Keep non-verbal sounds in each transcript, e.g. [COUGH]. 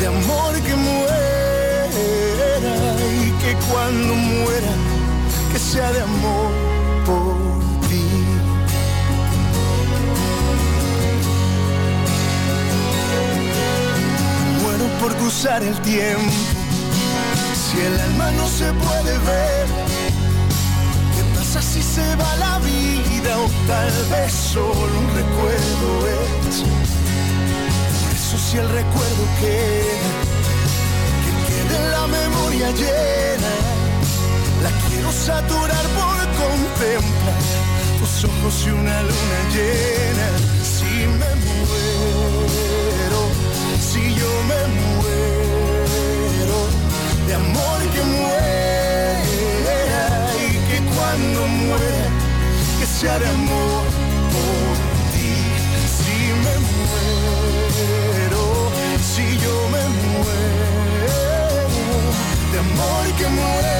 de amor que muera y que cuando muera, que sea de amor por ti. Muero por cruzar el tiempo, si el alma no se puede ver si se va la vida o tal vez solo un recuerdo es. Si el recuerdo queda, que quede la memoria llena, la quiero saturar por contemplar tus ojos y una luna llena. Si me muero, si yo me muero, de amor que muero cuando muera, que sea de amor que muera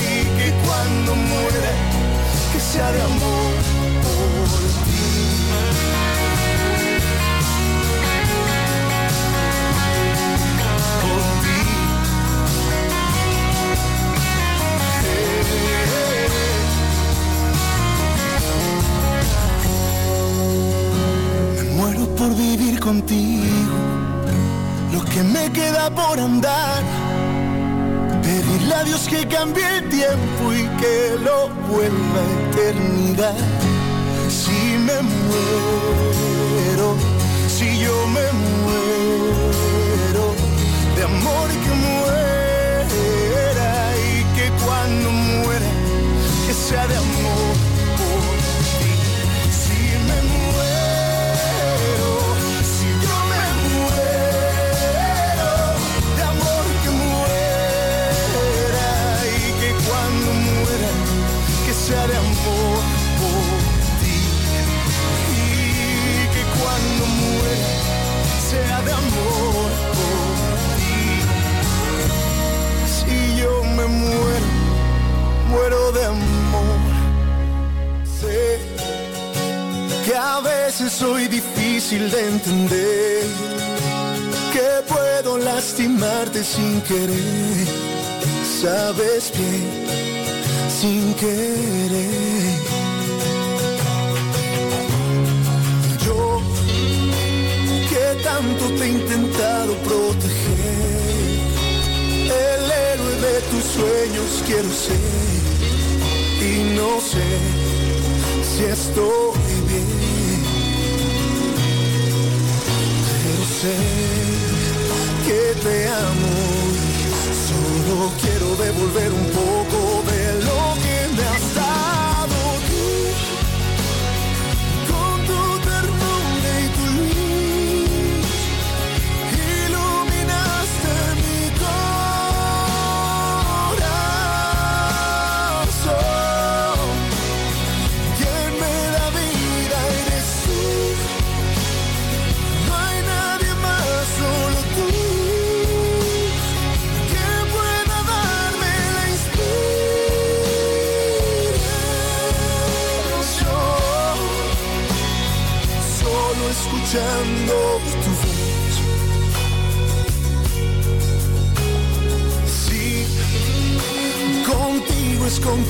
y que cuando muera, que sea de amor por ti. por vivir contigo, lo que me queda por andar. Pedirle a Dios que cambie el tiempo y que lo vuelva a eternidad. Si me muero, si yo me muero, de amor que muera y que cuando muera, que sea de amor veces soy difícil de entender, que puedo lastimarte sin querer. Sabes bien sin querer. Yo que tanto te he intentado proteger, el héroe de tus sueños quiero ser y no sé si estoy sé que te amo. Solo quiero devolver un poco de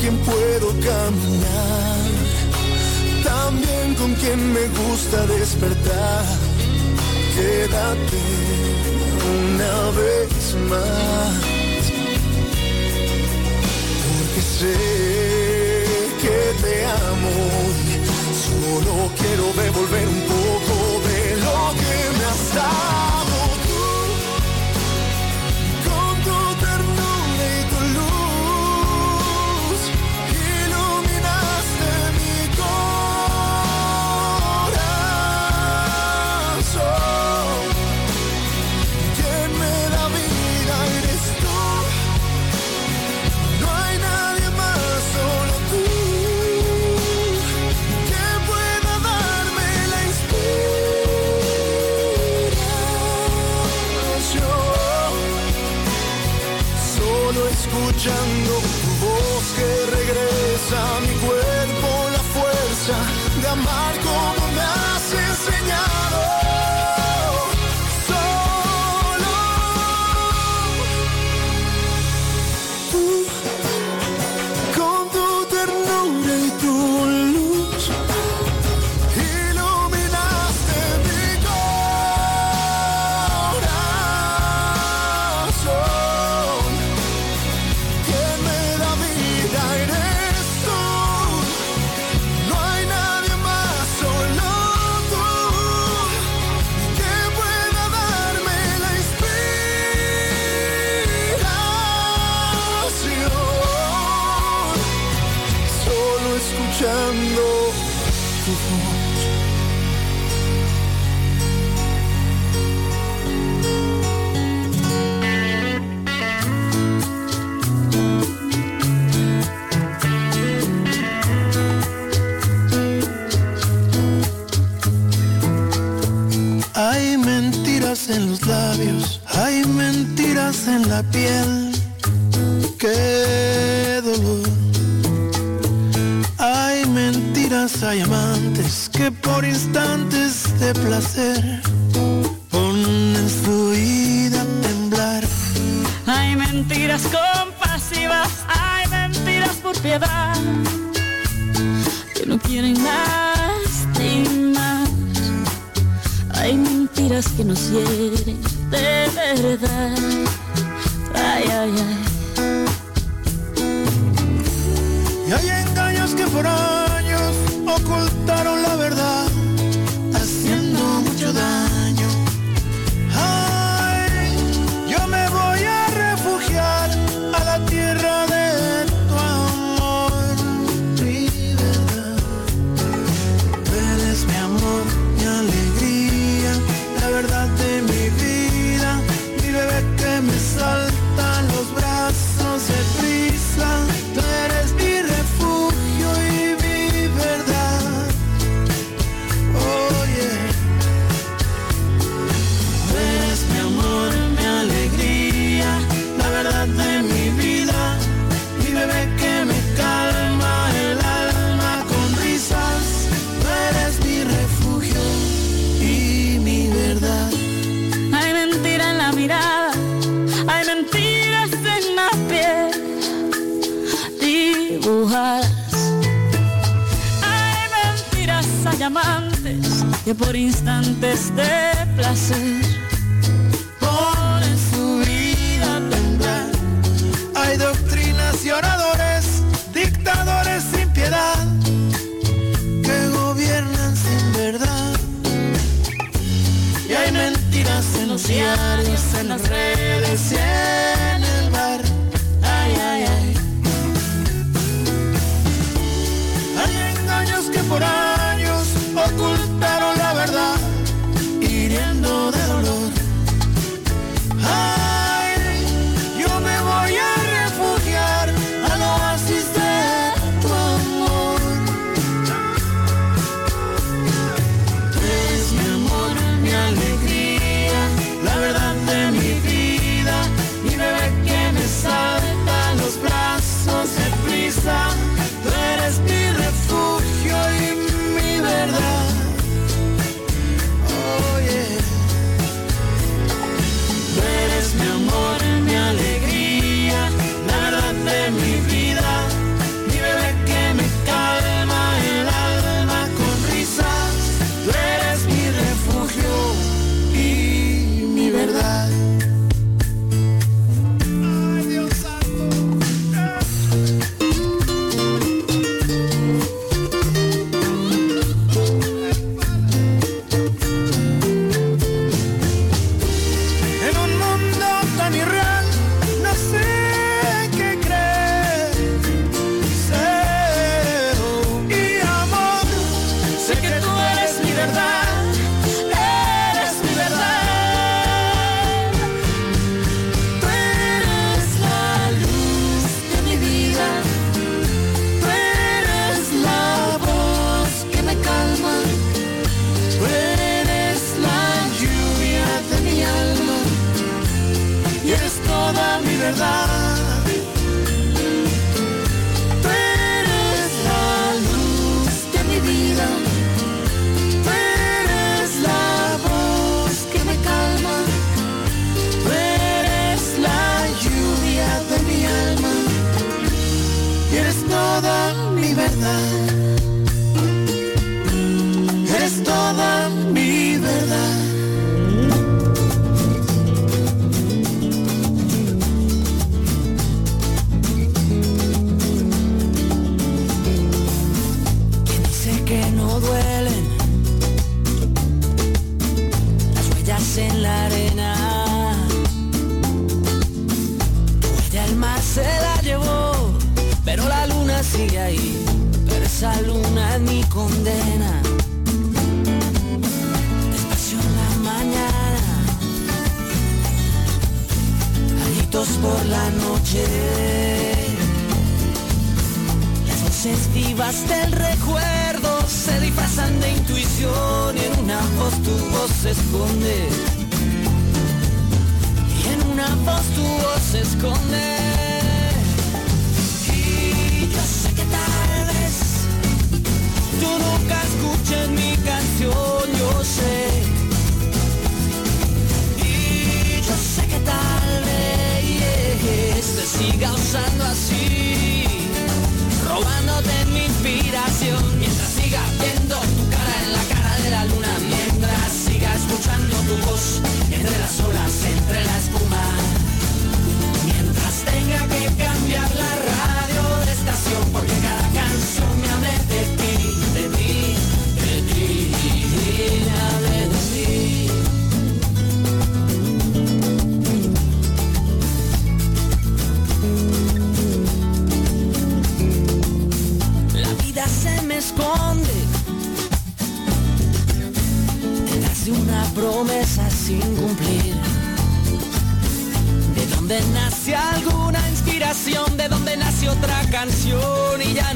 quien puedo caminar, también con quien me gusta despertar. Quédate una vez más, porque sé que te amo Solo quiero devolver un poco de lo que me has dado.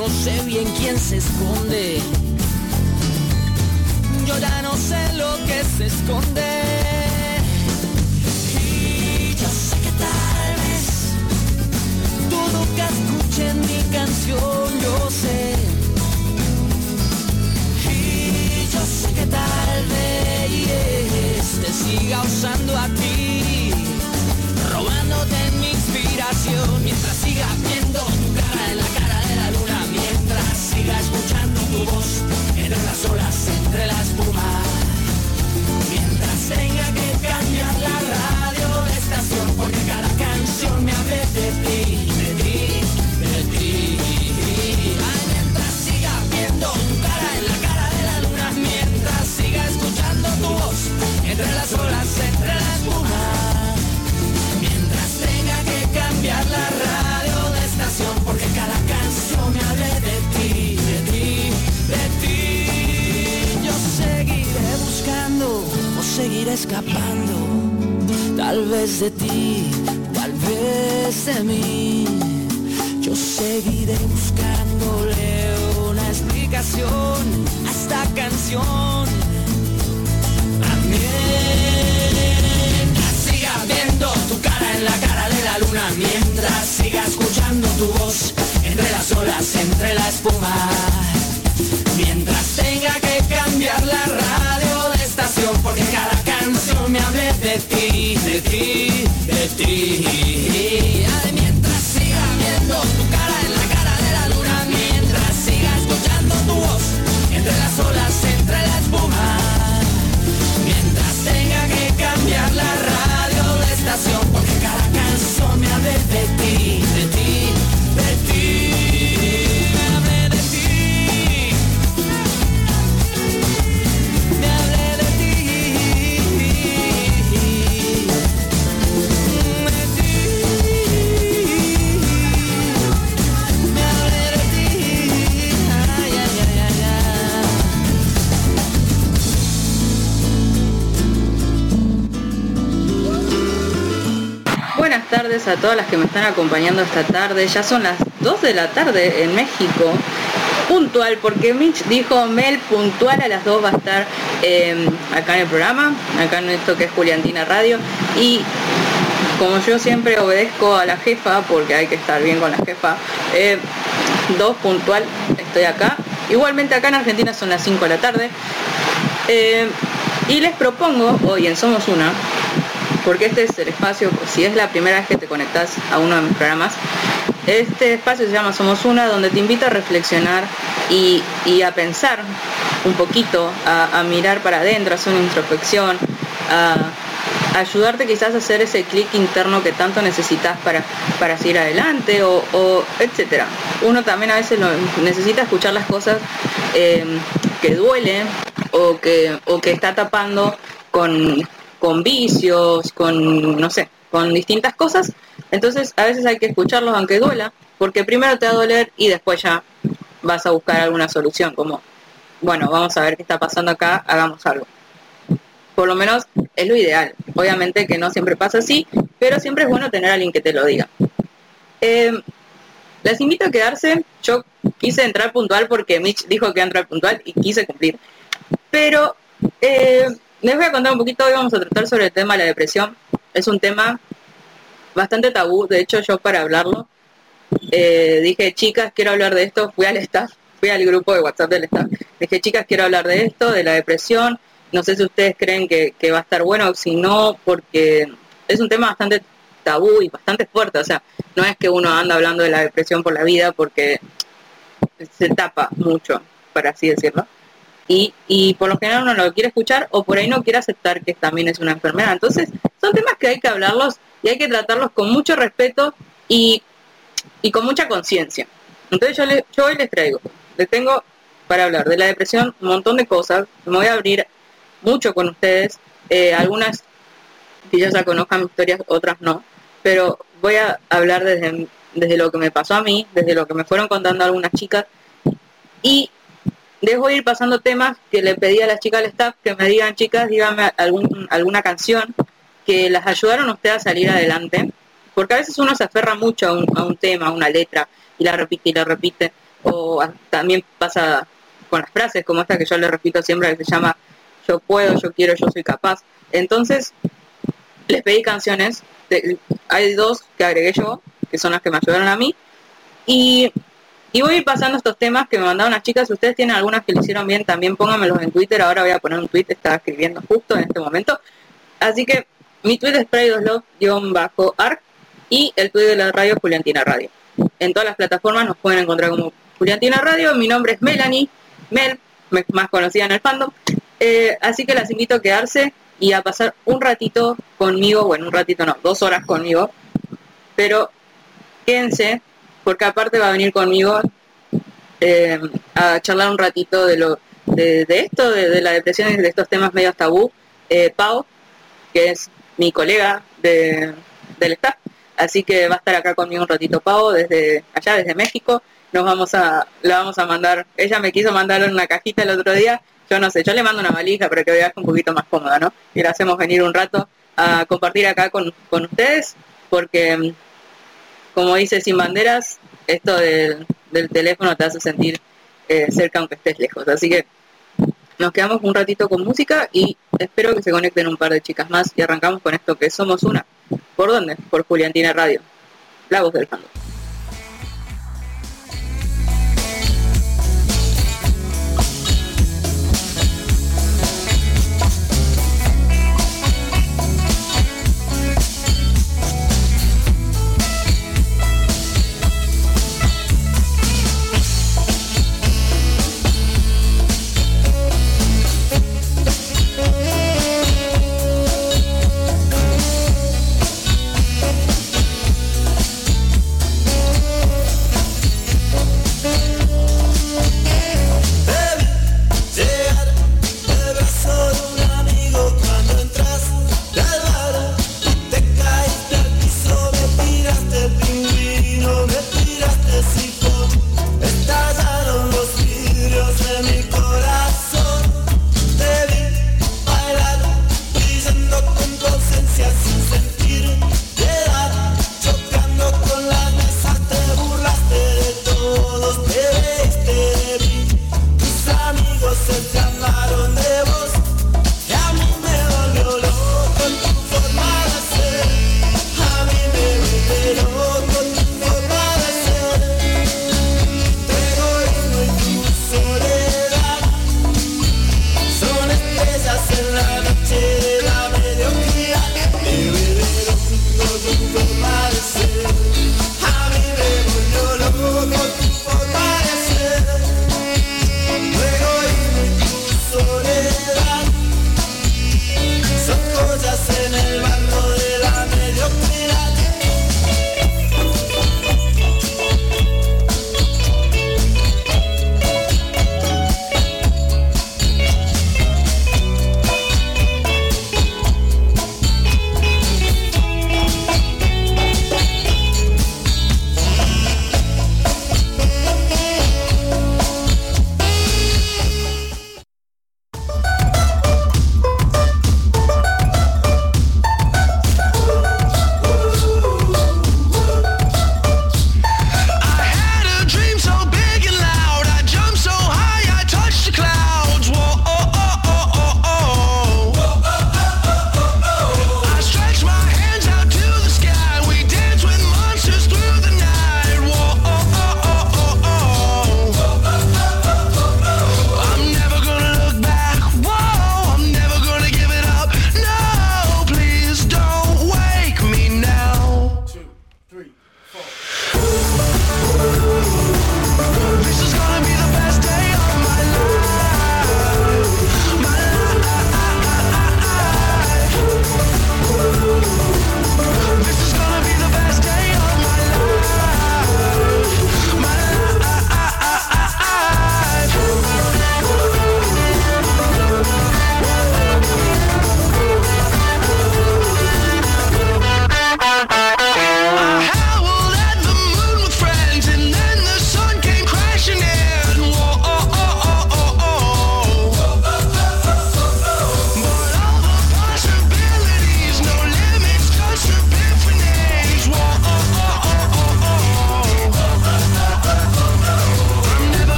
no sé bien quién se esconde. Yo ya no sé lo que se esconde. todas las que me están acompañando esta tarde. Ya son las 2 de la tarde en México. Puntual, porque Mitch dijo, Mel, puntual a las 2 va a estar eh, acá en el programa, acá en esto que es Juliantina Radio. Y como yo siempre obedezco a la jefa, porque hay que estar bien con la jefa, eh, 2 puntual, estoy acá. Igualmente acá en Argentina son las 5 de la tarde. Eh, y les propongo, hoy en Somos Una, porque este es el espacio, si es la primera vez que te conectas a uno de mis programas, este espacio se llama Somos Una, donde te invito a reflexionar y, a pensar un poquito, a, mirar para adentro, a hacer una introspección, a, ayudarte quizás a hacer ese clic interno que tanto necesitas para, para seguir adelante o, o etcétera. Uno también a veces necesita escuchar las cosas eh, que duelen o que, o que está tapando con, con vicios, con, no sé, con distintas cosas. Entonces a veces hay que escucharlos aunque duela, porque primero te va a doler y después ya vas a buscar alguna solución, como, bueno, vamos a ver qué está pasando acá, hagamos algo. Por lo menos es lo ideal. Obviamente que no siempre pasa así, pero siempre es bueno tener a alguien que te lo diga. Eh, les invito a quedarse. Yo quise entrar puntual porque Mitch dijo que iba entrar puntual y quise cumplir. Pero eh, les voy a contar un poquito, hoy vamos a tratar sobre el tema de la depresión. Es un tema bastante tabú, de hecho yo para hablarlo eh, dije, chicas, quiero hablar de esto, fui al staff, fui al grupo de WhatsApp del staff, dije, chicas, quiero hablar de esto, de la depresión, no sé si ustedes creen que, va a estar bueno o si no, porque es un tema bastante tabú y bastante fuerte, o sea, no es que uno anda hablando de la depresión por la vida porque se tapa mucho, para así decirlo. Y, por lo general uno no lo quiere escuchar o por ahí no quiere aceptar que también es una enfermedad. Entonces, son temas que hay que hablarlos y hay que tratarlos con mucho respeto y, y con mucha conciencia. Entonces yo, le, yo hoy les traigo, les tengo para hablar de la depresión un montón de cosas, me voy a abrir mucho con ustedes, eh, algunas que ya conozcan historias, otras no, pero voy a hablar desde, desde lo que me pasó a mí, desde lo que me fueron contando algunas chicas, y dejo ir pasando temas que le pedí a las chicas del staff que me digan, chicas, díganme algún, alguna canción que las ayudaron a ustedes a salir adelante, porque a veces uno se aferra mucho a un, a un tema, a una letra, y la repite y la repite, o también pasa con las frases como esta que yo le repito siempre, que se llama yo puedo, yo quiero, yo soy capaz. Entonces, les pedí canciones, hay dos que agregué yo, que son las que me ayudaron a mí, y, voy a ir pasando estos temas que me mandaron las chicas, si ustedes tienen algunas que lo hicieron bien, también pónganmelos en Twitter, ahora voy a poner un tweet, estaba escribiendo justo en este momento, así que mi tweet es Pray2Love-ARC y el tweet de la radio Juliantina Radio. En todas las plataformas nos pueden encontrar como Juliantina Radio, mi nombre es Melanie, Mel, más conocida en el fandom, eh, así que las invito a quedarse y a pasar un ratito conmigo, bueno, un ratito no, dos horas conmigo, pero quédense, porque aparte va a venir conmigo eh, a charlar un ratito de lo de, esto, de, la depresión y de estos temas medio tabú, eh, Pau, que es mi colega de, del staff, así que va a estar acá conmigo un ratito. Pau desde allá, desde México, nos vamos a, la vamos a mandar, ella me quiso mandar una cajita el otro día yo no sé, yo le mando una valija para que veas un poquito más cómoda, ¿no? Y la hacemos venir un rato a compartir acá con, ustedes, porque como dice Sin Banderas, esto del, teléfono te hace sentir eh, cerca aunque estés lejos. Así que nos quedamos un ratito con música y espero que se conecten un par de chicas más y arrancamos con esto que somos una. ¿Por dónde? Por Juliantina Radio, la voz del fandom.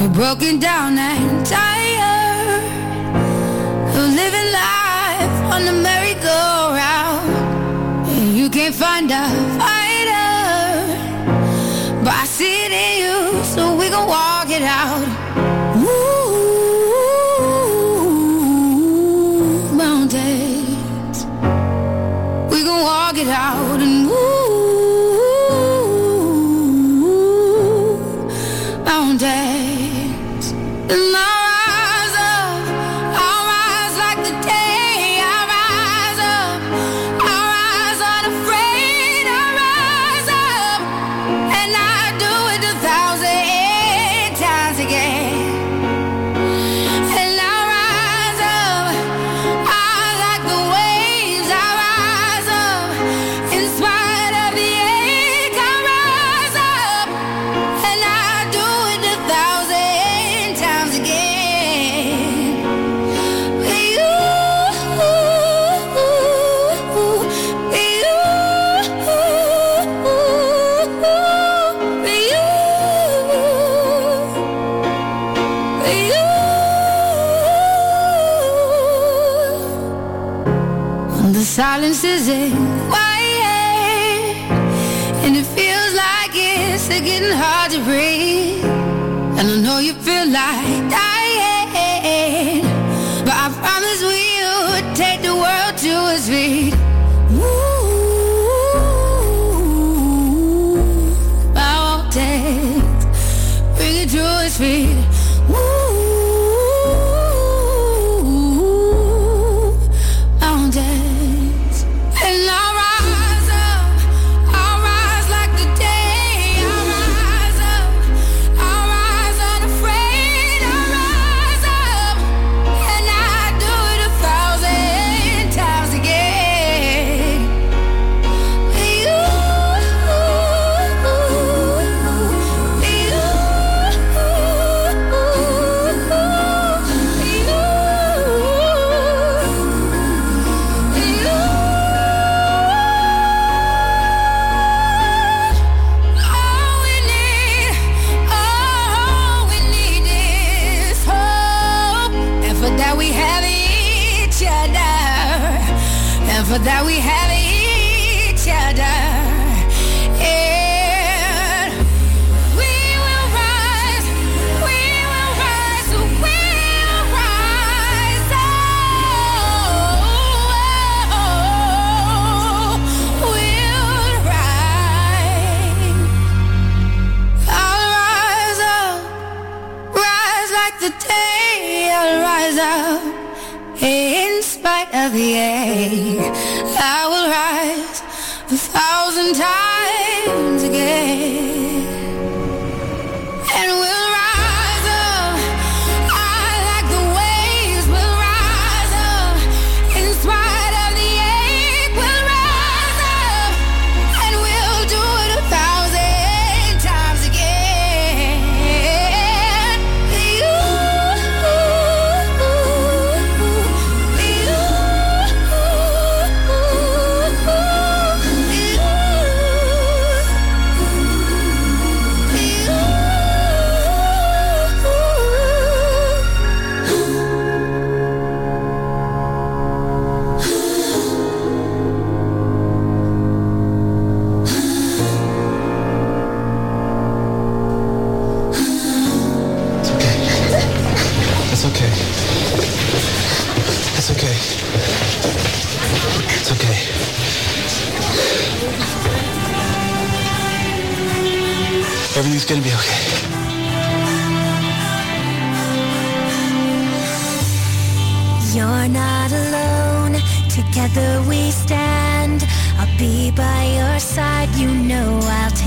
We're broken down and tired of living life on the merry-go-round. And you can't find a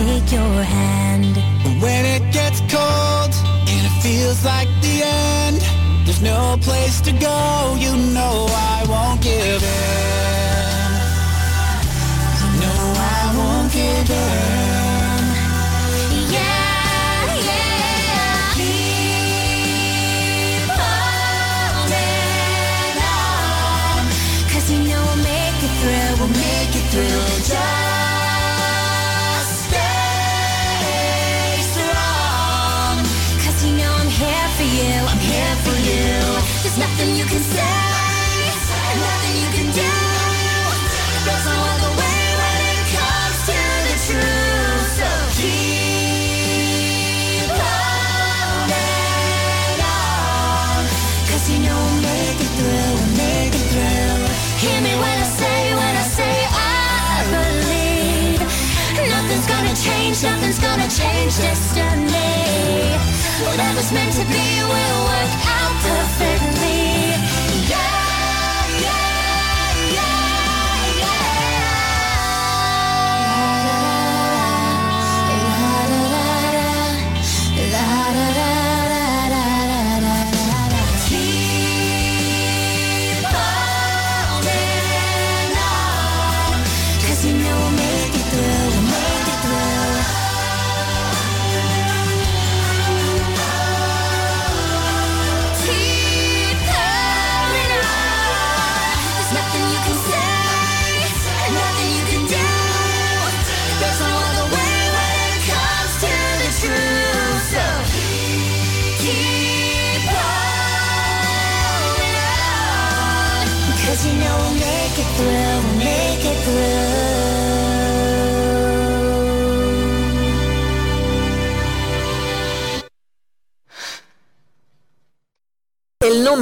take your hand change destiny. Whatever's meant to be will work out perfectly.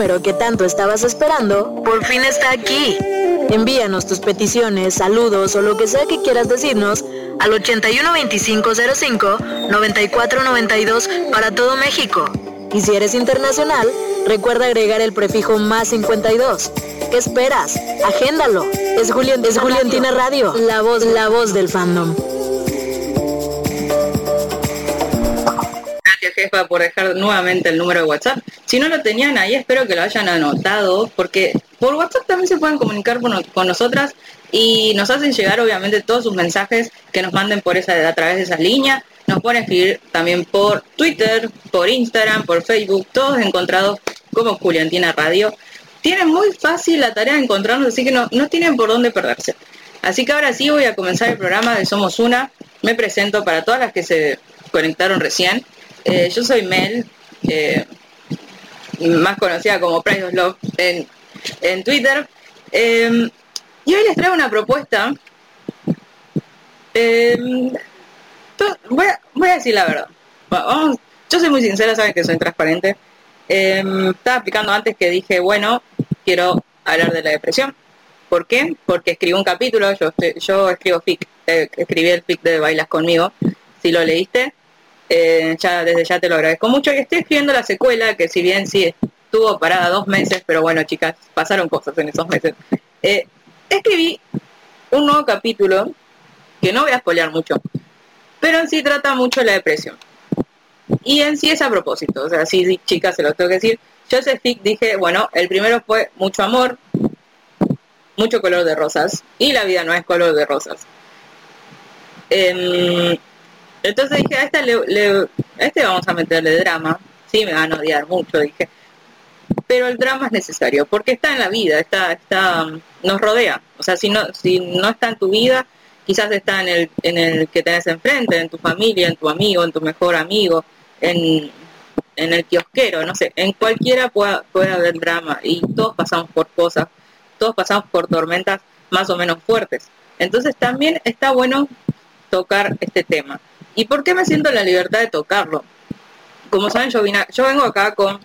Número que tanto estabas esperando por fin está aquí. Envíanos tus peticiones, saludos o lo que sea que quieras decirnos al 812505-9492 para todo México. Y si eres internacional, recuerda agregar el prefijo más 52. ¿Qué esperas? Agéndalo. Es, Julián, es Juliantina Radio, la voz, la voz del fandom. Jefa, por dejar nuevamente el número de WhatsApp. Si no lo tenían ahí, espero que lo hayan anotado, porque por WhatsApp también se pueden comunicar con, con nosotras y nos hacen llegar, obviamente, todos sus mensajes que nos manden por esa a través de esa línea. Nos pueden escribir también por Twitter, por Instagram, por Facebook, todos encontrados como Juliantina Radio. Tienen muy fácil la tarea de encontrarnos, así que no, no tienen por dónde perderse. Así que ahora sí voy a comenzar el programa de Somos Una. Me presento para todas las que se conectaron recién. Eh, yo soy Mel, eh, más conocida como Price of Love en, Twitter. Eh, y hoy les traigo una propuesta. To- voy, a, decir la verdad. Yo soy muy sincera, saben que soy transparente. Eh, estaba explicando antes que dije, bueno, quiero hablar de la depresión. ¿Por qué? Porque escribí un capítulo, yo, yo escribo fic, eh, escribí el fic de Bailas conmigo, si lo leíste, eh, ya desde ya te lo agradezco mucho. Y estoy escribiendo la secuela, que si bien sí estuvo parada dos meses, pero bueno, chicas, pasaron cosas en esos meses. Eh, escribí un nuevo capítulo, que no voy a spoilear mucho, pero en sí trata mucho la depresión. Y en sí es a propósito, o sea, sí, sí, chicas, se lo tengo que decir. Yo ese fic dije, bueno, el primero fue mucho amor, mucho color de rosas, y la vida no es color de rosas. Em, entonces dije, a este, le, este vamos a meterle drama, sí, me van a odiar mucho, dije. Pero el drama es necesario, porque está en la vida, está, está, nos rodea. O sea, si no, si no está en tu vida, quizás está en el, en el que tenés enfrente, en tu familia, en tu amigo, en tu mejor amigo, en, en el kiosquero, no sé, en cualquiera pueda, puede haber drama y todos pasamos por cosas, todos pasamos por tormentas más o menos fuertes. Entonces también está bueno tocar este tema. ¿Y por qué me siento en la libertad de tocarlo? Como saben, yo, vengo acá con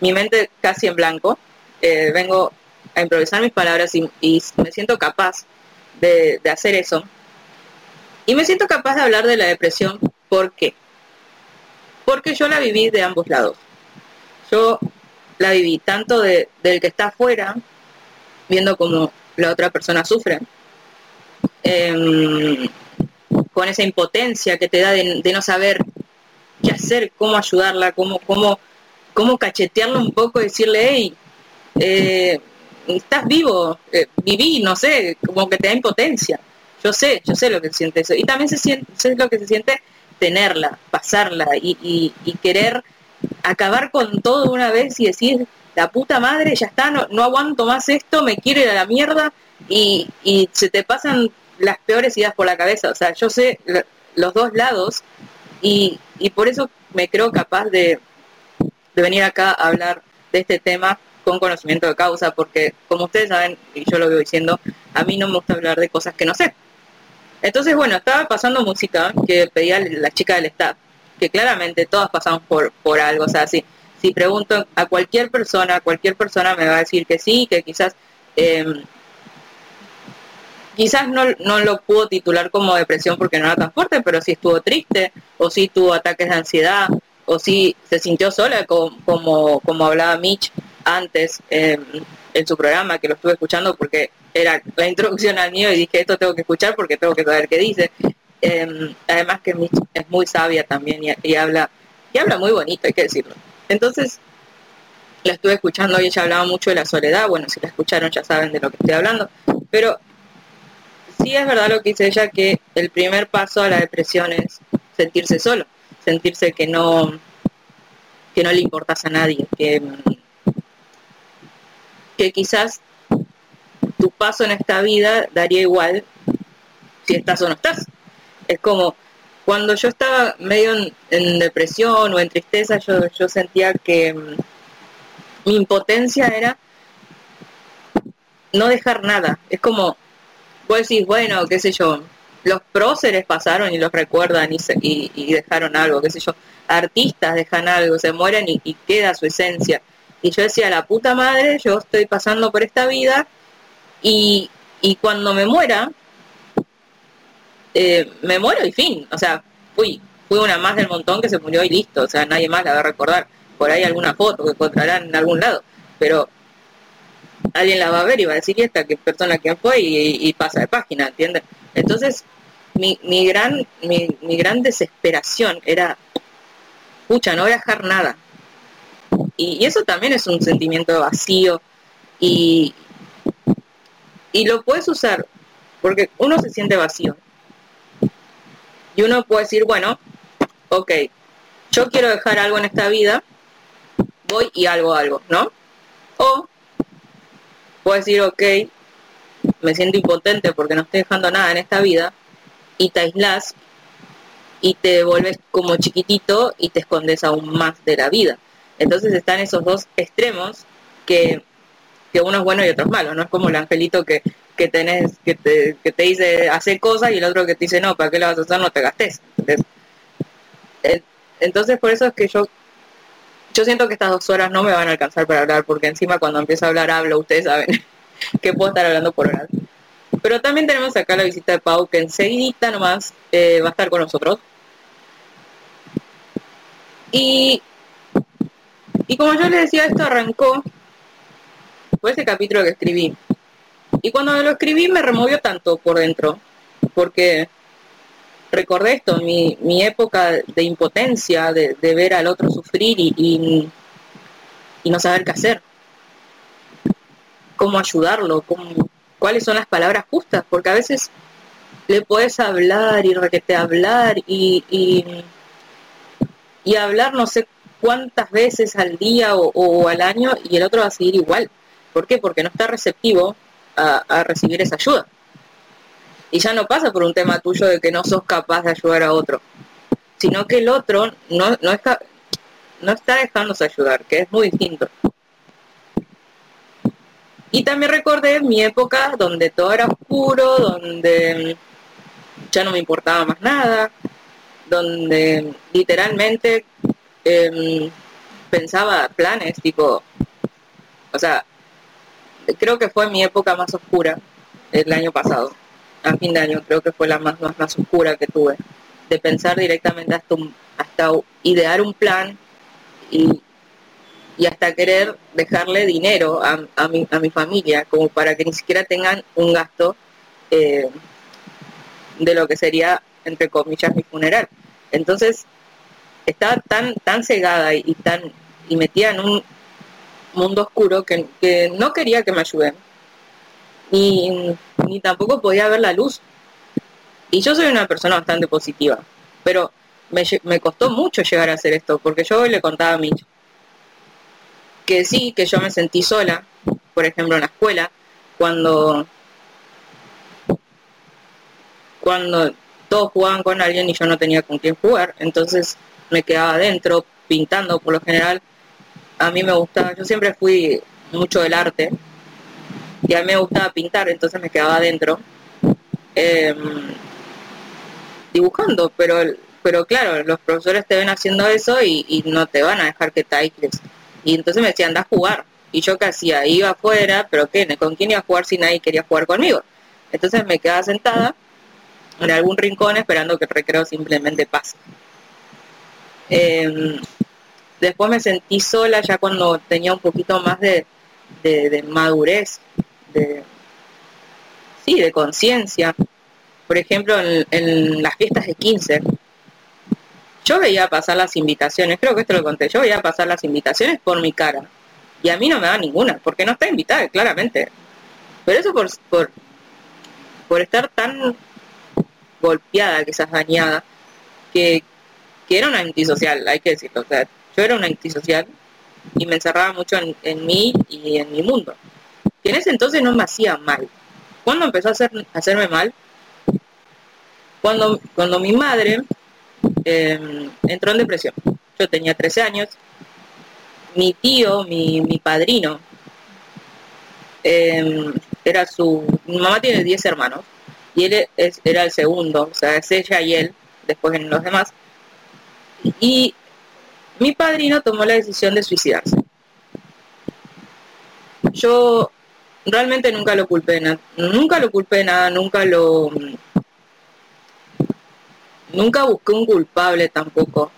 mi mente casi en blanco, eh, vengo a improvisar mis palabras y, me siento capaz de, de hacer eso. Y me siento capaz de hablar de la depresión. ¿Por qué? Porque yo la viví de ambos lados. Yo la viví tanto de, del que está afuera, viendo cómo la otra persona sufre, em, con esa impotencia que te da de, no saber qué hacer, cómo ayudarla, cómo, cómo, cómo cachetearla un poco y decirle, hey, eh, estás vivo, eh, viví, no sé, como que te da impotencia. Yo sé, yo sé lo que siente eso. Y también se siente, sé lo que se siente tenerla, pasarla y, y- querer acabar con todo una vez y decir, la puta madre, ya está, no, no aguanto más esto, me quiero ir a la mierda y, y se te pasan las peores ideas por la cabeza. O sea, yo sé los dos lados y, y por eso me creo capaz de, de venir acá a hablar de este tema con conocimiento de causa, porque como ustedes saben, y yo lo veo diciendo, a mí no me gusta hablar de cosas que no sé. Entonces, bueno, estaba pasando música que pedía la chica del staff, que claramente todas pasamos por, por algo, o sea, si, si pregunto a cualquier persona, cualquier persona me va a decir que sí, que quizás... em, quizás no, no lo pudo titular como depresión porque no era tan fuerte, pero sí estuvo triste, o sí tuvo ataques de ansiedad, o sí se sintió sola, como, como, hablaba Mitch antes eh, en su programa, que lo estuve escuchando porque era la introducción al mío y dije, esto tengo que escuchar porque tengo que saber qué dice. Eh, además que Mitch es muy sabia también y, y habla y habla muy bonito, hay que decirlo. Entonces, la estuve escuchando y ella hablaba mucho de la soledad, bueno, si la escucharon ya saben de lo que estoy hablando, pero sí es verdad lo que dice ella, que el primer paso a la depresión es sentirse solo, sentirse que no, que no le importas a nadie, que, que quizás tu paso en esta vida daría igual si estás o no estás. Es como cuando yo estaba medio en, en depresión o en tristeza, yo, yo sentía que mm, mi impotencia era no dejar nada. Es como, vos decís, bueno, qué sé yo, los próceres pasaron y los recuerdan y, dejaron algo, qué sé yo, artistas dejan algo, se mueren y, y queda su esencia. Y yo decía, la puta madre, yo estoy pasando por esta vida y, y cuando me muera, eh, me muero y fin. O sea, fui, fui una más del montón que se murió y listo. O sea, nadie más la va a recordar. Por ahí alguna foto que encontrarán en algún lado. Pero alguien la va a ver y va a decir, ¿y esta qué persona quién fue? Y, pasa de página, ¿entiendes? Entonces, mi, mi, gran, mi, mi gran desesperación era, pucha, no voy a dejar nada. Y, y eso también es un sentimiento de vacío. Y, y lo puedes usar porque uno se siente vacío. Y uno puede decir, bueno, ok, yo quiero dejar algo en esta vida, voy y hago algo, ¿no? O puedes decir, ok, me siento impotente porque no estoy dejando nada en esta vida, y te aislas y te vuelves como chiquitito y te escondes aún más de la vida. Entonces están esos dos extremos que, que uno es bueno y otro es malo, no es como el angelito que, que tenés, que te, que te dice hacer cosas y el otro que te dice no, ¿para qué lo vas a hacer? No te gastes. Entonces por eso es que yo yo siento que estas dos horas no me van a alcanzar para hablar, porque encima cuando empiezo a hablar hablo, ustedes saben [LAUGHS] que puedo estar hablando por horas. Pero también tenemos acá la visita de Pau, que enseguidita nomás eh, va a estar con nosotros. Y, y como yo les decía, esto arrancó por ese capítulo que escribí. Y cuando lo escribí me removió tanto por dentro, porque recordé esto, mi, mi época de impotencia, de, de ver al otro sufrir y, y, y no saber qué hacer. Cómo ayudarlo, cómo, cuáles son las palabras justas, porque a veces le puedes hablar y requete hablar y, y, y hablar no sé cuántas veces al día o, o al año y el otro va a seguir igual. ¿Por qué? Porque no está receptivo a, a recibir esa ayuda. Y ya no pasa por un tema tuyo de que no sos capaz de ayudar a otro, sino que el otro no, no, está, no está dejándose ayudar, que es muy distinto. Y también recordé mi época donde todo era oscuro, donde ya no me importaba más nada, donde literalmente eh, pensaba planes, tipo, o sea, creo que fue mi época más oscura el año pasado a fin de año creo que fue la más, más, más oscura que tuve, de pensar directamente hasta, un, hasta idear un plan y, y hasta querer dejarle dinero a, a, mi, a mi familia, como para que ni siquiera tengan un gasto eh, de lo que sería, entre comillas, mi funeral. Entonces, estaba tan, tan cegada y, y tan y metida en un mundo oscuro que, que no quería que me ayuden. Ni, ni tampoco podía ver la luz. Y yo soy una persona bastante positiva, pero me, me, costó mucho llegar a hacer esto, porque yo le contaba a Mitch que sí, que yo me sentí sola, por ejemplo en la escuela, cuando cuando todos jugaban con alguien y yo no tenía con quién jugar, entonces me quedaba adentro pintando por lo general. A mí me gustaba, yo siempre fui mucho del arte y a mí me gustaba pintar, entonces me quedaba adentro em, dibujando, pero pero claro, los profesores te ven haciendo eso y, no te van a dejar que te aísles. Y entonces me decían, anda a jugar. Y yo qué hacía, iba afuera, pero ¿qué? ¿Con quién iba a jugar si nadie quería jugar conmigo? Entonces me quedaba sentada en algún rincón esperando que el recreo simplemente pase. Em, después me sentí sola ya cuando tenía un poquito más de, madurez, de, sí, de conciencia. Por ejemplo, en, las fiestas de 15, yo veía pasar las invitaciones, creo que esto lo conté, yo veía pasar las invitaciones por mi cara. Y a mí no me da ninguna, porque no está invitada, claramente. Pero eso por, por, por estar tan golpeada, quizás dañada, que, que era una antisocial, hay que decirlo. O sea, yo era una antisocial y me encerraba mucho en, en mí y en mi mundo. Que en ese entonces no me hacía mal. ¿Cuándo empezó a, hacer, a hacerme mal? Cuando, cuando mi madre Em, entró en depresión. Yo tenía 13 años. Mi tío, mi, padrino, em, era su... Mi mamá tiene 10 hermanos y él era el segundo, o sea, es ella y él, después en los demás. Y mi padrino tomó la decisión de suicidarse. Yo realmente nunca lo culpé nada, nunca lo culpé nada, nunca lo nunca busqué un culpable tampoco.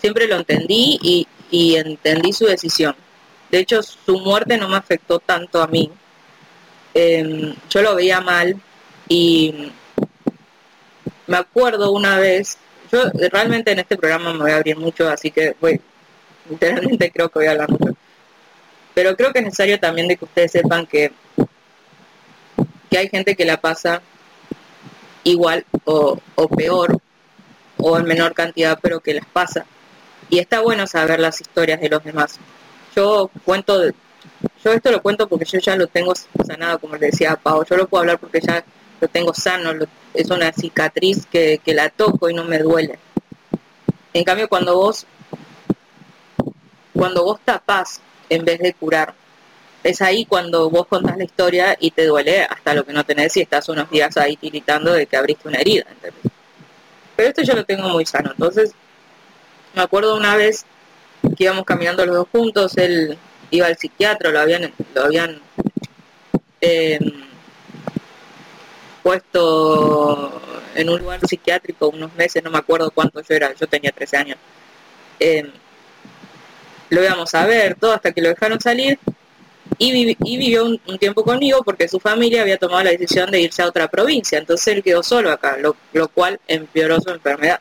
Siempre lo entendí y, entendí su decisión. De hecho, su muerte no me afectó tanto a mí. Em, yo lo veía mal y me acuerdo una vez, yo realmente en este programa me voy a abrir mucho, así que voy, literalmente creo que voy a hablar mucho. Pero creo que es necesario también de que ustedes sepan que, que hay gente que la pasa igual o, o peor o en menor cantidad, pero que las pasa. Y está bueno saber las historias de los demás. Yo cuento, yo esto lo cuento porque yo ya lo tengo sanado, como le decía a Pau, yo lo puedo hablar porque ya lo tengo sano, es una cicatriz que, que la toco y no me duele. En cambio, cuando vos, cuando vos tapás en vez de curar, es ahí cuando vos contás la historia y te duele hasta lo que no tenés y estás unos días ahí tiritando de que abriste una herida. Pero esto yo lo tengo muy sano. Entonces, me acuerdo una vez que íbamos caminando los dos juntos, él iba al psiquiatra, lo habían, lo em, puesto en un lugar psiquiátrico unos meses, no me acuerdo cuánto yo era, yo tenía 13 años. Em, lo íbamos a ver, todo hasta que lo dejaron salir y, vivió un, tiempo conmigo porque su familia había tomado la decisión de irse a otra provincia, entonces él quedó solo acá, lo, cual empeoró su enfermedad.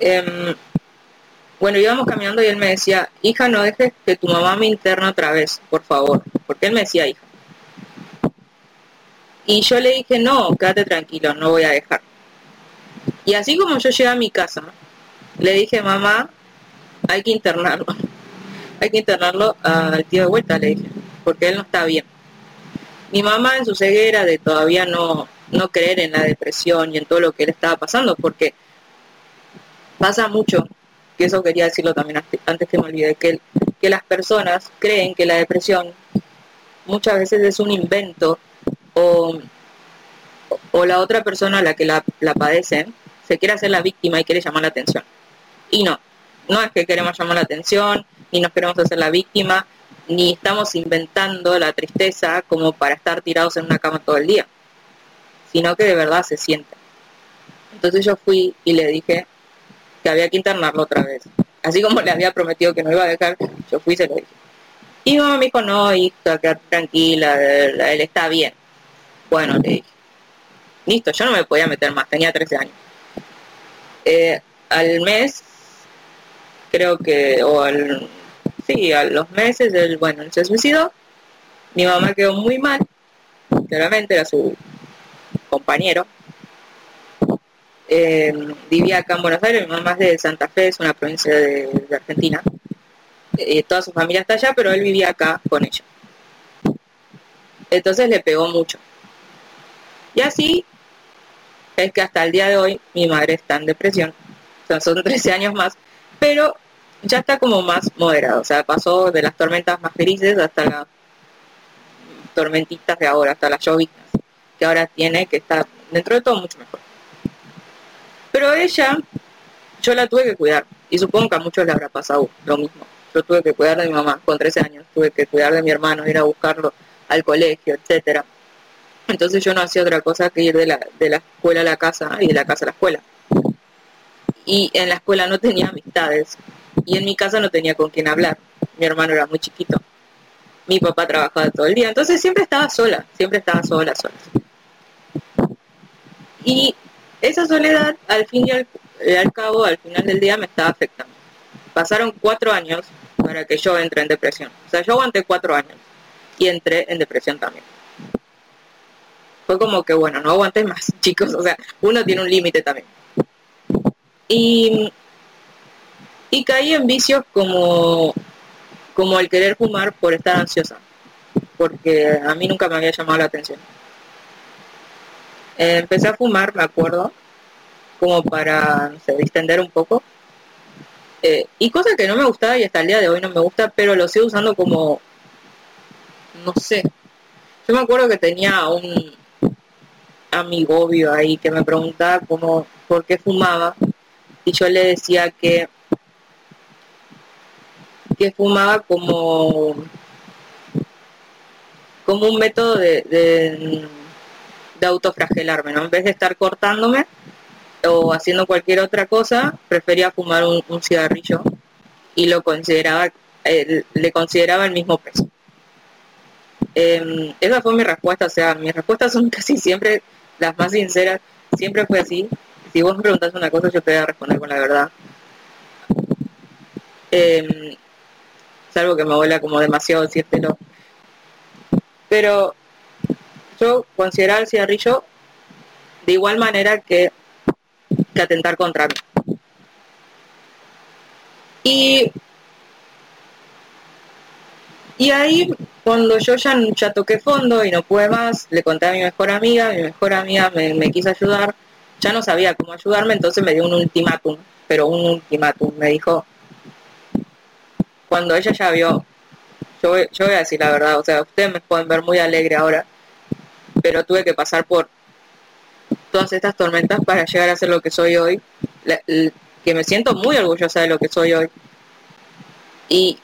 Em, bueno, íbamos caminando y él me decía, hija, no dejes que tu mamá me interna otra vez, por favor, porque él me decía hija. Y yo le dije, no, quédate tranquilo, no voy a dejar. Y así como yo llegué a mi casa, le dije, mamá, hay que internarlo hay que internarlo al tío de vuelta, le dije, porque él no está bien. Mi mamá en su ceguera de todavía no, no creer en la depresión y en todo lo que él estaba pasando, porque pasa mucho, que eso quería decirlo también antes que me olvide, que, que las personas creen que la depresión muchas veces es un invento o, o la otra persona a la que la, la padece se quiere hacer la víctima y quiere llamar la atención. Y no, no es que queremos llamar la atención, ni nos queremos hacer la víctima, ni estamos inventando la tristeza como para estar tirados en una cama todo el día, sino que de verdad se siente. Entonces yo fui y le dije que había que internarlo otra vez. Así como le había prometido que no iba a dejar, yo fui y se lo dije. Y mi mamá me dijo, no, hija, quédate tranquila, él está bien. Bueno, le dije. Listo, yo no me podía meter más, tenía 13 años. Eh, al mes, creo que, o al, sí, a los meses, él, bueno, se suicidó. Mi mamá quedó muy mal, claramente era su compañero. Eh, vivía acá en Buenos Aires, mi mamá es de Santa Fe, es una provincia de, Argentina. Eh, toda su familia está allá, pero él vivía acá con ella. Entonces le pegó mucho. Y así es que hasta el día de hoy mi madre está en depresión. O sea, son [LAUGHS] 13 años más, pero ya está como más moderado. O sea, pasó de las tormentas más felices hasta las tormentitas de ahora, hasta las llovitas que ahora tiene, que está dentro de todo mucho mejor. Pero ella, yo la tuve que cuidar. Y supongo que a muchos le habrá pasado lo mismo. Yo tuve que cuidar de mi mamá con 13 años, tuve que cuidar de mi hermano, ir a buscarlo al colegio, etcétera. Entonces yo no hacía otra cosa que ir de la, de la escuela a la casa y de la casa a la escuela. Y en la escuela no tenía amistades. Y en mi casa no tenía con quién hablar. Mi hermano era muy chiquito. Mi papá trabajaba todo el día. Entonces siempre estaba sola, siempre estaba sola, sola. Y esa soledad, al fin y al, eh, cabo, al final del día, me estaba afectando. Pasaron cuatro años para que yo entre en depresión. O sea, yo aguanté cuatro años y entré en depresión también. Fue como que, bueno, no aguanté más, [LAUGHS] chicos. O sea, uno tiene un límite también. Y, y caí en vicios como, como el querer fumar por estar ansiosa. Porque a mí nunca me había llamado la atención. Empecé a fumar, me acuerdo, como para, no sé, distender un poco. Eh, y cosa que no me gustaba y hasta el día de hoy no me gusta, pero lo sigo usando como, no sé. Yo me acuerdo que tenía un amigobio ahí que me preguntaba cómo, por qué fumaba. Y yo le decía que, que fumaba como, como un método de, de de autofragelarme, ¿no? En vez de estar cortándome o haciendo cualquier otra cosa, prefería fumar un, cigarrillo y lo consideraba, le consideraba el mismo peso. Em, esa fue mi respuesta, o sea, mis respuestas son [LAUGHS] casi siempre las más sinceras, siempre fue así. Si vos me preguntas una cosa, yo te voy a responder con la verdad. Eh, algo que me vuela como demasiado decírtelo. Pero yo considerar el cigarrillo de igual manera que, que atentar contra mí. Y, y ahí, cuando yo ya, ya toqué fondo y no pude más, le conté a mi mejor amiga, mi mejor amiga me, me quiso ayudar, ya no sabía cómo ayudarme, entonces me dio un ultimátum, pero un ultimátum, me dijo, cuando ella ya vio, yo, yo voy a decir la verdad, o sea, ustedes me pueden ver muy alegre ahora, pero tuve que pasar por todas estas tormentas para llegar a ser lo que soy hoy, que me siento muy orgullosa de lo que soy hoy. Y,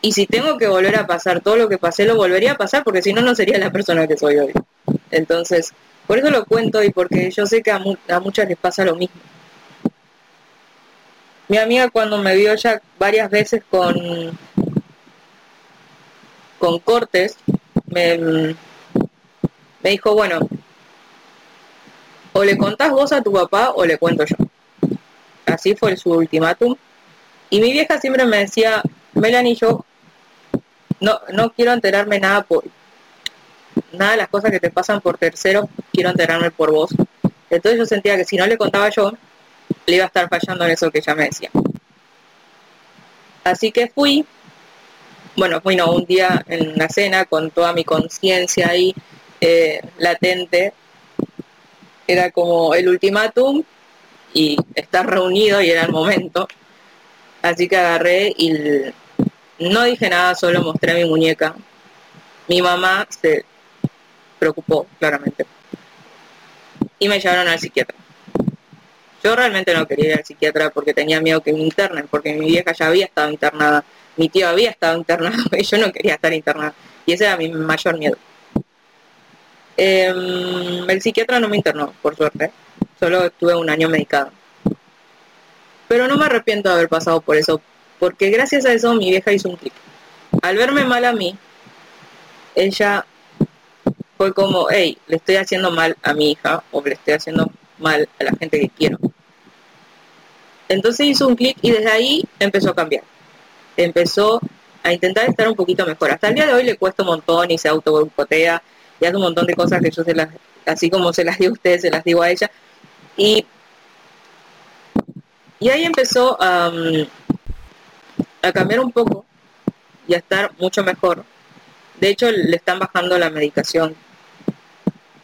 y si tengo que volver a pasar todo lo que pasé, lo volvería a pasar, porque si no, no sería la persona que soy hoy. Entonces, por eso lo cuento y porque yo sé que a, muchas les pasa lo mismo. Mi amiga cuando me vio ya varias veces con, con cortes, me, me dijo, bueno, o le contás vos a tu papá o le cuento yo. Así fue su ultimátum. Y mi vieja siempre me decía, Melanie, yo no, no quiero enterarme nada por nada de las cosas que te pasan por tercero, quiero enterarme por vos. Entonces yo sentía que si no le contaba yo, le iba a estar fallando en eso que ella me decía. Así que fui, bueno, fui no, un día en la cena con toda mi conciencia ahí, eh, latente era como el ultimátum y estar reunido y era el momento. Así que agarré y no dije nada, solo mostré mi muñeca. Mi mamá se preocupó, claramente. Y me llevaron al psiquiatra. Yo realmente no quería ir al psiquiatra porque tenía miedo que me internen, porque mi vieja ya había estado internada, mi tío había estado internado [LAUGHS] y yo no quería estar internada. Y ese era mi mayor miedo. Em, el psiquiatra no me internó, por suerte. Solo estuve un año medicado. Pero no me arrepiento de haber pasado por eso, porque gracias a eso mi vieja hizo un clic. Al verme mal a mí, ella fue como, hey, le estoy haciendo mal a mi hija o le estoy haciendo mal a la gente que quiero. Entonces hizo un clic y desde ahí empezó a cambiar. Empezó a intentar estar un poquito mejor. Hasta el día de hoy le cuesta un montón y se auto y hace un montón de cosas que yo se las, así como se las digo a ustedes, se las digo a ella. Y, y ahí empezó a cambiar un poco y a estar mucho mejor. De hecho, le están bajando la medicación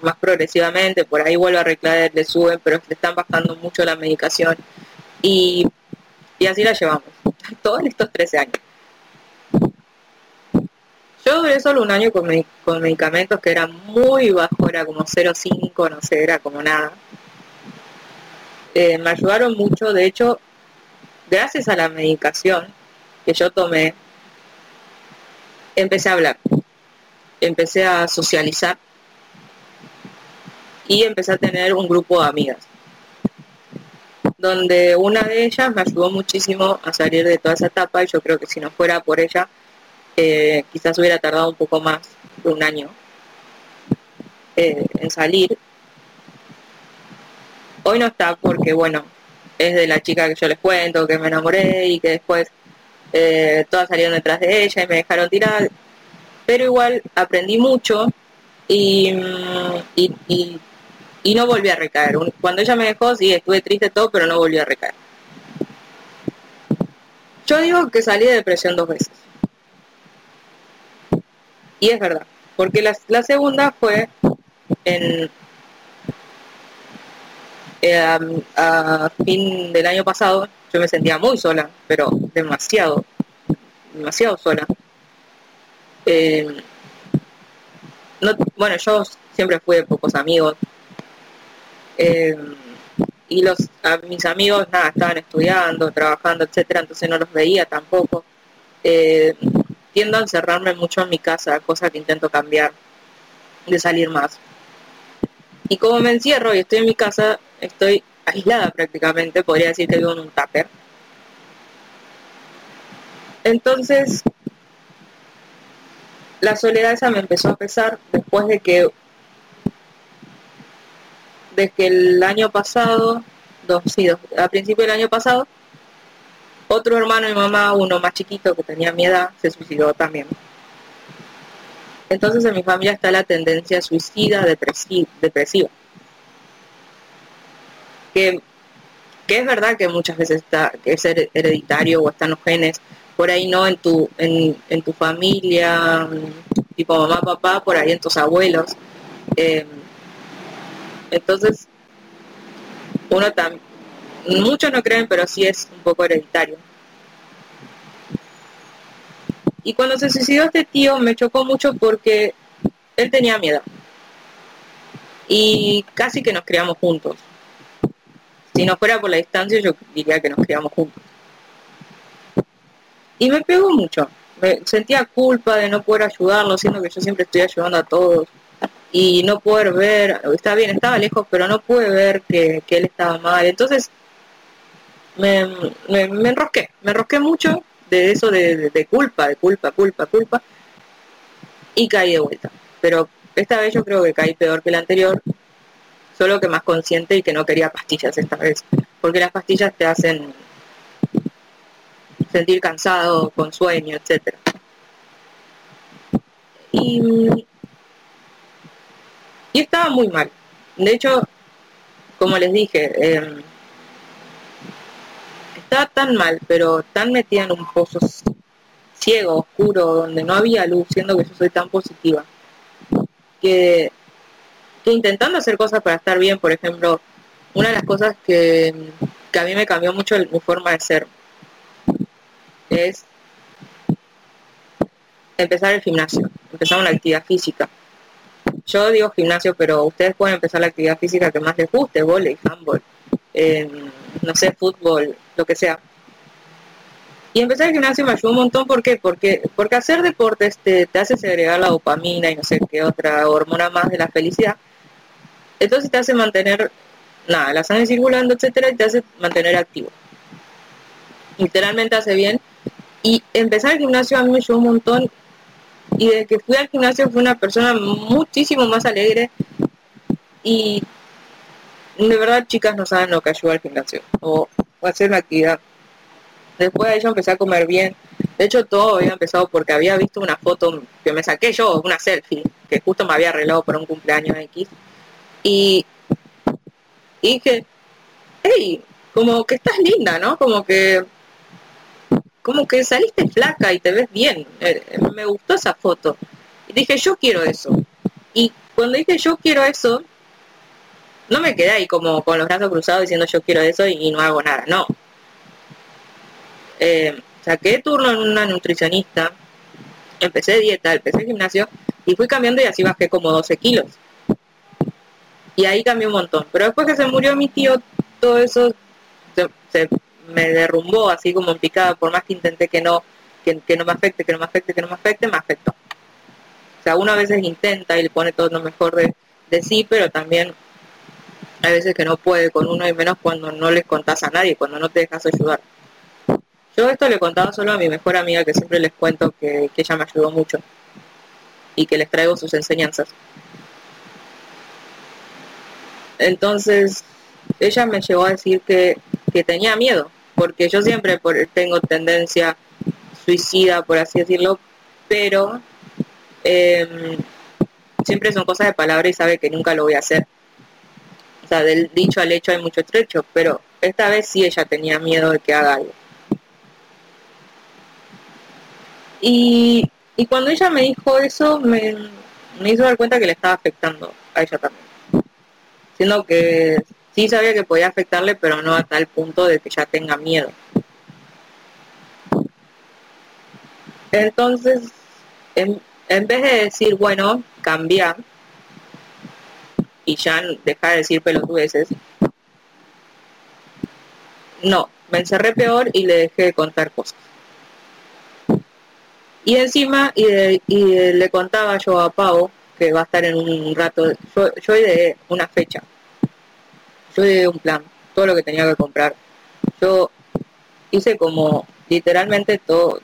más progresivamente, por ahí vuelve a reclarar, le suben, pero le están bajando mucho la medicación y, y así la llevamos, [LAUGHS] todos estos 13 años. Yo duré solo un año con, con medicamentos que eran muy bajos, era como 0,5, no sé, era como nada. Eh, me ayudaron mucho, de hecho, gracias a la medicación que yo tomé, empecé a hablar, empecé a socializar y empecé a tener un grupo de amigas, donde una de ellas me ayudó muchísimo a salir de toda esa etapa y yo creo que si no fuera por ella, eh, quizás hubiera tardado un poco más de un año eh, en salir. Hoy no está porque, bueno, es de la chica que yo les cuento, que me enamoré y que después eh, todas salieron detrás de ella y me dejaron tirar. Pero igual aprendí mucho y, y, no volví a recaer. Cuando ella me dejó, sí, estuve triste todo, pero no volví a recaer. Yo digo que salí de depresión dos veces. Y es verdad, porque la, la segunda fue en eh, a, fin del año pasado, yo me sentía muy sola, pero demasiado, demasiado sola. Eh, bueno, yo siempre fui de pocos amigos. Eh, y los mis amigos nada estaban estudiando trabajando etcétera entonces no los veía tampoco tiendo a encerrarme mucho en mi casa, cosa que intento cambiar, de salir más. Y como me encierro y estoy en mi casa, estoy aislada prácticamente, podría decir que vivo en un tupper. Entonces, la soledad esa me empezó a pesar después de que, de que el año pasado, dos, sí, a principio del año pasado, otro hermano y mamá, uno más chiquito que tenía mi edad, se suicidó también. Entonces en mi familia está la tendencia suicida, depresiva. Que, es verdad que muchas veces está, que es hereditario o están los genes, por ahí no en tu, en, tu familia, tipo mamá, papá, por ahí en tus abuelos. Eh, entonces, uno también muchos no creen, pero sí es un poco hereditario. Y cuando se suicidó este tío me chocó mucho porque él tenía miedo. Y casi que nos criamos juntos. Si no fuera por la distancia, yo diría que nos criamos juntos. Y me pegó mucho. Me sentía culpa de no poder ayudarlo, siendo que yo siempre estoy ayudando a todos. Y no poder ver, está bien, estaba lejos, pero no pude ver que, él estaba mal. Entonces me, me, enrosqué, me enrosqué mucho de eso de, culpa, de culpa, culpa, culpa, y caí de vuelta. Pero esta vez yo creo que caí peor que la anterior, solo que más consciente y que no quería pastillas esta vez, porque las pastillas te hacen sentir cansado, con sueño, etcétera. Y, y estaba muy mal. De hecho, como les dije, eh, estaba tan mal, pero tan metida en un pozo ciego, oscuro, donde no había luz, siendo que yo soy tan positiva, que, intentando hacer cosas para estar bien, por ejemplo, una de las cosas que, a mí me cambió mucho mi forma de ser es empezar el gimnasio, empezar una actividad física. Yo digo gimnasio, pero ustedes pueden empezar la actividad física que más les guste, volei, handball, eh, no sé, fútbol, lo que sea. Y empezar el gimnasio me ayudó un montón, ¿por qué? Porque, porque hacer deportes te, te hace segregar la dopamina y no sé qué otra hormona más de la felicidad. Entonces te hace mantener, nada, la sangre circulando, etcétera, y te hace mantener activo. Literalmente hace bien. Y empezar el gimnasio a mí me ayudó un montón. Y desde que fui al gimnasio fui una persona muchísimo más alegre y de verdad, chicas, no saben lo que ayuda al gimnasio o, hacer una actividad. Después de ello empecé a comer bien. De hecho, todo había empezado porque había visto una foto que me saqué yo, una selfie, que justo me había arreglado para un cumpleaños X. Y, y dije, hey, como que estás linda, ¿no? Como que como que saliste flaca y te ves bien. Eh, me gustó esa foto. Dije, yo quiero eso. Y cuando dije yo quiero eso, no me quedé ahí como con los brazos cruzados diciendo yo quiero eso y, no hago nada, no. Eh, saqué turno en una nutricionista, empecé dieta, empecé gimnasio y fui cambiando y así bajé como 12 kilos. Y ahí cambió un montón. Pero después que se murió mi tío, todo eso se, me derrumbó así como en picada, por más que intenté que no, que, no me afecte, que no me afecte, que no me afecte, me afectó. O sea, uno a veces intenta y le pone todo lo mejor de, de sí, pero también hay veces que no puede con uno y menos cuando no les contás a nadie, cuando no te dejas ayudar. Yo esto le contaba solo a mi mejor amiga que siempre les cuento que, ella me ayudó mucho y que les traigo sus enseñanzas. Entonces, ella me llegó a decir que, tenía miedo, porque yo siempre tengo tendencia suicida, por así decirlo, pero em, siempre son cosas de palabra y sabe que nunca lo voy a hacer. O sea, del dicho al hecho hay mucho trecho, pero esta vez sí ella tenía miedo de que haga algo. Y, cuando ella me dijo eso, me, hizo dar cuenta que le estaba afectando a ella también. Siendo que sí sabía que podía afectarle, pero no a tal punto de que ya tenga miedo. Entonces, en, en vez de decir, bueno, cambia y ya dejar de decir pelotudeces, no, me encerré peor y le dejé de contar cosas. Y encima, y, le contaba yo a Pau, que va a estar en un rato, yo, yo de una fecha, yo de un plan, todo lo que tenía que comprar. Yo hice como literalmente todo,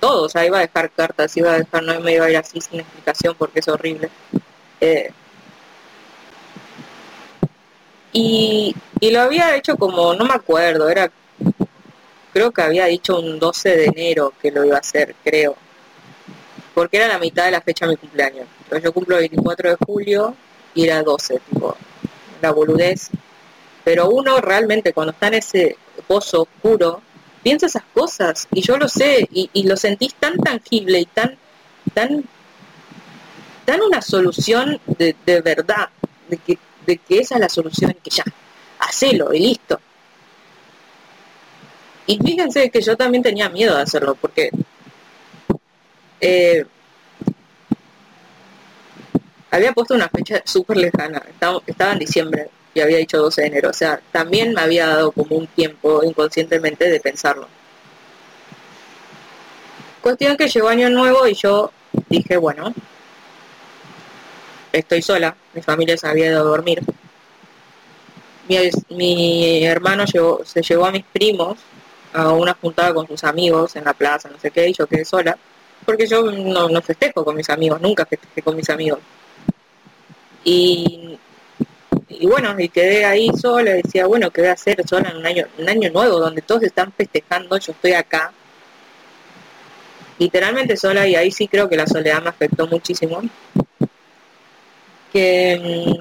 todo, o sea, iba a dejar cartas, iba a dejar, no me iba a ir así sin explicación porque es horrible. Eh, y, y lo había hecho como, no me acuerdo, era, creo que había dicho un 12 de enero que lo iba a hacer, creo porque era la mitad de la fecha de mi cumpleaños. Entonces yo cumplo el 24 de julio y era 12, tipo, la boludez. Pero uno realmente cuando está en ese pozo oscuro, piensa esas cosas, y yo lo sé, y, lo sentís tan tangible y tan, tan, tan una solución de, verdad, de que, de que esa es la solución que ya, hacelo y listo. Y fíjense que yo también tenía miedo de hacerlo, porque eh, había puesto una fecha súper lejana, estaba, en diciembre y había dicho 12 de enero, o sea, también me había dado como un tiempo inconscientemente de pensarlo. Cuestión que llegó año nuevo y yo dije, bueno, estoy sola, mi familia se había ido a dormir. Mi, hermano se llevó a mis primos a una juntada con sus amigos en la plaza, no sé qué, y yo quedé sola porque yo no, festejo con mis amigos, nunca festejé con mis amigos. Y, y bueno, y quedé ahí sola, decía, bueno, ¿qué voy a hacer sola en un año, un año nuevo donde todos están festejando, yo estoy acá, literalmente sola, y ahí sí creo que la soledad me afectó muchísimo. Que,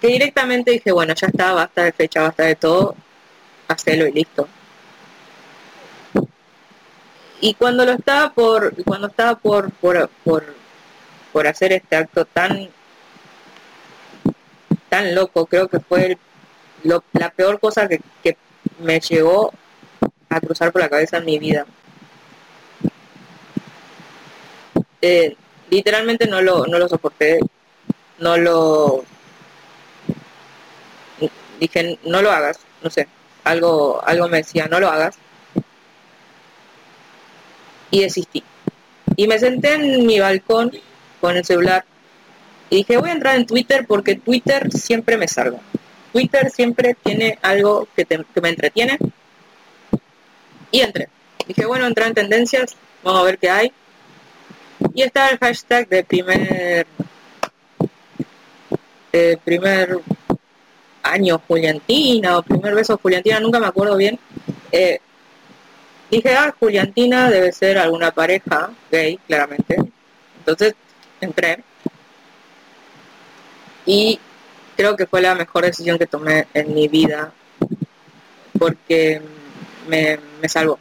que directamente dije, bueno, ya está, basta de fecha, basta de todo, hacelo y listo y cuando lo estaba por cuando estaba por por, por, hacer este acto tan tan loco creo que fue la peor cosa que, me llegó a cruzar por la cabeza en mi vida eh, literalmente no lo soporté no lo dije no lo hagas no sé algo algo me decía no lo hagas y desistí. Y me senté en mi balcón con el celular y dije, voy a entrar en Twitter porque Twitter siempre me salva. Twitter siempre tiene algo que, me entretiene. Y entré. Dije, bueno, entrar en tendencias, vamos a ver qué hay. Y está el hashtag de primer de primer año Juliantina o primer beso Juliantina, nunca me acuerdo bien. Eh, Dije, ah, Juliantina debe ser alguna pareja gay, claramente. Entonces entré. Y creo que fue la mejor decisión que tomé en mi vida porque me, me salvó.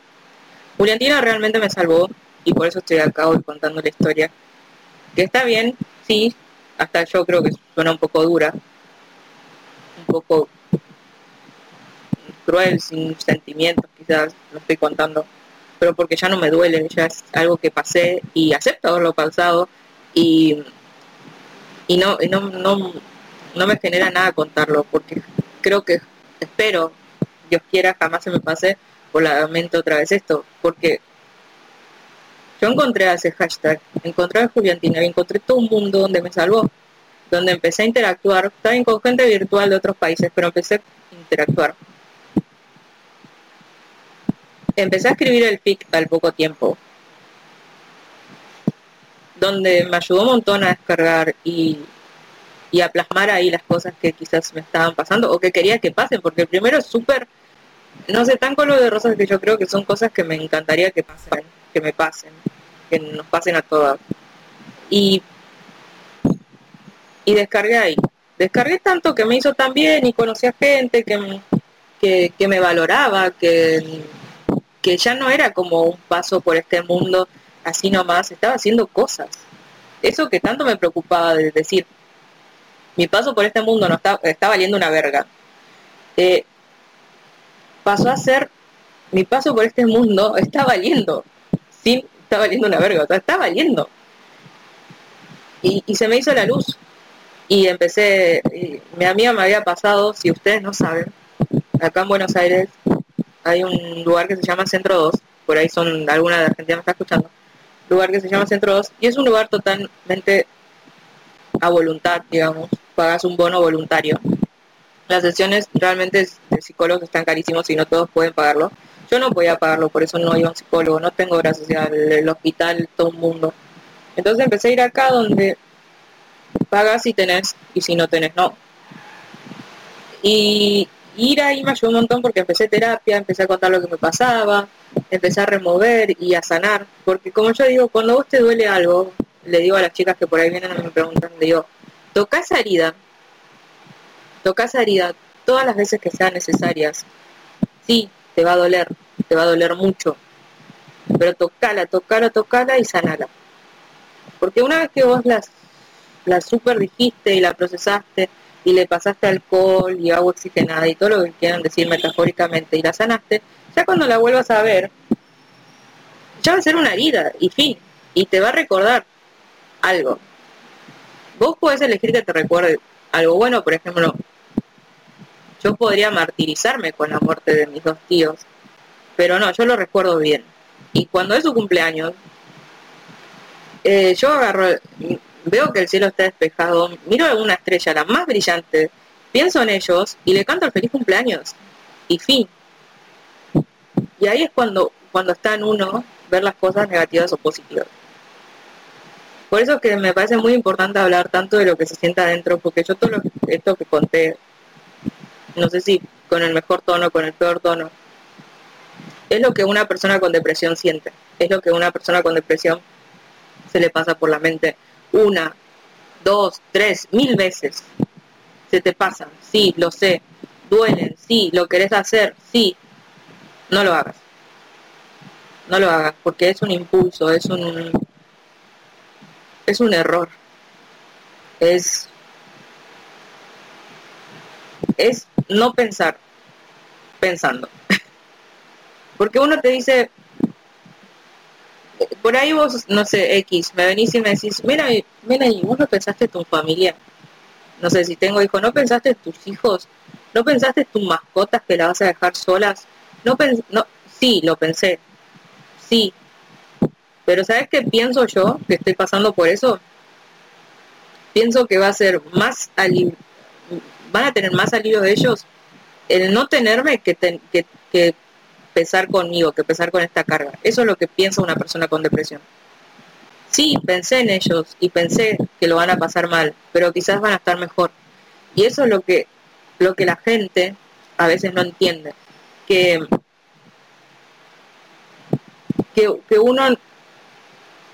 Juliantina realmente me salvó y por eso estoy acá hoy contando la historia. Que está bien, sí, hasta yo creo que suena un poco dura, un poco cruel, sin sentimientos, quizás lo estoy contando, pero porque ya no me duele, ya es algo que pasé y acepto haberlo pasado y, y no, y no, no, no me genera nada contarlo, porque creo que espero, Dios quiera, jamás se me pase por la mente otra vez esto, porque yo encontré a ese hashtag, encontré a Juliantina encontré todo un mundo donde me salvó, donde empecé a interactuar, también con gente virtual de otros países, pero empecé a interactuar. Empecé a escribir el FIC al poco tiempo, donde me ayudó un montón a descargar y, y a plasmar ahí las cosas que quizás me estaban pasando o que quería que pasen, porque el primero es súper, no sé, tan color de rosas que yo creo que son cosas que me encantaría que pasen, que me pasen, que nos pasen a todas. Y, y descargué ahí. Descargué tanto que me hizo tan bien y conocí a gente que, que, que me valoraba, que, que ya no era como un paso por este mundo así nomás, estaba haciendo cosas. Eso que tanto me preocupaba de decir, mi paso por este mundo no está, está valiendo una verga. Eh, pasó a ser, mi paso por este mundo está valiendo, sí, está valiendo una verga, o sea, está valiendo. Y, y se me hizo la luz. Y empecé, mi amiga me había pasado, si ustedes no saben, acá en Buenos Aires hay un lugar que se llama Centro 2, por ahí son, alguna de Argentina me está escuchando, lugar que se llama Centro 2, y es un lugar totalmente a voluntad, digamos, pagas un bono voluntario. Las sesiones realmente de psicólogos están carísimos y no todos pueden pagarlo. Yo no podía pagarlo, por eso no iba a un psicólogo, no tengo obra social, el hospital, todo el mundo. Entonces empecé a ir acá donde pagas si tenés y si no tenés, no. Y ir ahí me ayudó un montón porque empecé terapia, empecé a contar lo que me pasaba, empecé a remover y a sanar. Porque como yo digo, cuando vos te duele algo, le digo a las chicas que por ahí vienen y me preguntan, le digo, toca esa herida, toca esa herida todas las veces que sean necesarias. Sí, te va a doler, te va a doler mucho, pero tocala, tocala, tocala y sanala. Porque una vez que vos las, la super dijiste y la procesaste y le pasaste alcohol y agua oxigenada y todo lo que quieran decir metafóricamente y la sanaste, ya cuando la vuelvas a ver, ya va a ser una herida y fin, y te va a recordar algo. Vos podés elegir que te recuerde algo bueno, por ejemplo, yo podría martirizarme con la muerte de mis dos tíos, pero no, yo lo recuerdo bien. Y cuando es su cumpleaños, eh, yo agarro, veo que el cielo está despejado, miro alguna estrella, la más brillante, pienso en ellos y le canto el feliz cumpleaños. Y fin. Y ahí es cuando, cuando está en uno ver las cosas negativas o positivas. Por eso que me parece muy importante hablar tanto de lo que se siente adentro, porque yo todo lo, esto que conté, no sé si con el mejor tono, con el peor tono, es lo que una persona con depresión siente, es lo que una persona con depresión se le pasa por la mente una, dos, tres, mil veces. Se te pasan, sí, lo sé, duelen, sí, lo querés hacer, sí, no lo hagas. No lo hagas, porque es un impulso, es un es un error. Es es no pensar pensando. [LAUGHS] Porque uno te dice, por ahí vos, no sé, X, me venís y me decís, mira, mira, y vos no pensaste en tu familia. No sé, si tengo hijos, ¿no pensaste en tus hijos? ¿No pensaste en tus mascotas que las vas a dejar solas? No, no sí, lo pensé. Sí. Pero ¿sabes qué pienso yo que estoy pasando por eso? Pienso que va a ser más van a tener más alivio de ellos el no tenerme que, ten- que, que pesar conmigo, que pesar con esta carga. Eso es lo que piensa una persona con depresión. Sí, pensé en ellos y pensé que lo van a pasar mal, pero quizás van a estar mejor. Y eso es lo que, lo que la gente a veces no entiende. Que, que, uno,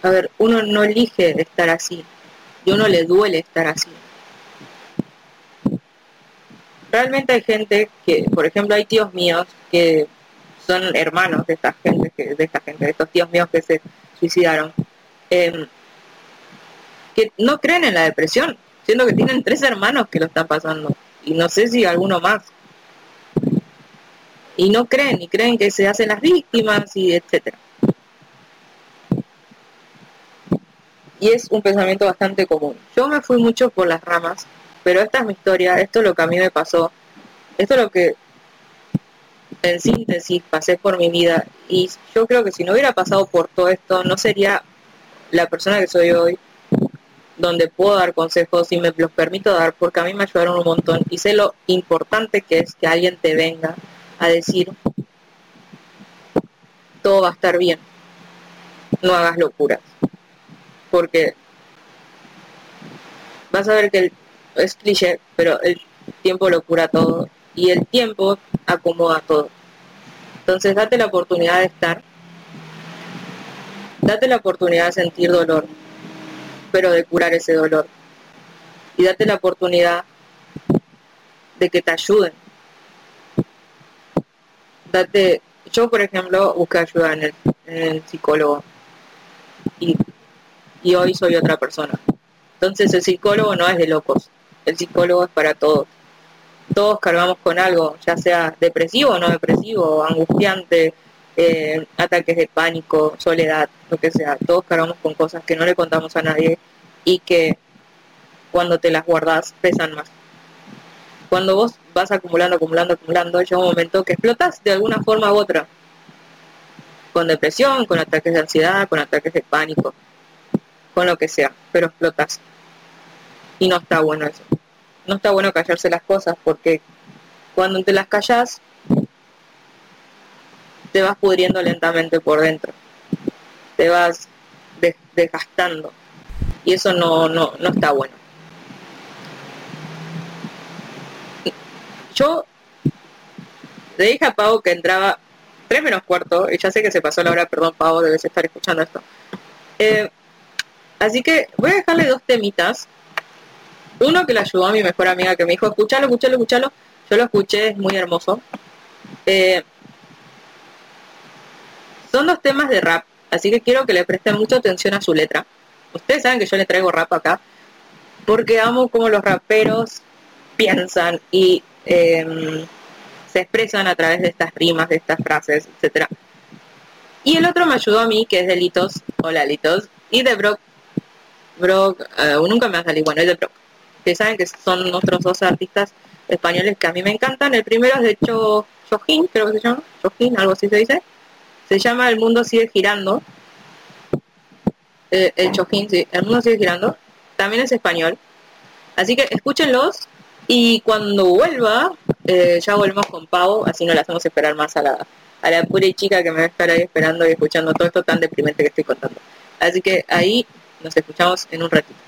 a ver, uno no elige estar así. Y a uno le duele estar así. Realmente hay gente que, por ejemplo, hay tíos míos que son hermanos de esta gente, de esta gente, de estos tíos míos que se suicidaron, eh, que no creen en la depresión, Siendo que tienen tres hermanos que lo están pasando. Y no sé si alguno más. Y no creen, y creen que se hacen las víctimas y etcétera. Y es un pensamiento bastante común. Yo me fui mucho por las ramas, pero esta es mi historia, esto es lo que a mí me pasó, esto es lo que en síntesis pasé por mi vida y yo creo que si no hubiera pasado por todo esto no sería la persona que soy hoy donde puedo dar consejos y me los permito dar porque a mí me ayudaron un montón y sé lo importante que es que alguien te venga a decir todo va a estar bien no hagas locuras porque vas a ver que el, es cliché pero el tiempo lo cura todo y el tiempo acomoda todo. Entonces date la oportunidad de estar, date la oportunidad de sentir dolor, pero de curar ese dolor. Y date la oportunidad de que te ayuden. Date, yo por ejemplo busqué ayuda en el, psicólogo y, hoy soy otra persona. Entonces el psicólogo no es de locos, el psicólogo es para todos todos cargamos con algo, ya sea depresivo o no depresivo, angustiante, eh, ataques de pánico, soledad, lo que sea. Todos cargamos con cosas que no le contamos a nadie y que cuando te las guardas pesan más. Cuando vos vas acumulando, acumulando, acumulando, llega un momento que explotas de alguna forma u otra. Con depresión, con ataques de ansiedad, con ataques de pánico, con lo que sea, pero explotas. Y no está bueno eso no está bueno callarse las cosas porque cuando te las callas te vas pudriendo lentamente por dentro, te vas desgastando y eso no, no, no está bueno. Yo le dije a Pau que entraba tres menos cuarto, y ya sé que se pasó la hora, perdón Pau, debes estar escuchando esto. Eh, así que voy a dejarle dos temitas uno que le ayudó a mi mejor amiga que me dijo, escúchalo, escúchalo, escúchalo. Yo lo escuché, es muy hermoso. Eh, son dos temas de rap, así que quiero que le presten mucha atención a su letra. Ustedes saben que yo le traigo rap acá, porque amo cómo los raperos piensan y em, se expresan a través de estas rimas, de estas frases, etcétera. Y el otro me ayudó a mí, que es de Litos, hola Litos, y de Brock, Brock, eh, nunca me ha salido, bueno, es de Brock que saben que son otros dos artistas españoles que a mí me encantan. El primero es de hecho Jojin, creo que se llama, Jojin, algo así se dice. Se llama El mundo sigue girando. Eh, el Jojin, sí, El mundo sigue girando. También es español. Así que escúchenlos y cuando vuelva, eh, ya volvemos con Pau, así no le hacemos esperar más a la, a la chica que me va a estar ahí esperando y escuchando todo esto tan deprimente que estoy contando. Así que ahí nos escuchamos en un ratito.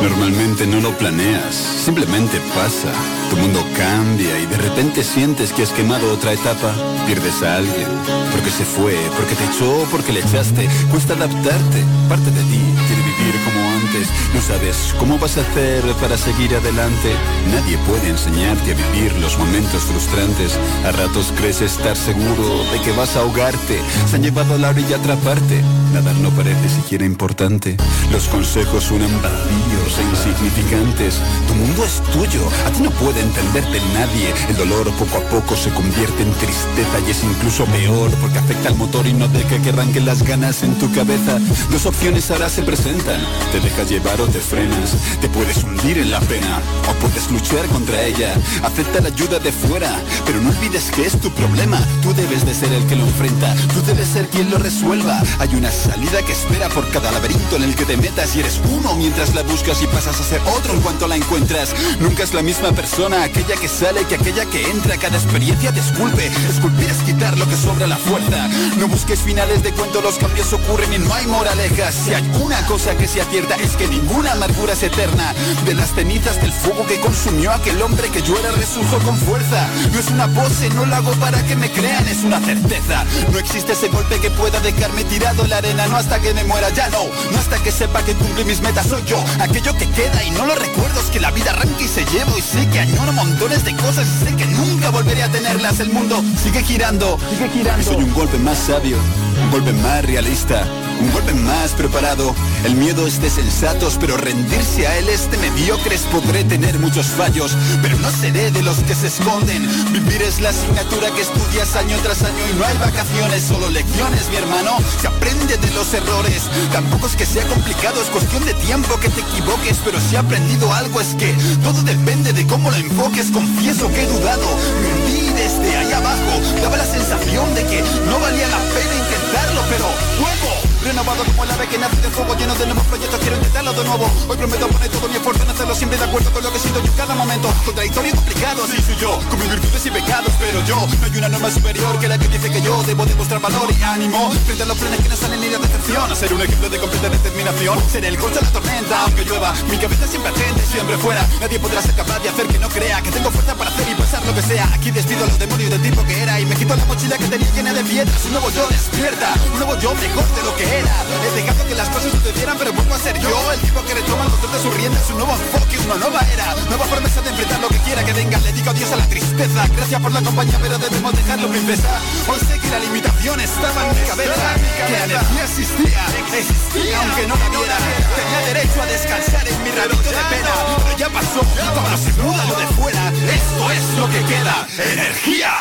Normalmente no lo planeas, simplemente pasa. Tu mundo cambia y de repente sientes que has quemado otra etapa. Pierdes a alguien, porque se fue, porque te echó, porque le echaste. Cuesta adaptarte, parte de ti quiere vivir como antes. No sabes cómo vas a hacer para seguir adelante. Nadie puede enseñarte a vivir los momentos frustrantes. A ratos crees estar seguro de que vas a ahogarte. Se han llevado a la orilla a atraparte. Nadar no parece siquiera importante. Los consejos suenan vacíos e insignificantes. Tu mundo es tuyo, a ti no puede entenderte nadie. El dolor poco a poco se convierte en tristeza y es incluso peor porque afecta al motor y no deja que arranquen las ganas en tu cabeza. Dos opciones ahora se presentan. Te dejas llevar o te frenas. Te puedes hundir en la pena o puedes luchar contra ella. Acepta la ayuda de fuera, pero no olvides que es tu problema. Tú debes de ser el que lo enfrenta. Tú debes ser quien lo resuelva. Hay una salida que espera por cada laberinto en el que te metas y eres uno mientras la buscas y pasas a ser otro en cuanto la encuentras. Nunca es la misma persona, aquella que sale que aquella que entra. Cada experiencia te esculpe. Esculpir es quitar lo que sobra la fuerza. No busques finales de cuento, los cambios ocurren y no hay moralejas. Si hay una cosa que sea cierta es que ninguna amargura es eterna. De las cenizas del fuego que consumió aquel hombre que yo era resurjo con fuerza. No es una pose, no lo hago para que me crean, es una certeza. No existe ese golpe que pueda dejarme tirado en la arena, no hasta que me muera, ya no. No hasta que sepa que cumplí mis metas, soy yo. Aquello que queda y no lo recuerdo es que la vida arranca y se llevo y sé que añoro montones de cosas y sé que nunca volveré a tenerlas. El mundo sigue girando, sigue girando. Soy un golpe más sabio, un golpe más realista un golpe más preparado. El miedo es de sensatos, pero rendirse a él es de mediocres. Podré tener muchos fallos, pero no seré de los que se esconden. Vivir es la asignatura que estudias año tras año y no hay vacaciones, solo lecciones, mi hermano. Se aprende de los errores. Tampoco es que sea complicado, es cuestión de tiempo que te equivoques, pero si he aprendido algo es que todo depende de cómo lo enfoques. Confieso que he dudado, me hundí desde ahí abajo. Daba la sensación de que no valía la pena intentarlo, pero luego Renovado como el ave que nace de fuego lleno de nuevos proyectos Quiero intentarlo de nuevo. Hoy prometo poner todo mi esfuerzo en hacerlo siempre de acuerdo con lo que siento yo en cada momento. Contradictorio y complicado, así soy yo Con mis virtudes y pecados, pero yo No hay una norma superior que la que dice que yo Debo demostrar valor y ánimo. Frente a los frenes que no salen ni de decepción Ser un ejemplo de completa determinación. Seré el coche de la tormenta aunque llueva Mi cabeza siempre atente, siempre fuera. Nadie podrá ser capaz de hacer que no crea Que tengo fuerza para hacer y pasar lo que sea. Aquí despido a los demonios del tipo que era Y me quito la mochila que tenía llena de piedras. Un nuevo yo despierta, un nuevo yo mejor de lo que era He dejado que las cosas sucedieran pero vuelvo a ser yo El tipo que retoma el control de su rienda Un nuevo enfoque, una nueva era. Nueva promesa de enfrentar lo que quiera que venga. Le digo adiós a la tristeza. Gracias por la compañía pero debemos dejarlo princesa. Hoy sé que la limitación estaba en mi cabeza Que la energía existía, existía aunque no la viera. Tenía derecho a descansar en mi rabito de pena Pero ya pasó, como se muda lo de fuera Esto es lo que queda, energía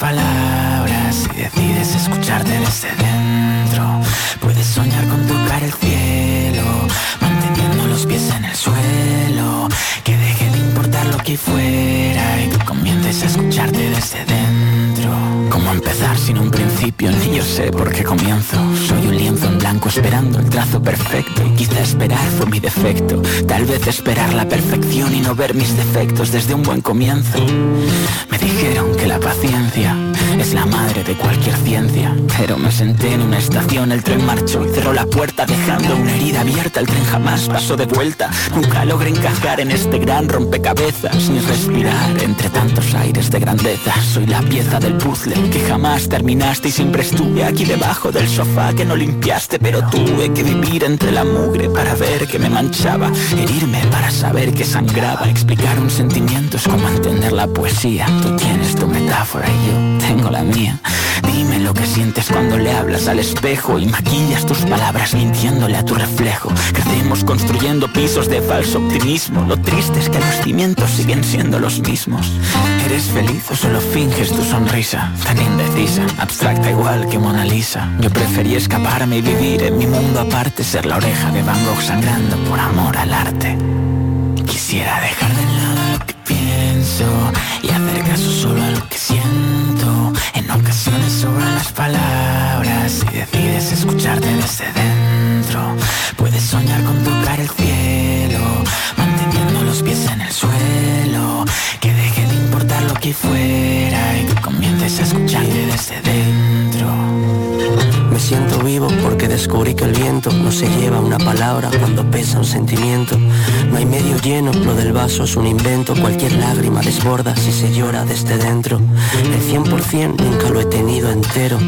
palabras y decides escucharte desde dentro. Puedes soñar con tocar el cielo, los pies en el suelo. Que deje de importar lo que fuera y que comiences a escucharte desde dentro. Como empezar sin un principio, ni yo sé por qué comienzo. Soy un lienzo en blanco esperando el trazo perfecto. Quizá esperar fue mi defecto. Tal vez esperar la perfección y no ver mis defectos desde un buen comienzo. Me dijeron que la paciencia es la madre de cualquier ciencia. Pero me senté en una estación, el tren marchó y cerró la puerta dejando una herida abierta. El tren jamás pasó de vuelta. Nunca logré encajar en este gran rompecabezas ni respirar entre tantos aires de grandeza. Soy la pieza del puzzle que jamás terminaste y siempre estuve aquí debajo del sofá que no limpiaste. Pero tuve que vivir entre la mugre para ver que me manchaba, herirme para saber que sangraba. Explicar un sentimiento es como entender la poesía. Tú tienes tu metáfora y yo tengo Dime lo que sientes cuando le hablas al espejo y maquillas tus palabras mintiéndole a tu reflejo. Crecemos construyendo pisos de falso optimismo. Lo triste es que los cimientos siguen siendo los mismos. ¿Eres feliz o solo finges tu sonrisa? Tan indecisa, abstracta igual que Mona Lisa. Yo preferí escaparme y vivir en mi mundo aparte, ser la oreja de Van Gogh sangrando por amor al arte. Quisiera dejar de lado lo que pienso y hacer caso solo a lo que siento. Ocasiones sobran las palabras y decides escucharte desde dentro. Puedes soñar con tocar el cielo, manteniendo los pies en el suelo. Que deje de importar lo que fuera y que comiences a escucharte desde dentro. Siento vivo porque descubrí que el viento no se lleva una palabra cuando pesa un sentimiento. No hay medio lleno, lo del vaso es un invento. Cualquier lágrima desborda si se llora desde dentro. El 100% nunca lo he tenido entero.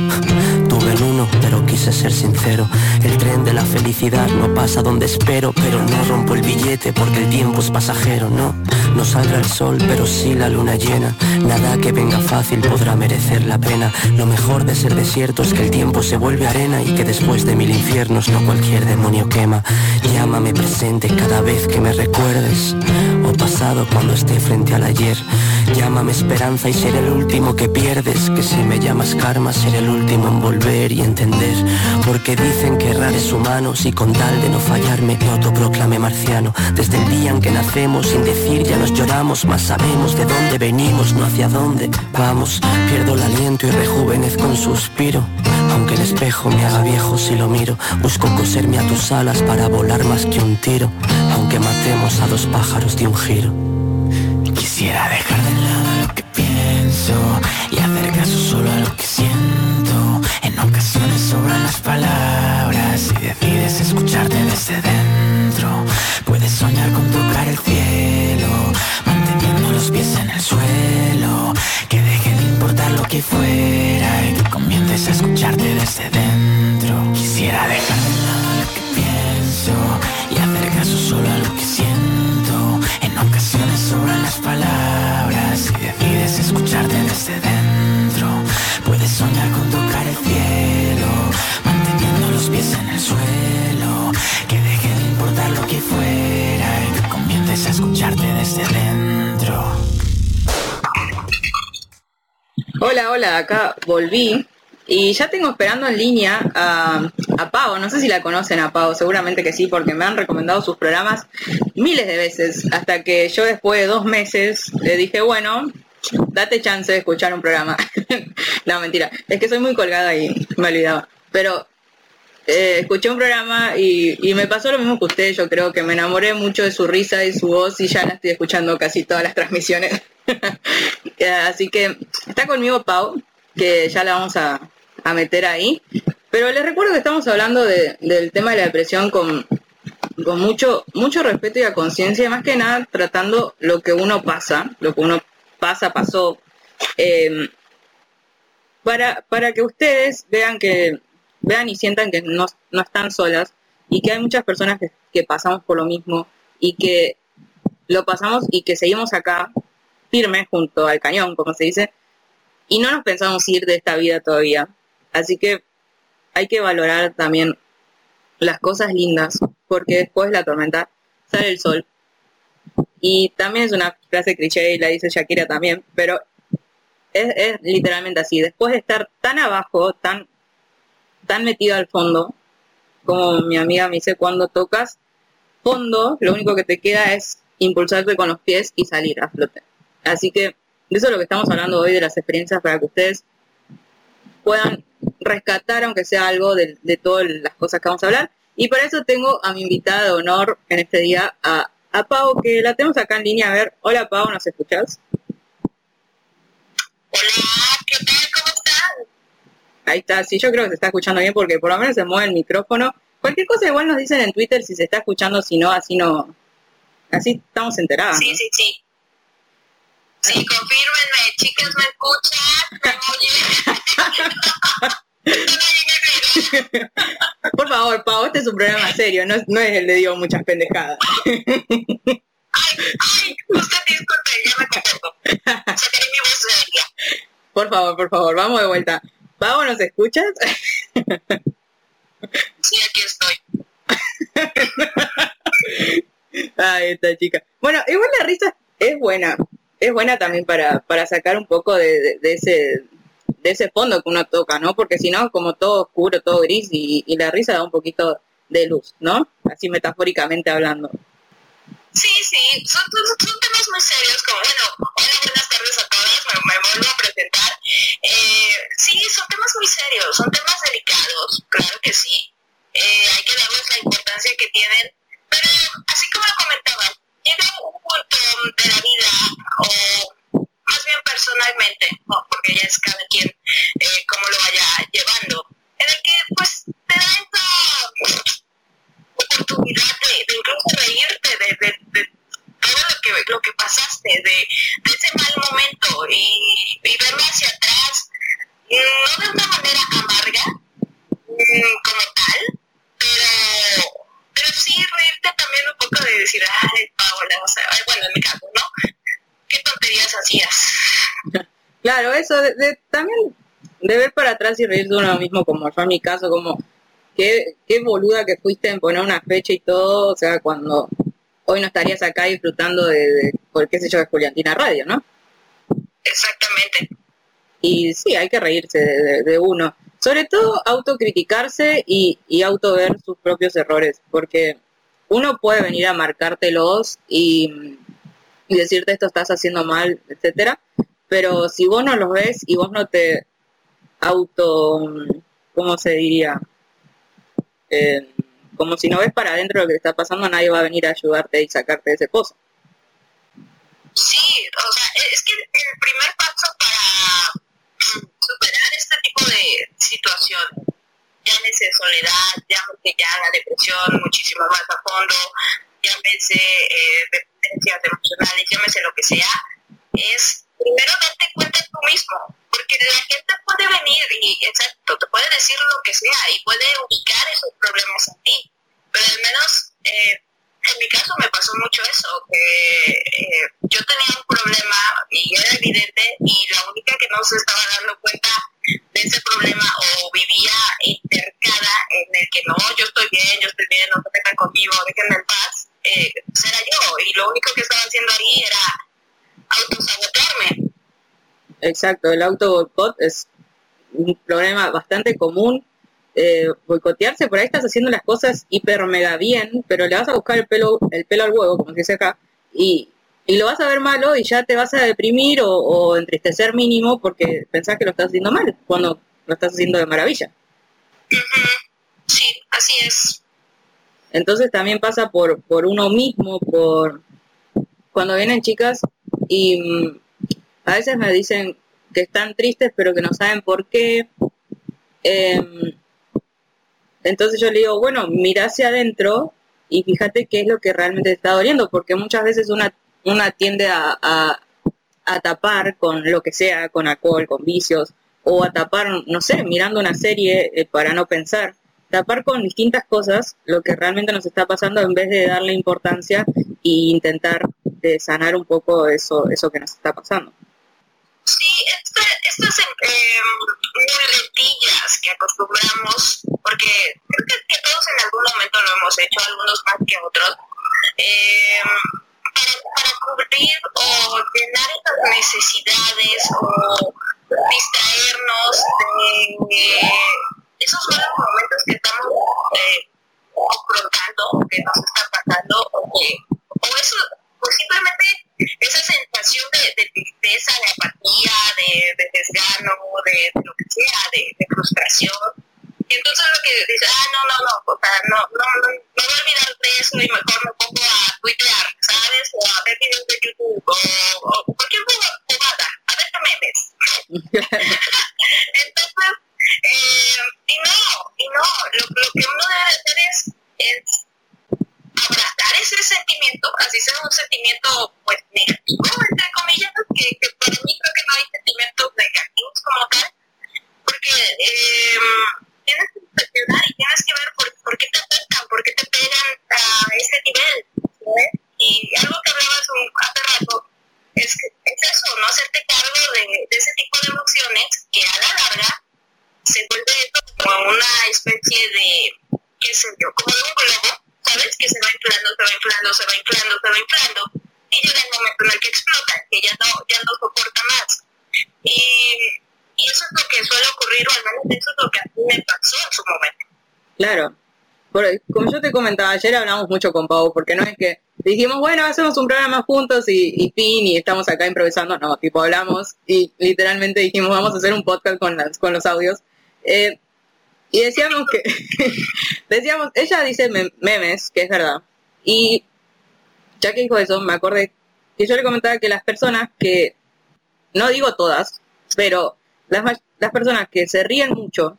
Tuve el uno, pero quise ser sincero. El tren de la felicidad no pasa donde espero, pero no rompo el billete porque el tiempo es pasajero, no. No saldrá el sol, pero sí la luna llena. Nada que venga fácil podrá merecer la pena. Lo mejor de ser desierto es que el tiempo se vuelve arena y que después de mil infiernos no cualquier demonio quema. Llámame presente cada vez que me recuerdes o pasado cuando esté frente al ayer. Llámame esperanza y seré el último que pierdes. Que si me llamas karma seré el último en volver y entender. Porque dicen que errar es humano si con tal de no fallarme me autoproclame marciano. Desde el día en que nacemos sin decir ya nos lloramos, más sabemos de dónde venimos, no hacia dónde vamos. Pierdo el aliento y rejuvenezco un suspiro. Aunque el espejo me haga viejo si lo miro, busco coserme a tus alas para volar más que un tiro, aunque matemos a dos pájaros de un giro. Quisiera dejar de lado lo que pienso y hacer caso solo a lo que siento. En ocasiones sobran las palabras y decides escucharte desde dentro. Puedes soñar con tocar el cielo, manteniendo los pies en el suelo. Que deje importar lo que fuera y que comiences a escucharte desde dentro. Quisiera dejar de lado lo que pienso y hacer caso solo a lo que siento. En ocasiones sobran las palabras y decides escucharte desde dentro. Puedes soñar con tocar el cielo, manteniendo los pies en el suelo. Que deje de importar lo que fuera y que comiences a escucharte desde dentro. Hola, hola, acá volví. Y ya tengo esperando en línea a, a Pau. No sé si la conocen a Pau, seguramente que sí, porque me han recomendado sus programas miles de veces. Hasta que yo después de dos meses le dije, bueno, date chance de escuchar un programa. [LAUGHS] no, mentira. Es que soy muy colgada y me olvidaba. Pero eh, escuché un programa y, y me pasó lo mismo que usted. Yo creo que me enamoré mucho de su risa y su voz y ya la estoy escuchando casi todas las [LAUGHS] transmisiones. [LAUGHS] Así que está conmigo Pau, que ya la vamos a, a meter ahí. Pero les recuerdo que estamos hablando de- del tema de la depresión con, con mucho, mucho respeto y a conciencia, más que nada tratando lo que uno pasa, lo que uno pasa, pasó, eh, para, para que ustedes vean que, vean y sientan que no, no están solas y que hay muchas personas que pasamos por lo mismo y que lo pasamos y que seguimos acá firmes junto al cañón, como se dice, y no nos pensamos ir de esta vida todavía. Así que hay que valorar también las cosas lindas, porque después de la tormenta sale el sol. Y también es una frase cliché y la dice Shakira también, pero es, es literalmente así. Después de estar tan abajo, tan, tan metido al fondo, como mi amiga me dice, cuando tocas fondo, lo único que te queda es impulsarte con los pies y salir a flote. Así que de eso es lo que estamos hablando hoy, de las experiencias, para que ustedes puedan rescatar, aunque sea algo de, de todas las cosas que vamos a hablar. Y para eso tengo a mi invitada de honor en este día, a, a Pau, que la tenemos acá en línea. A ver, hola Pau, ¿nos escuchás? Ahí está, sí, yo creo que se está escuchando bien porque por lo menos se mueve el micrófono. Cualquier cosa igual nos dicen en Twitter si se está escuchando, si no, así no, así estamos enterados. Sí, sí, sí. Sí, confírmenme, chicas, ¿me escuchan? ¿Me? [LAUGHS] Por favor, Pau, este es un programa serio, no, es- no es el de digo muchas pendejadas. Ay, ay, usted disculpe, ya me. Sacaré mi voz seria. Por favor, por favor, vamos de vuelta. Pau, ¿nos escuchas? Sí, aquí estoy. [LAUGHS] Ay, esta chica. Bueno, igual la risa es buena. Es buena también para, para sacar un poco de, de- ese de ese fondo que uno toca, ¿no? Porque si no, como todo oscuro, todo gris, y, la risa da un poquito de luz, ¿no? Así metafóricamente hablando. Sí, sí, son, temas muy serios, como bueno, hola, buenas tardes a todas, me, me vuelvo a presentar. Eh, sí, son temas muy serios, son temas delicados, claro que sí. Eh, hay que darles la importancia que tienen, pero así como lo comentaba, llega un punto de la vida, o más bien personalmente, porque ya es cada quien eh, cómo lo vaya llevando, en el que pues te da esa oportunidad de, incluso reírte de, de, todo lo que, lo que pasaste, de, de ese mal momento y, y verlo hacia atrás, no de una manera amarga mm, como tal, pero, pero sí reírte también un poco de decir, ay, Paola, o sea, ay, bueno, en mi caso, ¿no? ¿Qué tonterías hacías? Claro, eso de, de- también de ver para atrás y reír de uno mismo, como yo en mi caso, como qué, qué boluda que fuiste en poner una fecha y todo, o sea, cuando hoy no estarías acá disfrutando de, de por qué sé yo, de Juliantina Radio, ¿no? Exactamente. Y sí, hay que reírse de, de- de uno. Sobre todo autocriticarse y, y auto ver sus propios errores, porque uno puede venir a marcártelos y, y decirte esto estás haciendo mal, etcétera, pero si vos no los ves y vos no te auto, ¿cómo se diría? Eh, como si no ves para adentro lo que te está pasando, nadie va a venir a ayudarte y sacarte de ese pozo. Sí, o sea, es que el primer paso para superar de situación, llámese soledad, llámese ya la depresión muchísimo más a fondo, llámese eh, dependencias emocionales, llámese lo que sea, es primero darte cuenta tú mismo, porque la gente puede venir y, exacto, te puede decir lo que sea y puede ubicar esos problemas en ti, pero al menos eh, en mi caso me pasó mucho eso, que eh, yo tenía un problema y era evidente y la única que no se estaba dando cuenta de ese problema o vivía intercada en el que no, yo estoy bien, yo estoy bien, no se metan conmigo, déjenme en paz, eh, era yo y lo único que estaba haciendo ahí era autosabotearme. Exacto, el auto boicot es un problema bastante común. Eh, boicotearse, por ahí estás haciendo las cosas hiper mega bien, pero le vas a buscar el pelo, el pelo al huevo, como se dice acá, y, y lo vas a ver malo y ya te vas a deprimir o, o entristecer mínimo porque pensás que lo estás haciendo mal, cuando lo estás haciendo de maravilla. Sí, así es. Entonces también pasa por, por uno mismo, por cuando vienen chicas y mm, a veces me dicen que están tristes pero que no saben por qué. Em, entonces yo le digo, bueno, mira hacia adentro y fíjate qué es lo que realmente te está doliendo, porque muchas veces una, una tiende a, a, tapar con lo que sea, con alcohol, con vicios, o a tapar, no sé, mirando una serie eh, para no pensar tapar con distintas cosas lo que realmente nos está pasando en vez de darle importancia e intentar de sanar un poco eso eso que nos está pasando. Sí, esta- estas eh, muletillas que acostumbramos, porque creo que, todos en algún momento lo hemos hecho, algunos más que otros, eh, para, cubrir o llenar esas necesidades o distraernos de esos malos momentos que estamos eh, afrontando, o que nos está pasando, o que, o eso, o simplemente esa sensación de, tristeza, de apatía, de, de desgano, de, de lo que sea, de frustración. Y entonces lo que dice, ah, no, no, no, o sea, no, no, no, me voy a olvidar de eso y mejor me pongo a tuitear, ¿sabes? O a ver videos de YouTube, o, o cualquier jugada, a ver memes. [LAUGHS] Entonces, eh, y no, y no, lo, lo que uno debe hacer es, abrazar ese sentimiento, así sea un sentimiento pues negativo, entre comillas, que, que para mí creo que no hay sentimientos negativos como tal, porque eh, tienes que reflexionar y tienes que ver por, por qué te afectan, por qué te pegan a ese nivel. Y algo que hablabas un- hace rato es, es eso, no hacerte cargo de, ese tipo de emociones que a la larga se vuelve como una especie de, qué sé yo, como de un globo, ¿sabes? Que se va inflando, se va inflando, se va inflando, se va inflando, y llega el momento en el que explota, que ya no, ya no soporta más. Y, y eso es lo que suele ocurrir, o al menos eso es lo que a mí me pasó en su momento. Claro. Como yo te comentaba ayer, hablamos mucho con Pau, porque no es que dijimos, bueno, hacemos un programa juntos y, fin, y estamos acá improvisando. No, tipo, hablamos y literalmente dijimos, vamos a hacer un podcast con, las, con los audios. Eh, y decíamos que, [LAUGHS] decíamos, ella dice mem- memes, que es verdad. Y ya que dijo eso, me acordé que yo le comentaba que las personas que, no digo todas, pero las, las personas que se ríen mucho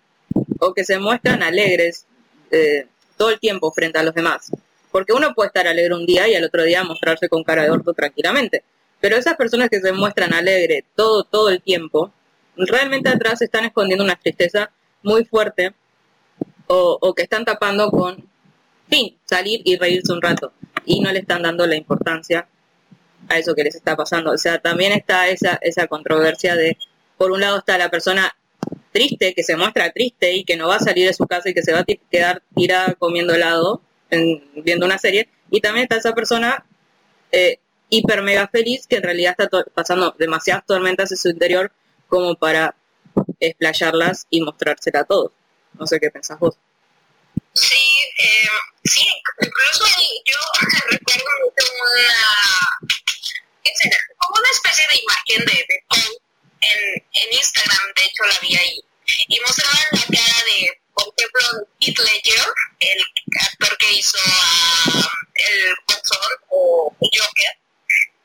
o que se muestran alegres eh, todo el tiempo frente a los demás. Porque uno puede estar alegre un día y al otro día mostrarse con cara de orto tranquilamente. Pero esas personas que se muestran alegre todo, todo el tiempo, realmente atrás están escondiendo una tristeza muy fuerte o, o que están tapando con, fin, salir y reírse un rato. Y no le están dando la importancia a eso que les está pasando. O sea, también está esa, esa controversia de, por un lado está la persona triste, que se muestra triste y que no va a salir de su casa y que se va a quedar tirada comiendo helado, en- viendo una serie, y también está esa persona eh, hiper mega feliz que en realidad está pasando demasiadas tormentas en su interior como para explayarlas y mostrársela a todos. No sé qué pensás vos. Sí, eh, sí, incluso yo [LAUGHS] recuerdo una, una especie de imagen de, en, en Instagram, de hecho la vi ahí, y mostraban la cara de, por ejemplo, Heath Ledger, el actor que hizo a el Guasón o Joker,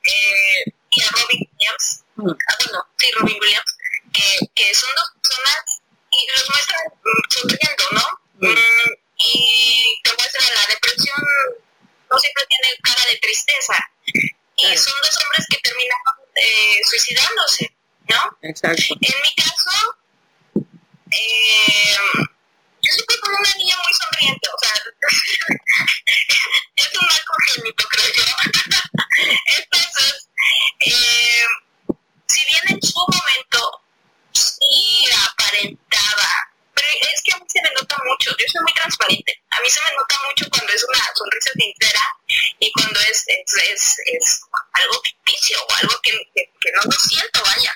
eh, y a Robin Williams, ah, bueno, sí, Robin Williams, que, que son dos personas y los muestran mm, sonriendo, ¿no? Mm, y te muestran la depresión, no siempre tiene cara de tristeza. Y son dos hombres que terminan eh, suicidándose, ¿no? Exacto. En mi caso, eh, yo siempre fui una niña muy sonriente, o sea, [LAUGHS] es un mal congénito, creo yo. [LAUGHS] Entonces, eh, si bien en su momento sí aparentaba, es que a mí se me nota mucho, yo soy muy transparente. A mí se me nota mucho cuando es una sonrisa sincera y cuando es, es, es, algo ficticio o algo que, que, no lo siento, vaya.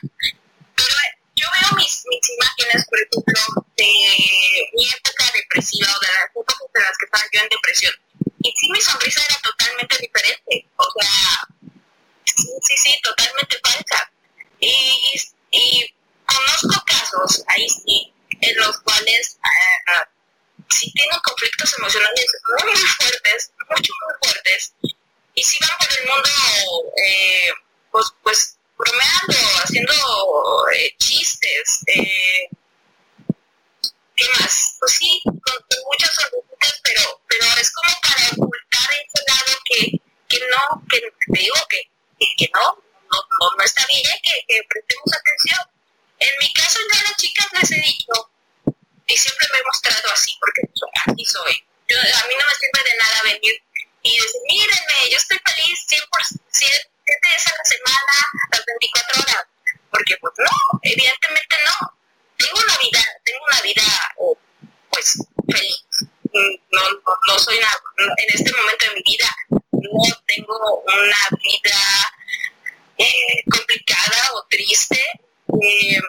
Pero eh, yo veo mis, mis imágenes, por ejemplo, de mi época depresiva o de las épocas en las que estaba yo en depresión. Y sí, mi sonrisa era totalmente diferente. O sea, sí, sí, sí, totalmente falsa. Y, y, y conozco casos, ahí sí, en los cuales eh, si tienen conflictos emocionales muy, muy fuertes, mucho, muy fuertes, y si van por el mundo, eh, pues, pues bromeando, haciendo eh, chistes, eh, ¿qué más? Pues sí, con, con muchas sorpresas, pero, pero es como para ocultar ese lado que, que no, que te digo que, que, que no, no, no, no, está bien que, que prestemos atención. En mi caso ya las chicas les he dicho, y siempre me he mostrado así, porque así soy. Yo, a mí no me sirve de nada venir y decir, mírenme, yo estoy feliz 100%, 7 veces a la semana, las 24 horas. Porque pues no, evidentemente no. Tengo una vida, tengo una vida eh, pues feliz. No, no, no soy una, en este momento de mi vida no tengo una vida eh, complicada o triste, eh,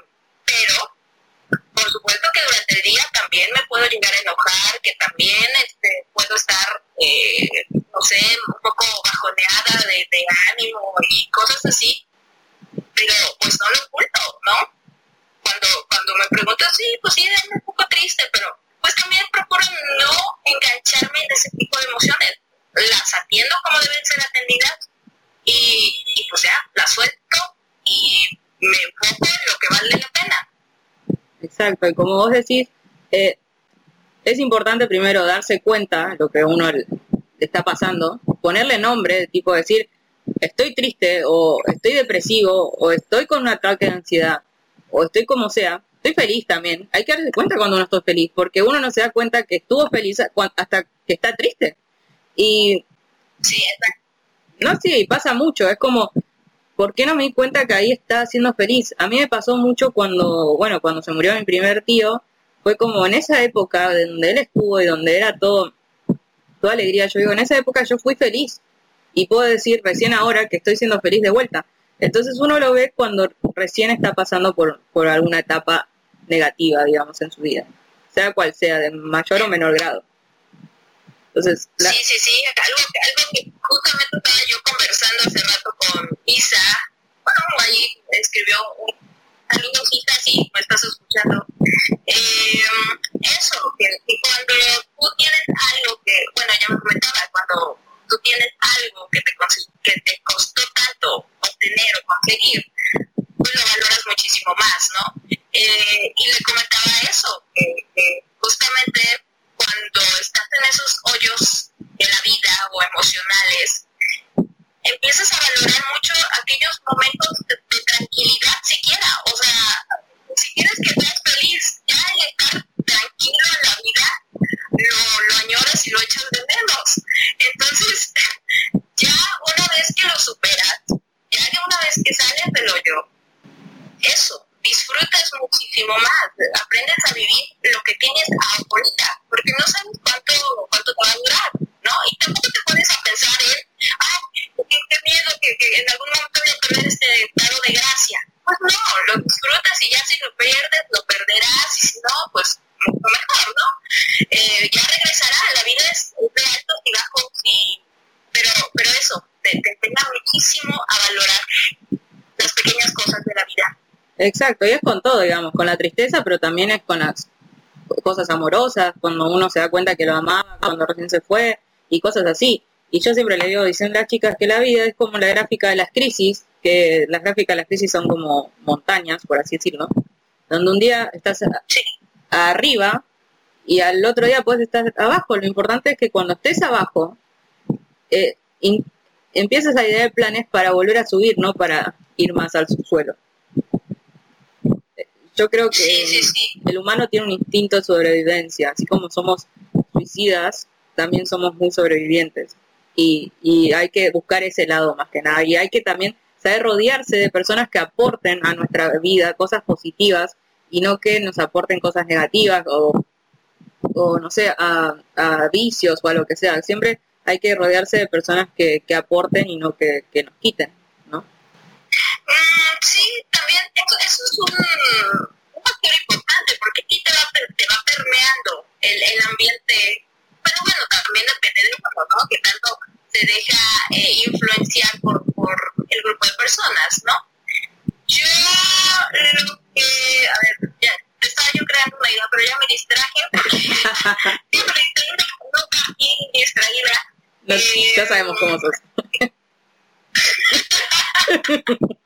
que durante el día también me puedo llegar a enojar, que también este, puedo estar, eh, no sé, un poco bajoneada de, ánimo y cosas así, pero pues no lo oculto, ¿no? Cuando, cuando me preguntan, sí, pues sí, ando un poco triste, pero pues también procuro no engancharme en ese tipo de emociones. Las atiendo como deben ser atendidas y, y pues ya, las suelto y me enfoco en lo que vale la pena. Exacto, y como vos decís, eh, es importante primero darse cuenta de lo que uno le está pasando, ponerle nombre, tipo decir, estoy triste, o estoy depresivo, o estoy con un ataque de ansiedad, o estoy como sea, estoy feliz también. Hay que darse cuenta cuando uno está feliz, porque uno no se da cuenta que estuvo feliz hasta que está triste. Y Sí, no, sí, pasa mucho. Es como, ¿por qué no me di cuenta que ahí está siendo feliz? A mí me pasó mucho cuando, bueno, cuando se murió mi primer tío, fue como en esa época de donde él estuvo y donde era todo, toda alegría. Yo digo, en esa época yo fui feliz y puedo decir recién ahora que estoy siendo feliz de vuelta. Entonces uno lo ve cuando recién está pasando por, por alguna etapa negativa, digamos, en su vida, sea cual sea, de mayor o menor grado. Entonces, Sí, sí, sí, algo, algo que justamente estaba yo conversando hace rato con Isa, bueno, ahí escribió un saludos Isa, si me estás escuchando, Eh, eso, que, cuando tú tienes algo que, bueno, ya me comentaba, cuando tú tienes algo que te, que te costó tanto obtener o conseguir, pues lo valoras muchísimo más, ¿no? Eh, y le comentaba eso, que justamente cuando estás en esos hoyos de la vida o emocionales, empiezas a valorar mucho aquellos momentos de, de tranquilidad siquiera, o sea, si quieres que seas feliz, ya el estar tranquilo en la vida, lo, lo añoras y lo echas de menos. Entonces, [LAUGHS] ya una vez que lo superas, ya que una vez que sales del hoyo, eso, disfrutas muchísimo más, aprendes a vivir lo que tienes ahorita, porque no sabes cuánto, cuánto te va a durar, ¿no? Y tampoco te pones a pensar en, ay, qué, miedo que, que en algún momento voy a perder este estado de gracia. Pues no, lo disfrutas y ya si lo pierdes, lo perderás, y si no, pues mucho mejor, ¿no? Eh, ya regresará, la vida es de altos y bajos, y, pero, pero eso, te, te enseña muchísimo a valorar las pequeñas cosas de la vida. Exacto, y es con todo, digamos, con la tristeza, pero también es con las cosas amorosas, cuando uno se da cuenta que lo amaba, cuando recién se fue, y cosas así. Y yo siempre le digo, dicen las chicas que la vida es como la gráfica de las crisis, que las gráficas de las crisis son como montañas, por así decirlo, donde un día estás [CLEARS THROAT] arriba y al otro día puedes estar abajo. Lo importante es que cuando estés abajo, eh, empieces a idear planes para volver a subir, no para ir más al subsuelo. Yo creo que Sí, sí, sí. el humano tiene un instinto de sobrevivencia, así como somos suicidas, también somos muy sobrevivientes. Y, y hay que buscar ese lado más que nada. Y hay que también saber rodearse de personas que aporten a nuestra vida cosas positivas y no que nos aporten cosas negativas o, o no sé, a, a vicios o a lo que sea. Siempre hay que rodearse de personas que, que aporten y no que, que nos quiten, ¿no? Sí, también eso, eso es un, un factor importante porque aquí te va, te va permeando el, el ambiente, pero bueno, también depende de uno, ¿no? Que tanto se deja eh, influenciar por, por el grupo de personas, ¿no? Yo lo que, a ver, ya estaba yo creando una idea, pero ya me distraje porque siempre estoy nunca bien distraída. Ya sabemos cómo sos. [LAUGHS] [LAUGHS]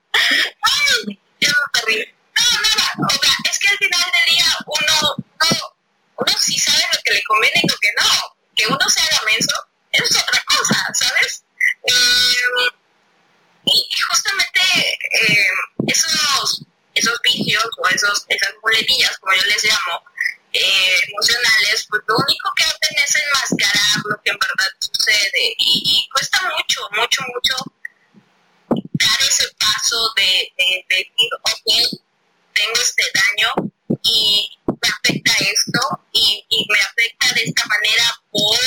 No, nada, o sea, es que al final del día uno, no, uno sí sabe lo que le conviene y lo que no. Que uno se haga menso es otra cosa, ¿sabes? Eh, y justamente eh, esos, esos vicios o esos, esas muletillas, como yo les llamo, eh, emocionales, pues lo único que hacen es enmascarar lo que en verdad sucede. Y, y cuesta mucho, mucho, mucho dar ese paso de, de, de decir, ok, tengo este daño y me afecta esto y, y me afecta de esta manera por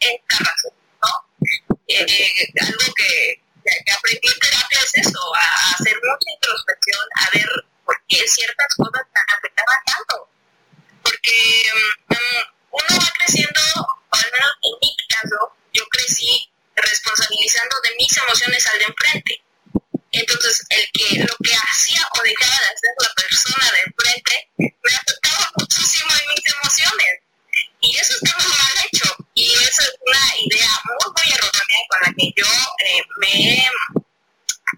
esta razón, ¿no? Eh, algo que, que- que aprendí en terapia es eso, a hacer mucha introspección, a ver por qué ciertas cosas me afectaban tanto. Porque mm, uno va creciendo, o al menos en mi caso, yo crecí responsabilizando de mis emociones al de enfrente. Entonces, el que lo que hacía o dejaba de hacer la persona de enfrente me afectaba muchísimo en mis emociones. Y eso está muy mal hecho. Y eso es una idea muy, muy errónea con la que yo eh, me he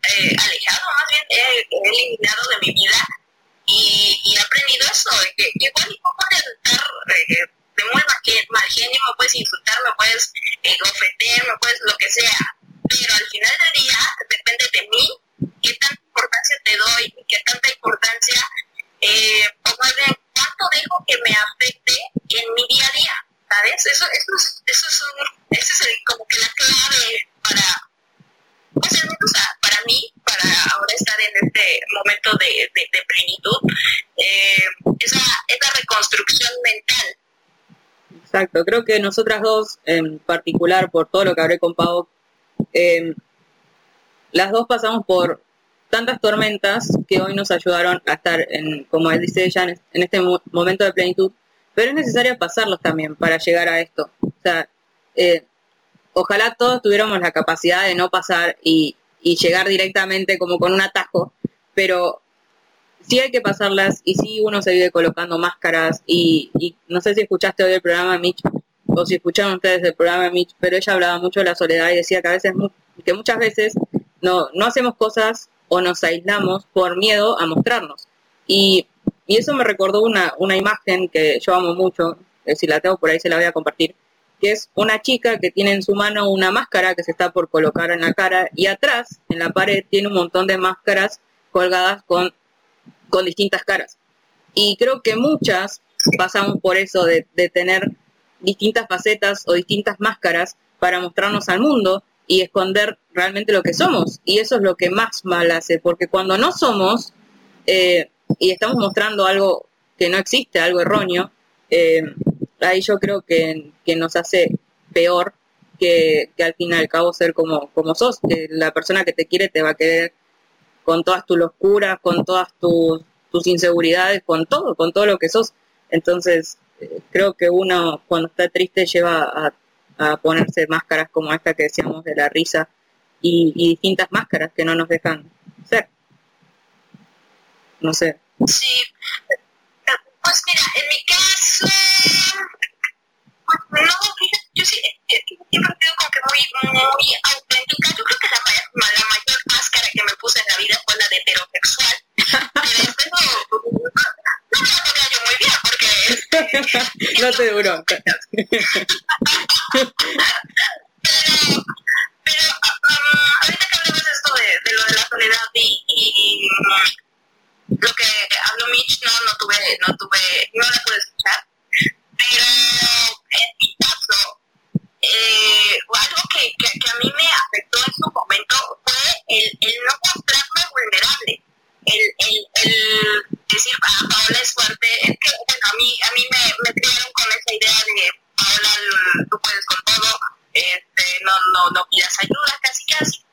eh, alejado, más bien he, eliminado de mi vida y, he aprendido eso, que, que igual puedes estar eh, de muy mal, mal genio, me puedes insultar, me puedes eh, ofender, me puedes lo que sea, pero al final del día depende de mí qué tanta importancia te doy y qué tanta importancia, eh, o más bien, cuánto dejo que me afecte en mi día a día, ¿sabes? Eso, eso, es, eso es, un, como que la clave para, pues al menos a- para mí, para ahora estar en este momento de plenitud, eh, esa, esa reconstrucción mental. Exacto, creo que nosotras dos, en particular, por todo lo que hablé con Pau, eh, las dos pasamos por tantas tormentas que hoy nos ayudaron a estar, en, como él dice ella, en, este mo- momento de plenitud, pero es necesario pasarlos también para llegar a esto. O sea, eh, ojalá todos tuviéramos la capacidad de no pasar y, llegar directamente como con un atajo, pero sí hay que pasarlas y sí uno se vive colocando máscaras y, y no sé si escuchaste hoy el programa Mitch o si escucharon ustedes el programa Mitch, pero ella hablaba mucho de la soledad y decía que a veces que muchas veces no, no hacemos cosas o nos aislamos por miedo a mostrarnos. Y, y eso me recordó una, una imagen que yo amo mucho, que si la tengo por ahí se la voy a compartir, que es una chica que tiene en su mano una máscara que se está por colocar en la cara y atrás, en la pared, tiene un montón de máscaras colgadas con, con distintas caras. Y creo que muchas pasamos por eso de, de tener distintas facetas o distintas máscaras para mostrarnos al mundo y esconder realmente lo que somos. Y eso es lo que más mal hace, porque cuando no somos eh, y estamos mostrando algo que no existe, algo erróneo, eh, ahí yo creo que, que nos hace peor que, que al fin y al cabo ser como, como sos, que la persona que te quiere te va a querer con todas tus locuras, con todas tus, tus inseguridades, con todo, con todo lo que sos. Entonces, eh, creo que uno cuando está triste lleva a, a ponerse máscaras como esta que decíamos de la risa y, y distintas máscaras que no nos dejan ser. No sé. Sí. Pues mira, en mi caso, pues no, yo sí, eh, eh, siempre he sido como que muy, muy auténtica. Yo creo que la, ma- la mayor máscara que me puse en la vida fue la de heterosexual. Pero no, no me la ponía yo muy bien porque no te duró. pero, pero um, ahorita que hablamos de esto de, de lo de la soledad y, y, lo que habló Mitch, no, no tuve, no tuve, no la pude escuchar, pero en mi caso, eh, algo que, que, que a mí me afectó en su momento fue el, el no mostrarme vulnerable. El, el, el decir, ah, Paola es fuerte, es que bueno, a mí, a mí me, me criaron con esa idea de, Paola, l- tú puedes con todo, este, no, no, no pidas ayuda, casi, casi.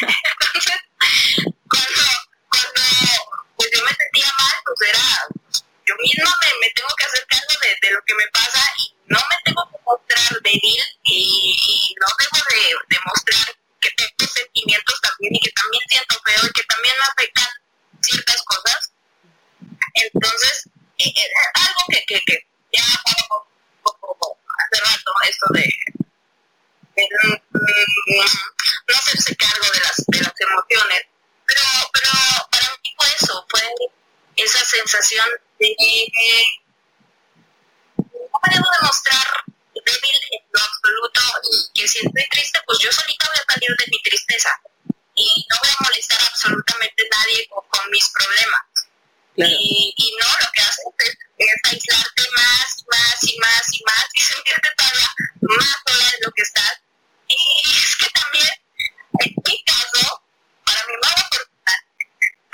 Entonces, [LAUGHS] cuando, cuando pues yo me sentía mal, pues era, yo misma me, me tengo que hacer cargo de, de lo que me pasa y no me tengo que mostrar débil y, y no debo de, de mostrar que tengo sentimientos también y que también siento feo y que también me afectan ciertas cosas. Entonces, eh, eh, algo que, que, que ya hace rato, esto de, el, mm, no hacerse cargo de las, de las emociones. Pero, pero para mí fue eso, fue esa sensación de que no debo demostrar débil en lo absoluto y que si estoy triste, pues yo solita voy a salir de mi tristeza y no voy a molestar a absolutamente nadie con, con mis problemas. Y, y no, lo que haces es, es aislarte más, más y más y más y sentirte todavía más sola de lo que estás. Y es que también, en mi caso, para mi mala fortuna,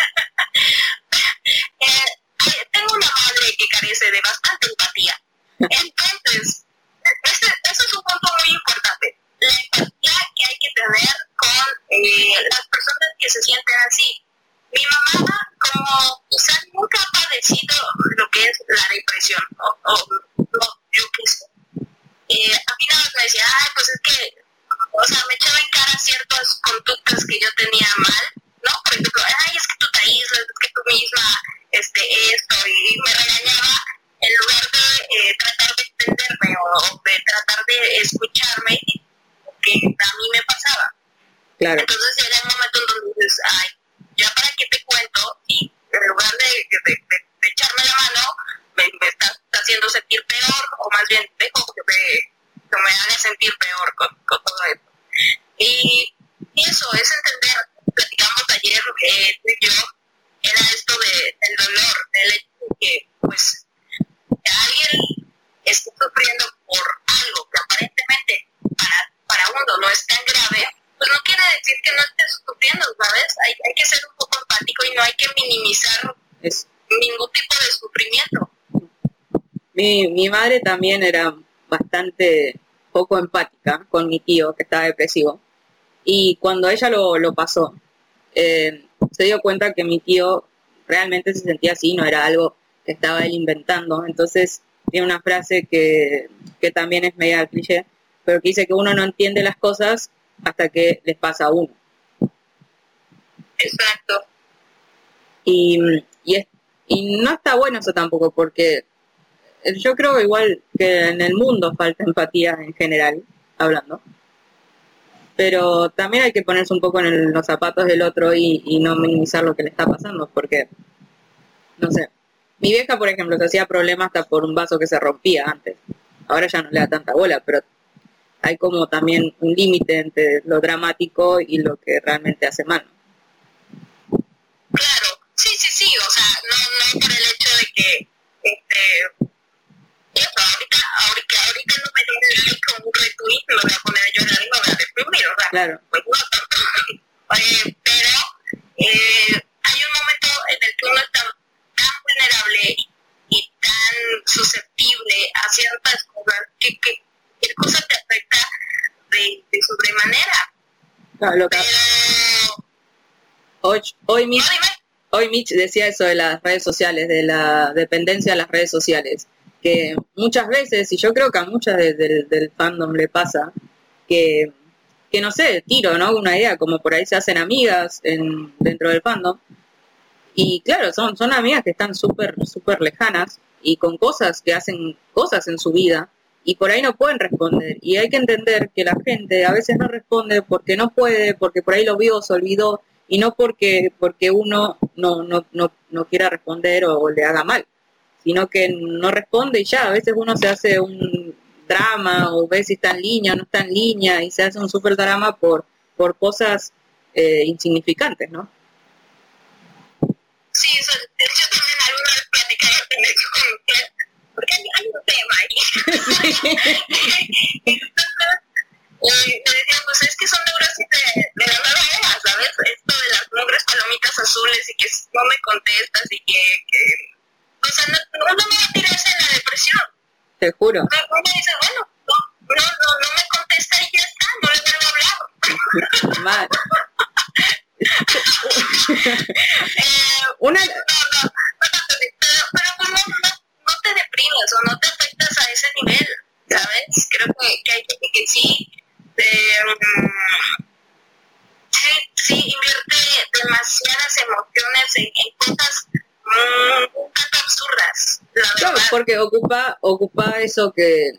[LAUGHS] eh, tengo una madre que carece de bastante empatía. [LAUGHS] Entonces, ese, eso es un punto muy importante. La empatía que hay que tener con eh, las personas que se sienten así. Mi mamá, como quizás nunca ha padecido lo que es la depresión, o, o no, yo qué. Eh, a mí nada más me decía, ay, pues es que, o sea, me echaba en cara ciertas conductas que yo tenía mal, ¿no? Por ejemplo, ay, es que tú te aíslas, es que tú misma, este, esto, y me regañaba en lugar de eh, tratar de entenderme o de tratar de escucharme, que a mí me pasaba. Claro. Entonces era un momento en donde dices, ay, ya para qué te cuento, y en lugar de, de, de, de echarme la mano, me, me estás haciendo sentir peor, o más bien dejo que me, que me haga sentir peor con, con todo esto. Y, y eso es entender, platicamos ayer, eh, tú y yo, era esto de, del dolor, del hecho de que, pues, alguien esté sufriendo por algo que aparentemente uno no es tan grave, pues no quiere decir que no estés sufriendo, ¿sabes? Hay, hay que ser un poco empático y no hay que minimizar ningún tipo de sufrimiento. Mi, mi madre también era bastante poco empática con mi tío que estaba depresivo. Y cuando ella lo, lo pasó, eh, se dio cuenta que mi tío realmente se sentía así, no era algo que estaba él inventando. Entonces tiene una frase que, que también es media cliché, pero que dice que uno no entiende las cosas hasta que les pasa a uno. Exacto. Y, y, es- y no está bueno eso tampoco, porque yo creo igual que en el mundo falta empatía en general, hablando. Pero también hay que ponerse un poco en el- los zapatos del otro y, y no minimizar lo que le está pasando, porque, no sé, mi vieja, por ejemplo, se hacía problemas hasta por un vaso que se rompía antes. Ahora ya no le da tanta bola, pero hay como también un límite entre lo dramático y lo que realmente hace mal. Claro, sí, sí, sí, o sea, no, no por el hecho de que, este, eso, ahorita, ahorita, ahorita no me den like o un retweet, me voy a poner a llorar y me voy a deprimir, o sea, Claro. pues no tanto. Eh, pero eh, hay un momento en el que uno está tan vulnerable y, y tan susceptible a ciertas cosas que, que cualquier cosa te afecta de, de sobremanera. Claro, lo que- Pero, hoy, hoy Mitch, hoy decía eso de las redes sociales, de la dependencia de las redes sociales, que muchas veces, y yo creo que a muchas de- del, del fandom le pasa, que, que no sé, tiro, ¿no? Una idea, como por ahí se hacen amigas en, dentro del fandom, y claro, son, son amigas que están súper, súper lejanas y con cosas que hacen cosas en su vida y por ahí no pueden responder. Y hay que entender que la gente a veces no responde porque no puede, porque por ahí lo vio, se olvidó y no porque, porque uno no, no, no, no quiera responder o, le haga mal, sino que no responde y ya, a veces uno se hace un drama o ve si está en línea no está en línea y se hace un súper drama por, por cosas eh, insignificantes, ¿no? Sí, eso, yo también alguna vez platicaba porque hay, hay un tema ahí. eh, me decían, pues es que son neurosis de, de la nueva era, ¿sabes? Esto de las mugres palomitas azules y que no me contestas y que, que o sea, no, uno no va a tirarse en la depresión. Te juro. Uno uno dice, bueno, no, no, no, no me contesta y ya está, no le vuelvo a hablar. [LAUGHS] Mal. Eh, [LAUGHS] [LAUGHS] Una, no, no, no, pero, pero pues no, no, o no te afectas a ese nivel, ¿sabes? Creo que, que hay gente que sí, eh, sí, sí invierte demasiadas emociones en, en cosas mm, un tanto absurdas, la Claro, verdad. porque ocupa, ocupa eso que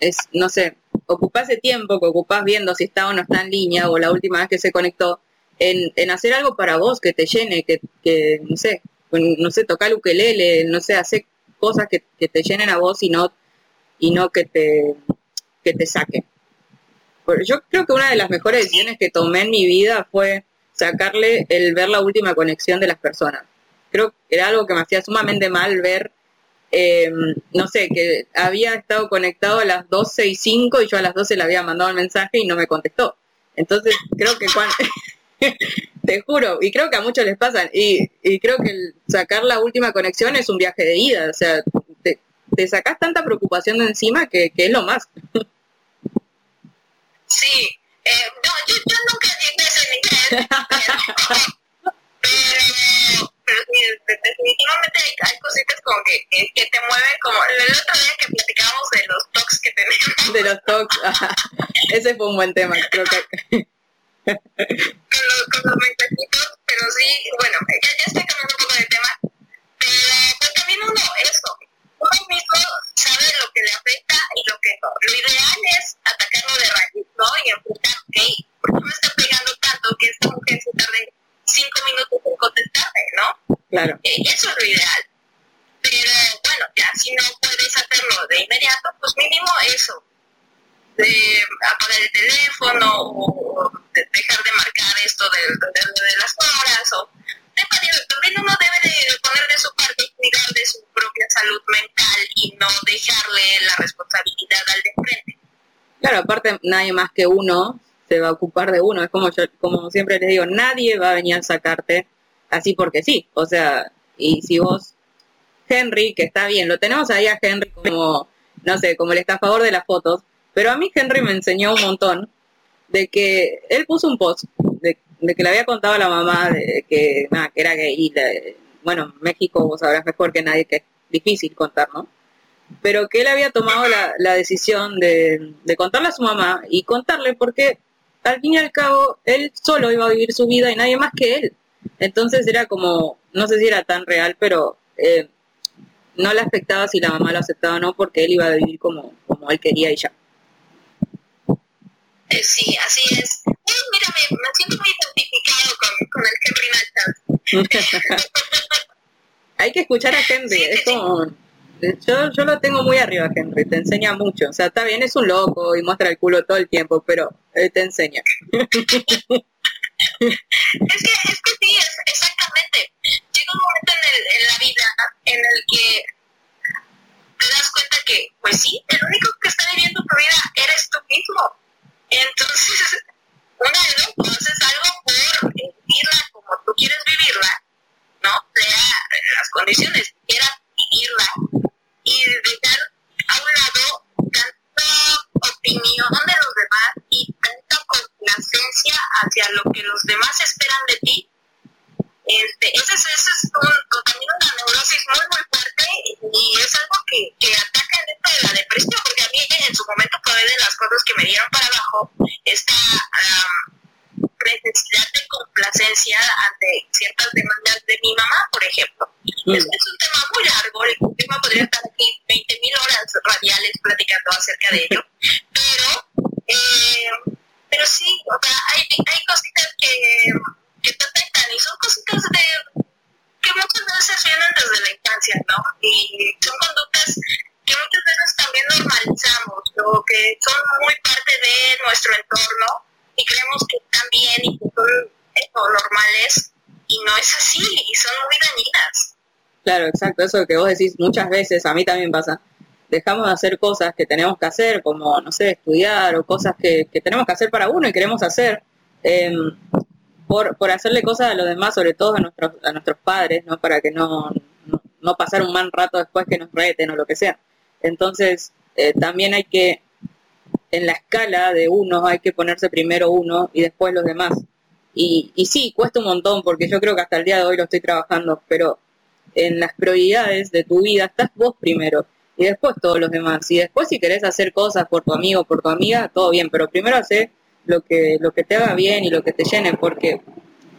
es, no sé, ocupás ese tiempo que ocupás viendo si está o no está en línea o la última vez que se conectó, en, en hacer algo para vos que te llene, que, que no sé, no sé, tocar ukelele, no sé, hacer cosas que, que te llenen a vos y no, y no que te, que te saquen. Yo creo que una de las mejores decisiones que tomé en mi vida fue sacarle el ver la última conexión de las personas. Creo que era algo que me hacía sumamente mal ver, eh, no sé, que había estado conectado a las 12 y 5 y yo a las 12 le había mandado el mensaje y no me contestó. Entonces creo que cuando... [LAUGHS] te juro, y creo que a muchos les pasa, y, y creo que el sacar la última conexión es un viaje de ida, o sea, te, te sacas tanta preocupación de encima que, que es lo más. Sí, eh, no, yo, yo nunca llegué a ese nivel, pero, pero, pero sí, de- definitivamente hay, hay cositas como que, que, que te mueven, como el otro día que platicábamos de los talks que tenemos de los talks. ajá. Ese fue un buen tema, creo que con los, con los mensajitos, pero sí, bueno, ya, ya estoy cambiando un poco de tema, pero pues también uno, eso, uno mismo sabe lo que le afecta y lo que no. Lo ideal es atacarlo de raíz, ¿no? Y enfrentar, ok, ¿por qué me está pegando tanto que esta mujer se tarde cinco minutos en contestarme, ¿no? claro. Eh, eso es lo ideal. Pero bueno, ya si no puedes hacerlo de inmediato, pues mínimo eso. De apagar el teléfono o de dejar de marcar esto de, de, de las horas o también uno debe de poner de su parte cuidar de su propia salud mental y no dejarle la responsabilidad al de. Claro, aparte nadie más que uno se va a ocupar de uno. Es como yo, como siempre les digo, nadie va a venir a sacarte así porque sí. O sea, y si vos, Henry, que está bien, lo tenemos ahí a Henry como, no sé, como el estafador de las fotos, pero a mí Henry me enseñó un montón de que él puso un post de, de que le había contado a la mamá de que, nada, que era gay. Y le- bueno, México vos sabrás mejor que nadie que es difícil contar, ¿no? pero que él había tomado la, la decisión de, de contarle a su mamá y contarle porque al fin y al cabo él solo iba a vivir su vida y nadie más que él. Entonces era como, no sé si era tan real, pero eh, no le afectaba si la mamá lo aceptaba o no porque él iba a vivir como, como él quería y ya. Eh, sí, así es. Eh, mira, me, me siento muy identificado con, con el Henry Nachas. [LAUGHS] Hay que escuchar a Henry, es como... Yo, yo lo tengo muy arriba, Henry, te enseña mucho. O sea, está bien, es un loco y muestra el culo todo el tiempo, pero él te enseña. [LAUGHS] Es que, es que sí, es, exactamente. Llega un momento en, el, en la vida en el que te das cuenta que, pues sí, el único que está viviendo tu vida eres tú mismo. Entonces, una de dos, algo por vivirla como tú quieres vivirla, ¿no? Sea las condiciones, quieras vivirla y dejar a un lado tanta opinión de los demás y tanta complacencia hacia lo que los demás esperan de ti. Este, ese es, ese es un, también una neurosis muy muy fuerte y es algo que, que ataca en esto de la depresión, porque a mí en su momento fue de las cosas que me dieron para abajo esta am, necesidad de complacencia ante ciertas demandas de mi mamá, por ejemplo. Es, es un tema muy largo, el tema podría estar aquí 20.000 horas radiales platicando acerca de ello, [LAUGHS] pero, eh, pero sí, o sea, hay, hay cositas que, que y son cositas de que muchas veces vienen desde la infancia, ¿no? Y son conductas que muchas veces también normalizamos o que son muy parte de nuestro entorno y creemos que están bien y que son normales y no es así y son muy dañinas. Claro, exacto, eso que vos decís muchas veces, a mí también pasa. Dejamos de hacer cosas que tenemos que hacer, como, no sé, estudiar o cosas que, que tenemos que hacer para uno y queremos hacer, em, por, por hacerle cosas a los demás, sobre todo a nuestros, a nuestros padres, ¿no? Para que no, no, pasar un mal rato después que nos reten o lo que sea. Entonces, eh, también hay que, en la escala de uno, hay que ponerse primero uno y después los demás. Y, y sí, cuesta un montón, porque yo creo que hasta el día de hoy lo estoy trabajando, pero en las prioridades de tu vida estás vos primero y después todos los demás. Y después si querés hacer cosas por tu amigo, por tu amiga, todo bien, pero primero hacer lo que, lo que te haga bien y lo que te llene, porque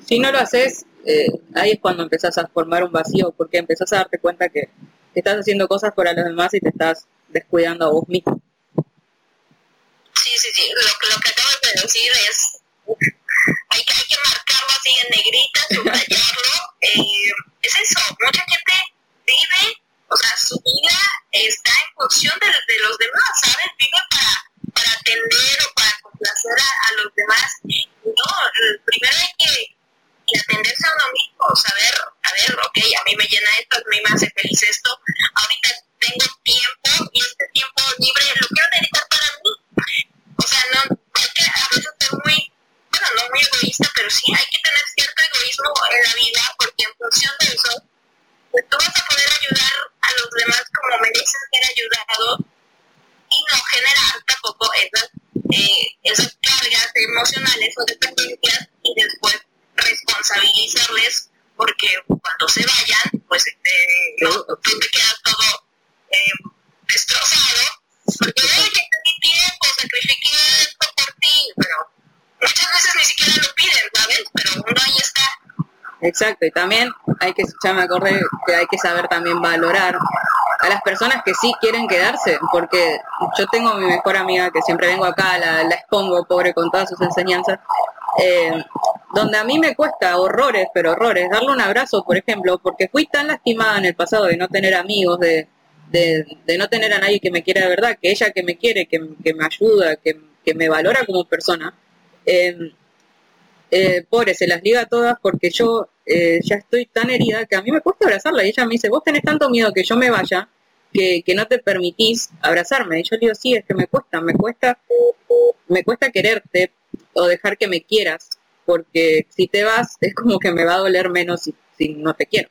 si no lo haces, eh, ahí es cuando empezás a formar un vacío, porque empezás a darte cuenta que estás haciendo cosas para los demás y te estás descuidando a vos mismo. Sí, sí, sí. Lo, lo que acabas de decir es. Hay que, hay que marcarlo así en negrita, subrayarlo. [LAUGHS] Eh, es eso. Mucha gente vive, o sea, su vida está en función de, de los demás, ¿sabes? Vive para, para atender o para complacer a, a los demás. No, eh, primero hay que, atenderse a uno mismo, saber, a ver, ok, a mí me llena esto, a mí me hace feliz esto. Ahorita tengo tiempo y este tiempo libre lo quiero dedicar para mí o sea, no, hay que a veces ser muy, bueno, no muy egoísta, pero sí hay que tener cierto egoísmo en la vida, porque en función de eso, pues tú vas a poder ayudar a los demás como merecen ser ayudados y no generar tampoco esas, eh, esas cargas emocionales o dependencias y después responsabilizarles porque cuando se vayan, pues este, no, tú te quedas todo eh, destrozado porque oye, di tiempo, sacrifiqué esto por ti, pero muchas veces ni siquiera lo piden, ¿sabes? Pero uno ahí está. Exacto, y también hay que, ya me acordé que hay que saber también valorar a las personas que sí quieren quedarse, porque yo tengo a mi mejor amiga que siempre vengo acá, la, la expongo, pobre, con todas sus enseñanzas, eh, donde a mí me cuesta horrores, pero horrores, darle un abrazo, por ejemplo, porque fui tan lastimada en el pasado de no tener amigos, de, de, no tener a nadie que me quiera de verdad, que ella que me quiere, que, que me ayuda, que, que me valora como persona, eh, eh, pobre, se las liga a todas porque yo eh, ya estoy tan herida que a mí me cuesta abrazarla. Y ella me dice, vos tenés tanto miedo que yo me vaya que, que no te permitís abrazarme. Y yo le digo, sí, es que me cuesta, me cuesta, me cuesta quererte o dejar que me quieras, porque si te vas es como que me va a doler menos si, si no te quiero.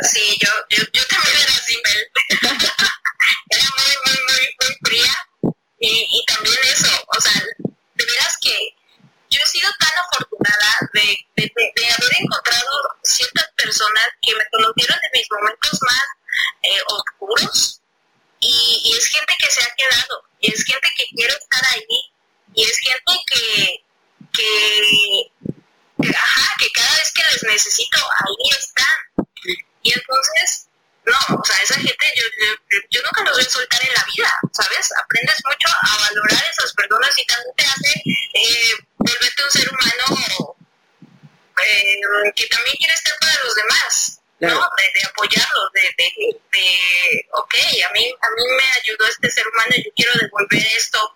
Sí, yo, yo, yo también era así, [LAUGHS] era muy, muy, muy, muy fría. Y, y también eso, o sea, de veras que tan afortunada de, haber encontrado ciertas personas que me conocieron en mis momentos más eh, oscuros y, y es gente que se ha quedado, y es gente que quiere estar ahí, y es gente que, que, que, ajá, que cada vez que les necesito, ahí están. Y entonces, no, o sea, esa gente yo, yo, yo nunca los voy a soltar en la vida, ¿sabes? Aprendes mucho a valorar esas personas y también te hace eh, volverte un ser humano eh, que también quiere estar para los demás, ¿no? De, de apoyarlos, de, de, de, ok, a mí, a mí me ayudó este ser humano, yo quiero devolver esto,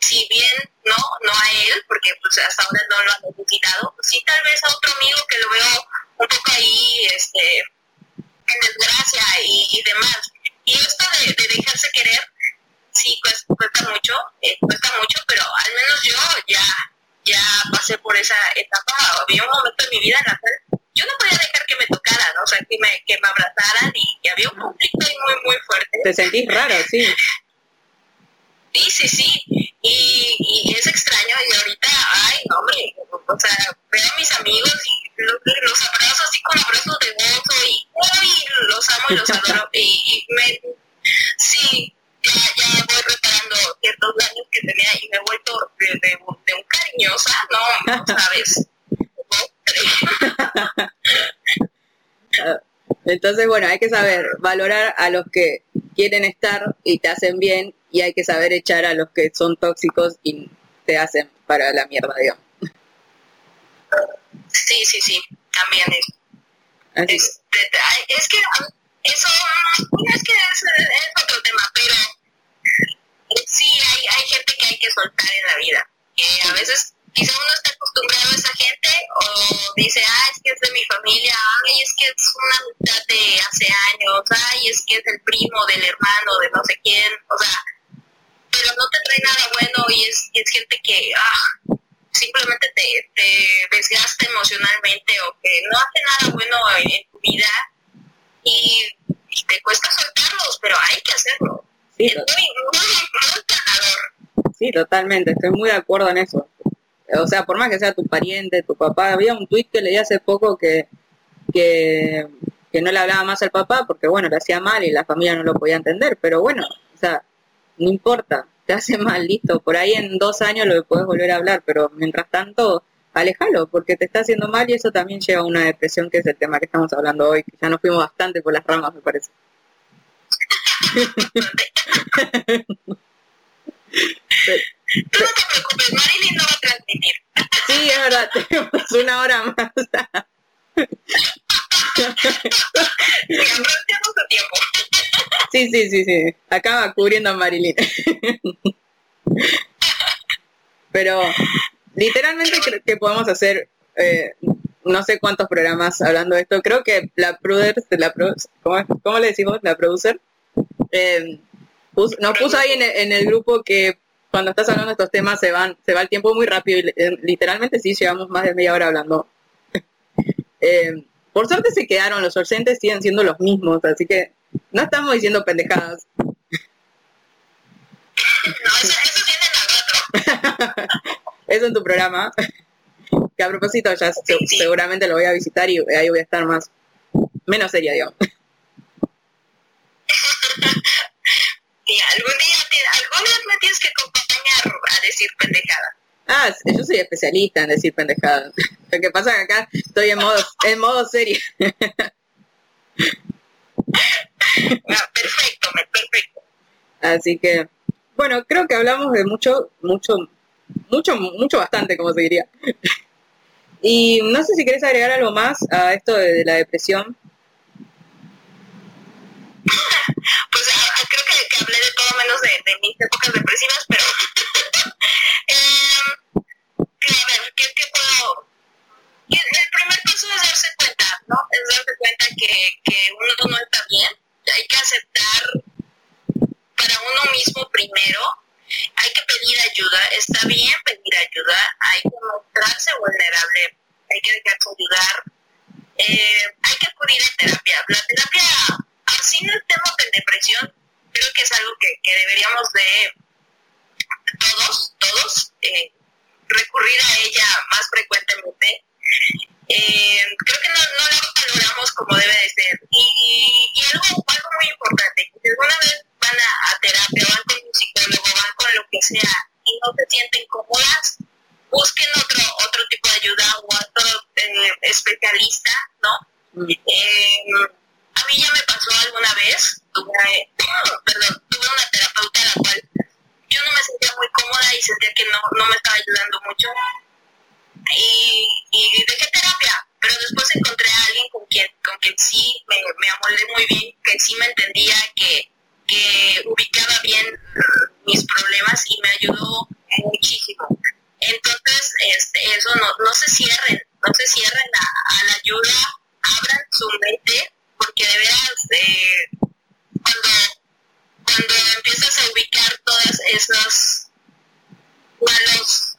si bien no, no a él, porque pues hasta ahora no lo ha necesitado, sí tal vez a otro amigo que lo veo un poco ahí, este, en desgracia y, y demás. Y esto de, de dejarse querer, sí, pues, cuesta mucho, eh, cuesta mucho, pero al menos yo ya, ya pasé por esa etapa. Había un momento en mi vida en la cual yo no podía dejar que me tocaran, o sea, que me, que me abrazaran y, y había un conflicto ahí muy, muy fuerte. Te sentís raro, sí. [LAUGHS] Sí, sí, sí. Y, y es extraño y ahorita, ay, no, hombre, o sea, veo a mis amigos y los, abrazo así con abrazos de gozo y uy, los amo y los adoro. Y, y me, sí, ya, ya voy reparando ciertos daños que tenía y me he vuelto de, de, de un cariñosa, no, no sabes. [LAUGHS] Entonces, bueno, hay que saber valorar a los que quieren estar y te hacen bien y hay que saber echar a los que son tóxicos y te hacen para la mierda, digamos. [LAUGHS] Sí, sí, sí, también es. Así Es, que ah, eso, es que es, es otro tema, pero sí hay, hay gente que hay que soltar en la vida. Que a veces quizá uno está acostumbrado a esa gente o dice, ah, es que es de mi familia, ay, es que es una amistad de hace años, ay, es que es el primo del hermano de no sé quién, o sea, pero no te trae nada bueno y es, y es gente que, ah, simplemente te, te desgasta emocionalmente o que no hace nada bueno en, tu vida y, y te cuesta soltarlos, pero hay que hacerlo. Sí, muy, muy. Sí, totalmente, estoy muy de acuerdo en eso. O sea, por más que sea tu pariente, tu papá, había un tuit que leí hace poco que, que, que no le hablaba más al papá porque, bueno, le hacía mal y la familia no lo podía entender, pero bueno, o sea, no importa, te hace mal, listo, por ahí en dos años lo puedes volver a hablar, pero mientras tanto, alejalo, porque te está haciendo mal y eso también lleva a una depresión, que es el tema que estamos hablando hoy, que ya nos fuimos bastante por las ramas, me parece. Tú no te preocupes, Marilyn no va a transmitir. Sí, es verdad, tenemos una hora más. Tiempo. Sí, sí, sí, sí. Acaba cubriendo a Marilyn. Pero literalmente creo que podemos hacer eh, no sé cuántos programas hablando de esto. Creo que la Pruder, la Pro- ¿cómo, le decimos? La producer. Eh, pus- nos puso ahí en el, grupo que cuando estás hablando de estos temas se van se va el tiempo muy rápido y eh, literalmente sí llevamos más de media hora hablando. [LAUGHS] Eh, por suerte se quedaron, los oyentes siguen siendo los mismos, así que no estamos diciendo pendejadas. No, eso, eso viene al rato. Eso en tu programa. Que a propósito ya se- seguramente lo voy a visitar y ahí voy a estar más menos seria, digamos. [LAUGHS] Y algún día, te- algún día me tienes que acompañar a decir pendejada. Ah, yo soy especialista en decir pendejadas. Lo que pasa es que acá estoy en modo en modo serio. [LAUGHS] Perfecto, perfecto. Así que bueno, creo que hablamos de mucho mucho mucho mucho bastante, como se diría. [LAUGHS] Y no sé si querés agregar algo más a esto de, de la depresión. Pues ah, ah, creo que, que hablé de todo menos de, de mis épocas depresivas, pero... [LAUGHS] eh, que, a ver, ¿qué, qué puedo...? que El primer paso es darse cuenta, ¿no? Es darse cuenta que, que uno no está bien. Hay que aceptar para uno mismo primero. Hay que pedir ayuda. Está bien pedir ayuda. Hay que mostrarse vulnerable. Hay que ayudar. Eh, hay que acudir a terapia. La terapia, así no estemos en depresión, creo que es algo que, que deberíamos de todos, todos, eh, recurrir a ella más frecuentemente. Eh, creo que no, no la valoramos como debe de ser. Y, y algo, algo muy importante, que si alguna vez van a, a terapia, van con un psicólogo, van con lo que sea, y no se sienten cómodas, busquen otro, otro tipo de ayuda o otro eh, especialista, ¿no? Eh, a mí ya me pasó alguna vez, tuve, [COUGHS] perdón, tuve una terapeuta a la cual yo no me sentía muy cómoda y sentía que no, no me estaba ayudando mucho. Y, y dejé terapia, pero después encontré a alguien con quien, con quien sí me, me muy bien, que sí me entendía, que, que ubicaba bien mis problemas y me ayudó muchísimo. Entonces, este, eso no, no se cierren, no se cierren a, a la ayuda, abran su mente, porque de veras, eh, cuando, cuando empiezas a ubicar todas esas malos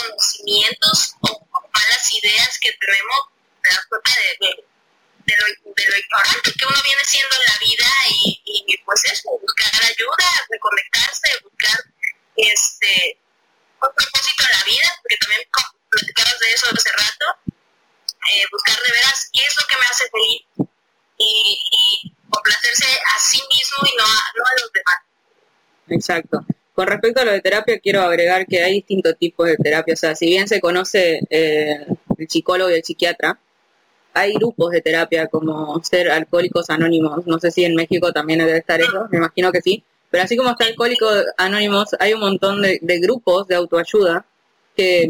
conocimientos o, malas ideas que tenemos, te das cuenta de, lo, de ignorante que uno viene siendo en la vida y, y pues eso, buscar ayuda, reconectarse, buscar este un propósito en la vida, porque también platicabas de eso hace rato, eh, buscar de veras qué es lo que me hace feliz y, y complacerse a sí mismo y no a, no a los demás. Exacto. Con respecto a lo de terapia, quiero agregar que hay distintos tipos de terapia. O sea, si bien se conoce eh, el psicólogo y el psiquiatra, hay grupos de terapia como ser alcohólicos anónimos. No sé si en México también debe estar eso, me imagino que sí. Pero así como está Alcohólicos Anónimos, hay un montón de, grupos de autoayuda que,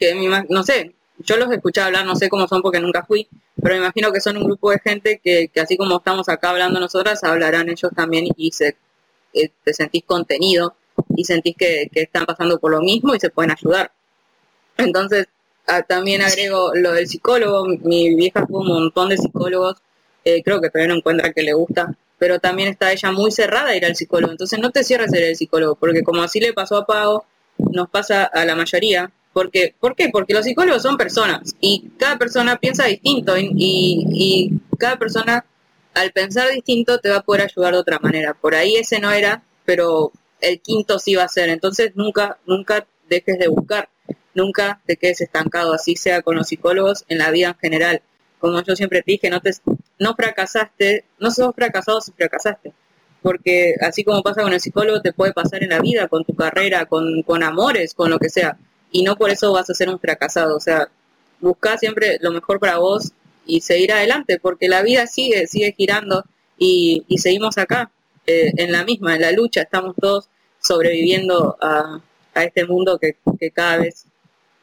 que no sé, yo los escuché hablar, no sé cómo son porque nunca fui, pero me imagino que son un grupo de gente que, que así como estamos acá hablando nosotras, hablarán ellos también y se, eh, te sentís contenido y sentís que, que están pasando por lo mismo y se pueden ayudar. Entonces, también agrego lo del psicólogo, mi, vieja fue un montón de psicólogos, eh, creo que todavía no encuentra que le gusta, pero también está ella muy cerrada a ir al psicólogo, entonces no te cierres al psicólogo, porque como así le pasó a Pau, nos pasa a la mayoría, porque, ¿por qué? Porque los psicólogos son personas y cada persona piensa distinto y, y cada persona al pensar distinto te va a poder ayudar de otra manera. Por ahí ese no era, pero el quinto sí va a ser. Entonces nunca, nunca dejes de buscar, nunca te quedes estancado, así sea con los psicólogos en la vida en general. Como yo siempre dije, no te, no fracasaste, no sos fracasado si fracasaste. Porque así como pasa con el psicólogo, te puede pasar en la vida, con tu carrera, con, con amores, con lo que sea. Y no por eso vas a ser un fracasado. O sea, busca siempre lo mejor para vos y seguir adelante, porque la vida sigue, sigue girando y, y seguimos acá. eh, en la misma, en la lucha, estamos todos sobreviviendo a, a este mundo que, que cada vez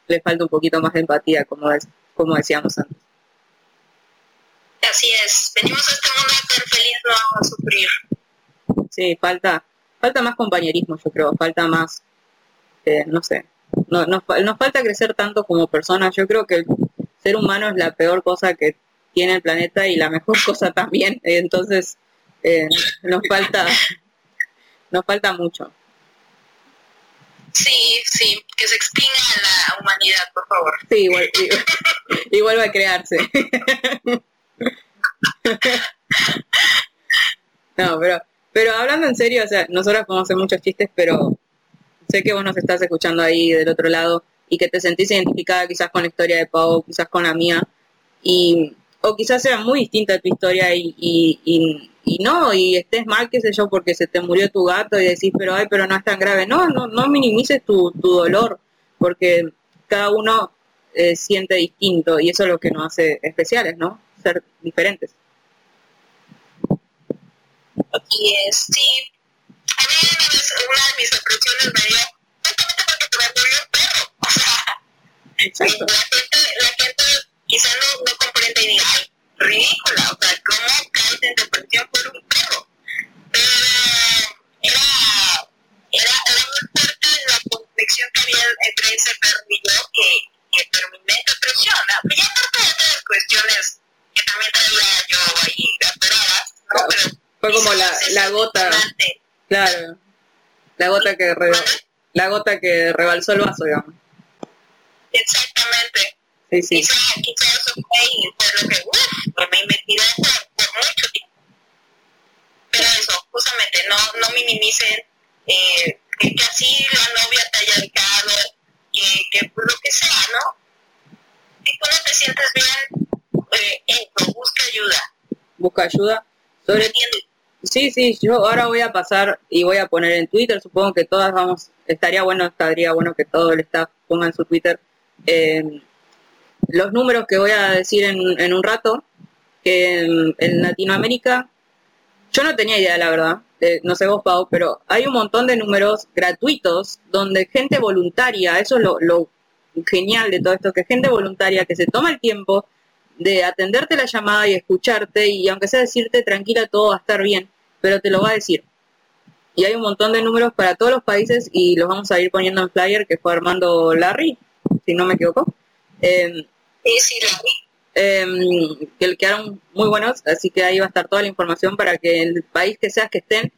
le falta un poquito más de empatía, como, es, como decíamos antes. Así es, venimos a este mundo a ser feliz, no a sufrir. Sí, falta, falta más compañerismo, yo creo, falta más, eh, no sé, no, nos, fa- nos falta crecer tanto como personas. Yo creo que el ser humano es la peor cosa que tiene el planeta y la mejor [LAUGHS] cosa también. Entonces, eh, nos falta, nos falta mucho. Sí, sí, que se extinga la humanidad, por favor. Sí, igual, y, y vuelve a crearse. no, pero, pero hablando en serio, o sea, nosotros podemos hacer muchos chistes, pero sé que vos nos estás escuchando ahí del otro lado y que te sentís identificada quizás con la historia de Pau, quizás con la mía, y, o quizás sea muy distinta tu historia y, y, y, y no, y estés mal, qué sé yo, porque se te murió tu gato y decís, pero ay, pero no es tan grave. No, no, no minimices tu, tu dolor, porque cada uno eh, siente distinto y eso es lo que nos hace especiales, ¿no? Ser diferentes. Así es, sí. A mí una, de mis depresiones me dio justamente porque se me murió un perro. [LAUGHS] O sea, la gente, la gente quizá no, no y ridícula, o sea, ¿cómo caes en depresión por un perro? Pero era, era, era muy fuerte la conexión que había entre ese perro y yo que, que terminé en depresión. ¿no? Y aparte de otras cuestiones que también traía yo ahí atoradas, ¿no? Pero Fue como la, la gota, claro, la gota que re- la gota que rebalsó el vaso, digamos. Exactamente. Sí, sí. Quizá, quizá eso fue y que, uff, me, tiró por, por mucho tiempo. Pero eso, justamente, no, no minimicen eh, que, que así la novia te haya dejado, que, que por lo que sea, ¿no? Si tú no te sientes bien, eh, busca ayuda. Busca ayuda. Sobre Sí, sí, yo ahora voy a pasar y voy a poner en Twitter, supongo que todas vamos, estaría bueno, estaría bueno que todo el staff ponga en su Twitter eh, los números que voy a decir en, un rato, que en, Latinoamérica, yo no tenía idea, la verdad, eh, no sé vos, Pau, pero hay un montón de números gratuitos donde gente voluntaria, eso es lo, lo genial de todo esto, que gente voluntaria que se toma el tiempo de atenderte la llamada y escucharte y aunque sea decirte tranquila todo va a estar bien, pero te lo va a decir. Y hay un montón de números para todos los países y los vamos a ir poniendo en flyer que fue armando Larry, si no me equivoco. Eh, Eh, que quedaron muy buenos, así que ahí va a estar toda la información para que el país que seas que estén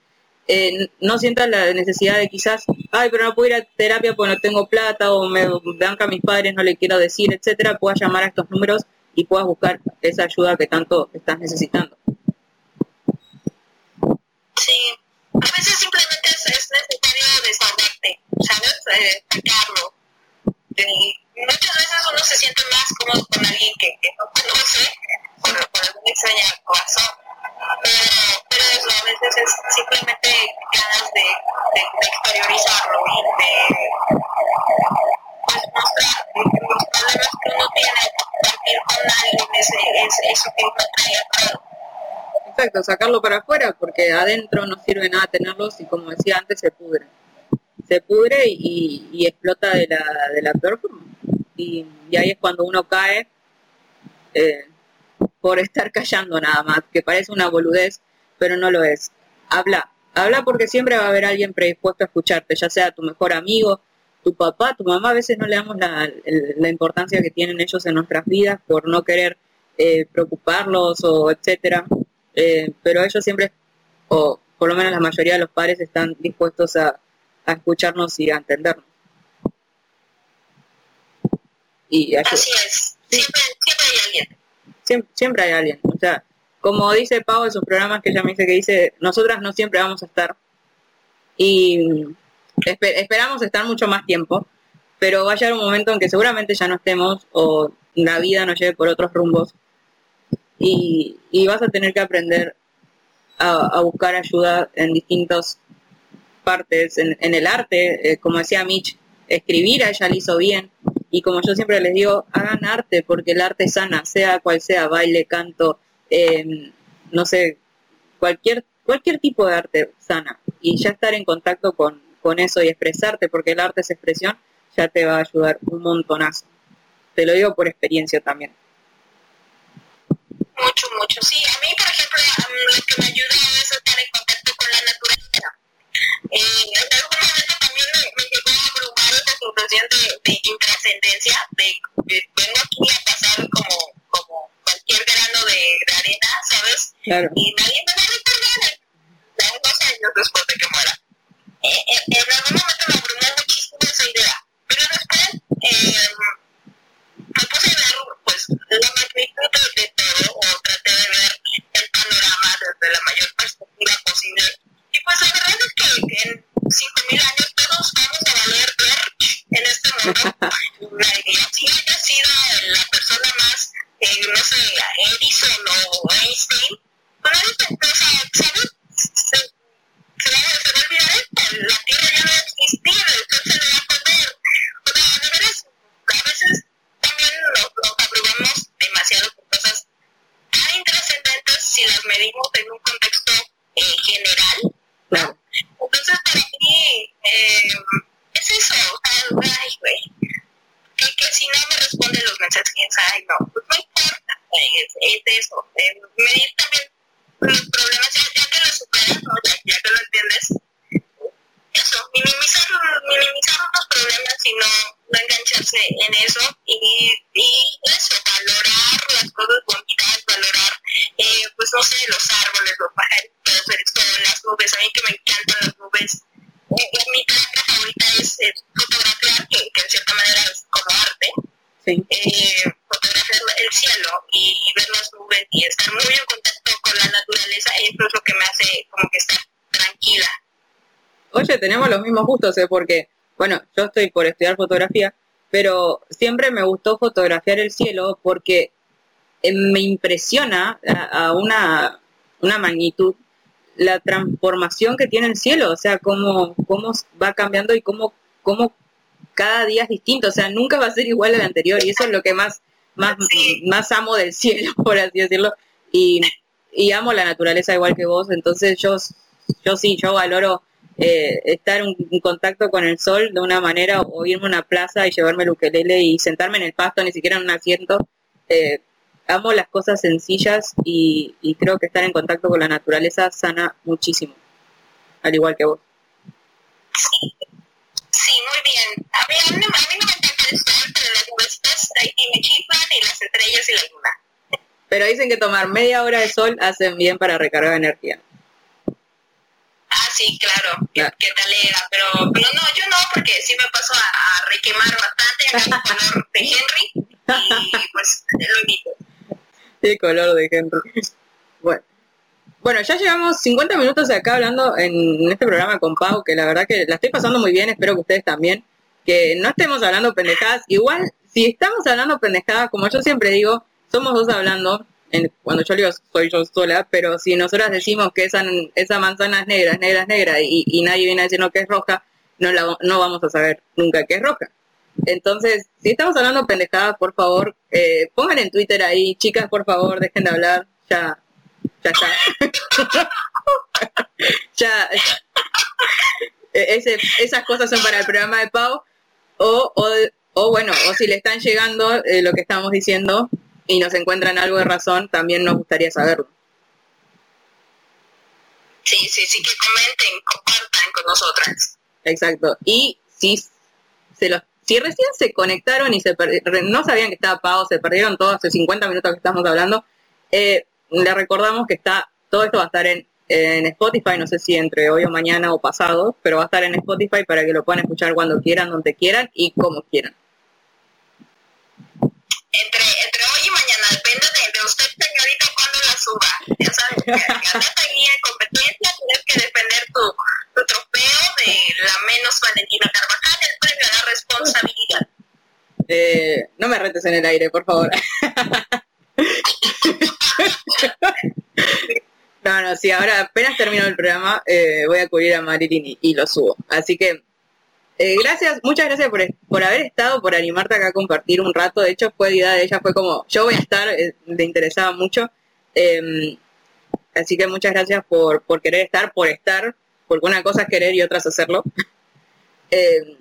eh, no sientan la necesidad de quizás, ay, pero no puedo ir a terapia porque no tengo plata o me banca mis padres, no le quiero decir, etcétera, puedas llamar a estos números y puedas buscar esa ayuda que tanto estás necesitando. Sí, a veces simplemente es, es necesario desahogarte, ¿sabes? Eh, sacarlo. Muchas veces uno se siente más cómodo con alguien que, que no conoce por, por alguna extraña razón. Pero, pero eso a veces es simplemente ganas de, de, exteriorizarlo y de pues, mostrar los problemas que uno tiene, compartir con alguien ese, ese, eso que uno trae atrás. Exacto, sacarlo para afuera porque adentro no sirve nada tenerlos y como decía antes se pudre. Se pudre y, explota de la, de la peor. Y, ahí es cuando uno cae eh, por estar callando nada más, que parece una boludez, pero no lo es. Habla, habla porque siempre va a haber alguien predispuesto a escucharte, ya sea tu mejor amigo, tu papá, tu mamá, a veces no le damos la, la importancia que tienen ellos en nuestras vidas por no querer eh, preocuparlos o etcétera. Eh, pero ellos siempre, o por lo menos la mayoría de los padres están dispuestos a, a escucharnos y a entendernos. Y. Así es, siempre, siempre hay alguien. Siempre, siempre hay alguien. O sea, como dice Pau en sus programas que ella me dice que dice, nosotras no siempre vamos a estar. Y espe- esperamos estar mucho más tiempo, pero va a llegar un momento en que seguramente ya no estemos o la vida nos lleve por otros rumbos. Y, y vas a tener que aprender a, a buscar ayuda en distintas partes, en, en el arte, eh, como decía Mitch, escribir a ella le hizo bien. Y como yo siempre les digo, hagan arte, porque el arte sana, sea cual sea, baile, canto, eh, no sé, cualquier cualquier tipo de arte sana y ya estar en contacto con, con eso y expresarte, porque el arte es expresión, ya te va a ayudar un montonazo. Te lo digo por experiencia también. Mucho, mucho. Sí, a mí, por ejemplo, lo que me ayuda es estar en contacto con la naturaleza. Eh, en algún momento también me, me llegó a abrumar esa sensación de, de intrascendencia, de, de vengo aquí a pasar como, como cualquier grano de, de arena, ¿sabes? Claro. Y nadie me va a recordar ya unos años después de que muera. Eh, eh, en algún momento me abrumó muchísimo esa idea, pero después eh, me puse a ver pues la magnitud de, todo o traté de ver el panorama desde la mayor perspectiva posible pues la verdad es que en 5.000 años todos vamos a valer ver en este mundo y así haya sido la persona más eh, no sé Edison o Einstein pues nadie sea, ¿sabes? Se, se va, se va a olvidar esto la tierra ya no va a existir el sol se le va a poner o sea de veras a veces también nos, nos abrumamos demasiado con cosas tan intrascendentes si las medimos en un contexto eh, general, ¿no? Entonces, para mí, eh, es eso, ay, güey, que, si no me responden los mensajes, ay, no, pues no importa, es, es eso, eh, medir también los problemas, ya, ya que los superas, ¿no? ya que lo entiendes, eso, minimizar, minimizar los problemas y no, no engancharse en eso y, y eso, valorar las cosas bonitas, valorar, eh, pues no sé, los árboles, los pajaritos, el sol, las nubes, a mí que me encantan las nubes. Eh, mi técnica favorita es, es fotografiar, que, que en cierta manera es como arte, Sí. eh, fotografiar el cielo y, y ver las nubes y estar muy en contacto con la naturaleza, eso es lo que me hace como que estar tranquila. Oye, tenemos los mismos gustos, ¿eh? Porque, bueno, yo estoy por estudiar fotografía, pero siempre me gustó fotografiar el cielo porque eh, me impresiona a, a una, una magnitud la transformación que tiene el cielo, o sea, cómo, cómo va cambiando y cómo, cómo cada día es distinto, o sea, nunca va a ser igual al anterior y eso es lo que más, más, más amo del cielo, [LAUGHS] por así decirlo, y, y amo la naturaleza igual que vos, entonces yo, yo sí, yo valoro eh, estar en, en contacto con el sol de una manera o irme a una plaza y llevarme el ukelele y sentarme en el pasto, ni siquiera en un asiento. Eh, amo las cosas sencillas y, y creo que estar en contacto con la naturaleza sana muchísimo, al igual que vos. Sí, muy bien. A mí, a mí, no- a mí no me encanta el sol, pero las nubecitas ahí me y las estrellas y la luna. Pero dicen que tomar media hora de sol hacen bien para recargar energía. Ah, sí, claro, que, Claro. que te alegra, pero, pero no, yo no, porque sí me paso a, a requemar bastante acá el [LAUGHS] color de Henry y pues lo evito. El color de Henry. Bueno. Bueno, ya llevamos 50 minutos acá hablando en este programa con Pau, que la verdad que la estoy pasando muy bien, espero que ustedes también, que no estemos hablando pendejadas. Igual, si estamos hablando pendejadas, como yo siempre digo, somos dos hablando, cuando yo digo soy yo sola, pero si nosotras decimos que esa, esa manzana es negra, es negra, es negra, y, y nadie viene a decirnos que es roja, no, la, no vamos a saber nunca que es roja. Entonces, si estamos hablando pendejadas, por favor, eh, pongan en Twitter ahí, chicas, por favor, dejen de hablar, ya, ya está. [LAUGHS] ya, eh, ese- esas cosas son para el programa de Pau, o, o, o bueno, o si le están llegando eh, lo que estamos diciendo y nos encuentran algo de razón, también nos gustaría saberlo. Sí, sí, sí, que comenten, compartan con nosotras. Exacto. Y si se los, si recién se conectaron y se re- no sabían que estaba pago, se perdieron todos hace 50 minutos que estamos hablando, eh, le recordamos que está, todo esto va a estar en, en Spotify, no sé si entre hoy o mañana o pasado, pero va a estar en Spotify para que lo puedan escuchar cuando quieran, donde quieran y como quieran. Entre, entre hoy y mañana, depende de, de usted, señorita, cuándo la suba. Ya sabes, andas ahí en competencia, tienes que defender tu, tu trofeo de la menos Valentina Carvajal, el premio a la responsabilidad. Eh, no me retes en el aire, por favor. [LAUGHS] No, no, sí, ahora apenas termino el programa, eh, voy a cubrir a Marilyn y, y lo subo. Así que, eh, gracias, muchas gracias por, por haber estado, por animarte acá a compartir un rato. De hecho, fue idea de ella, fue como, yo voy a estar, eh, le interesaba mucho. Eh, Así que muchas gracias por, por querer estar, por estar, porque una cosa es querer y otra es hacerlo. [LAUGHS] Eh,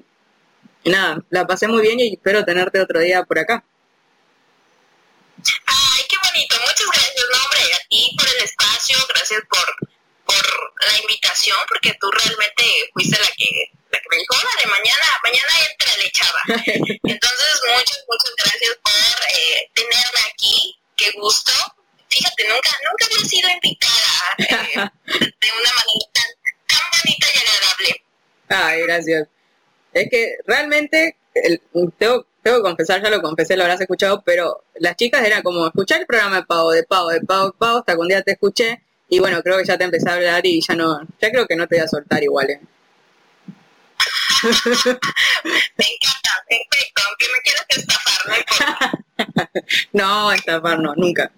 nada, la pasé muy bien y espero tenerte otro día por acá. Ay, qué bonito. Muchas gracias, hombre, a ti por el espacio, gracias por, por la invitación, porque tú realmente fuiste la que, la que me dijo, de mañana, mañana entra le chava. [LAUGHS] Entonces, muchas, muchas gracias por eh, tenerme aquí. Qué gusto. Fíjate, nunca, nunca había sido invitada eh, de una manera tan, tan bonita y agradable. Ay, gracias. Es que realmente, el, tengo, tengo que confesar, ya lo confesé, lo habrás escuchado, pero las chicas eran como escuchar el programa de Pavo, de Pavo, de Pavo, de Pavo, hasta que un día te escuché y bueno, creo que ya te empecé a hablar y ya no, ya creo que no te voy a soltar igual. ¿eh? Me encanta, perfecto, aunque me quieras estafar, no importa. no, estafar no, nunca.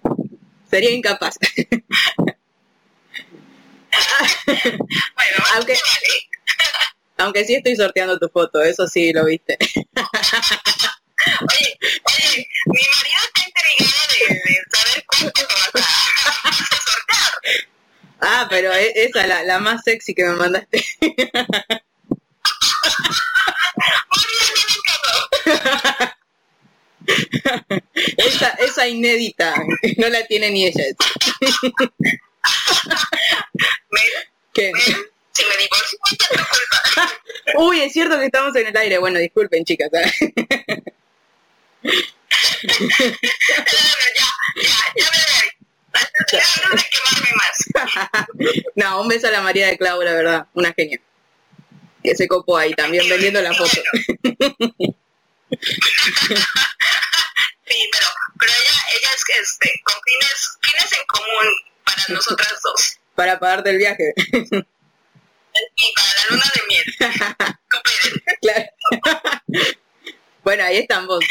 Sería incapaz. Bueno, Aunque- vale. Aunque sí estoy sorteando tu foto, eso sí lo viste. Oye, oye, mi marido está intrigado de, de saber cuánto vas a, vas a sortear. ah, pero e- esa, la, la más sexy que me mandaste. Muy bien, bien encargado. Esa, esa inédita, no la tiene ni ella. ¿Qué? si me divorcio. Uy, es cierto que estamos en el aire. Bueno, disculpen, chicas. ¿eh? No, un beso a la María de Clau, la verdad, una genia. Que se copó ahí también vendiendo la foto. Sí, pero, pero ella, ella es que este, con fines, fines en común para nosotras dos. Para pagarte el viaje. Y para la luna de miel. Claro. bueno, ahí están vos.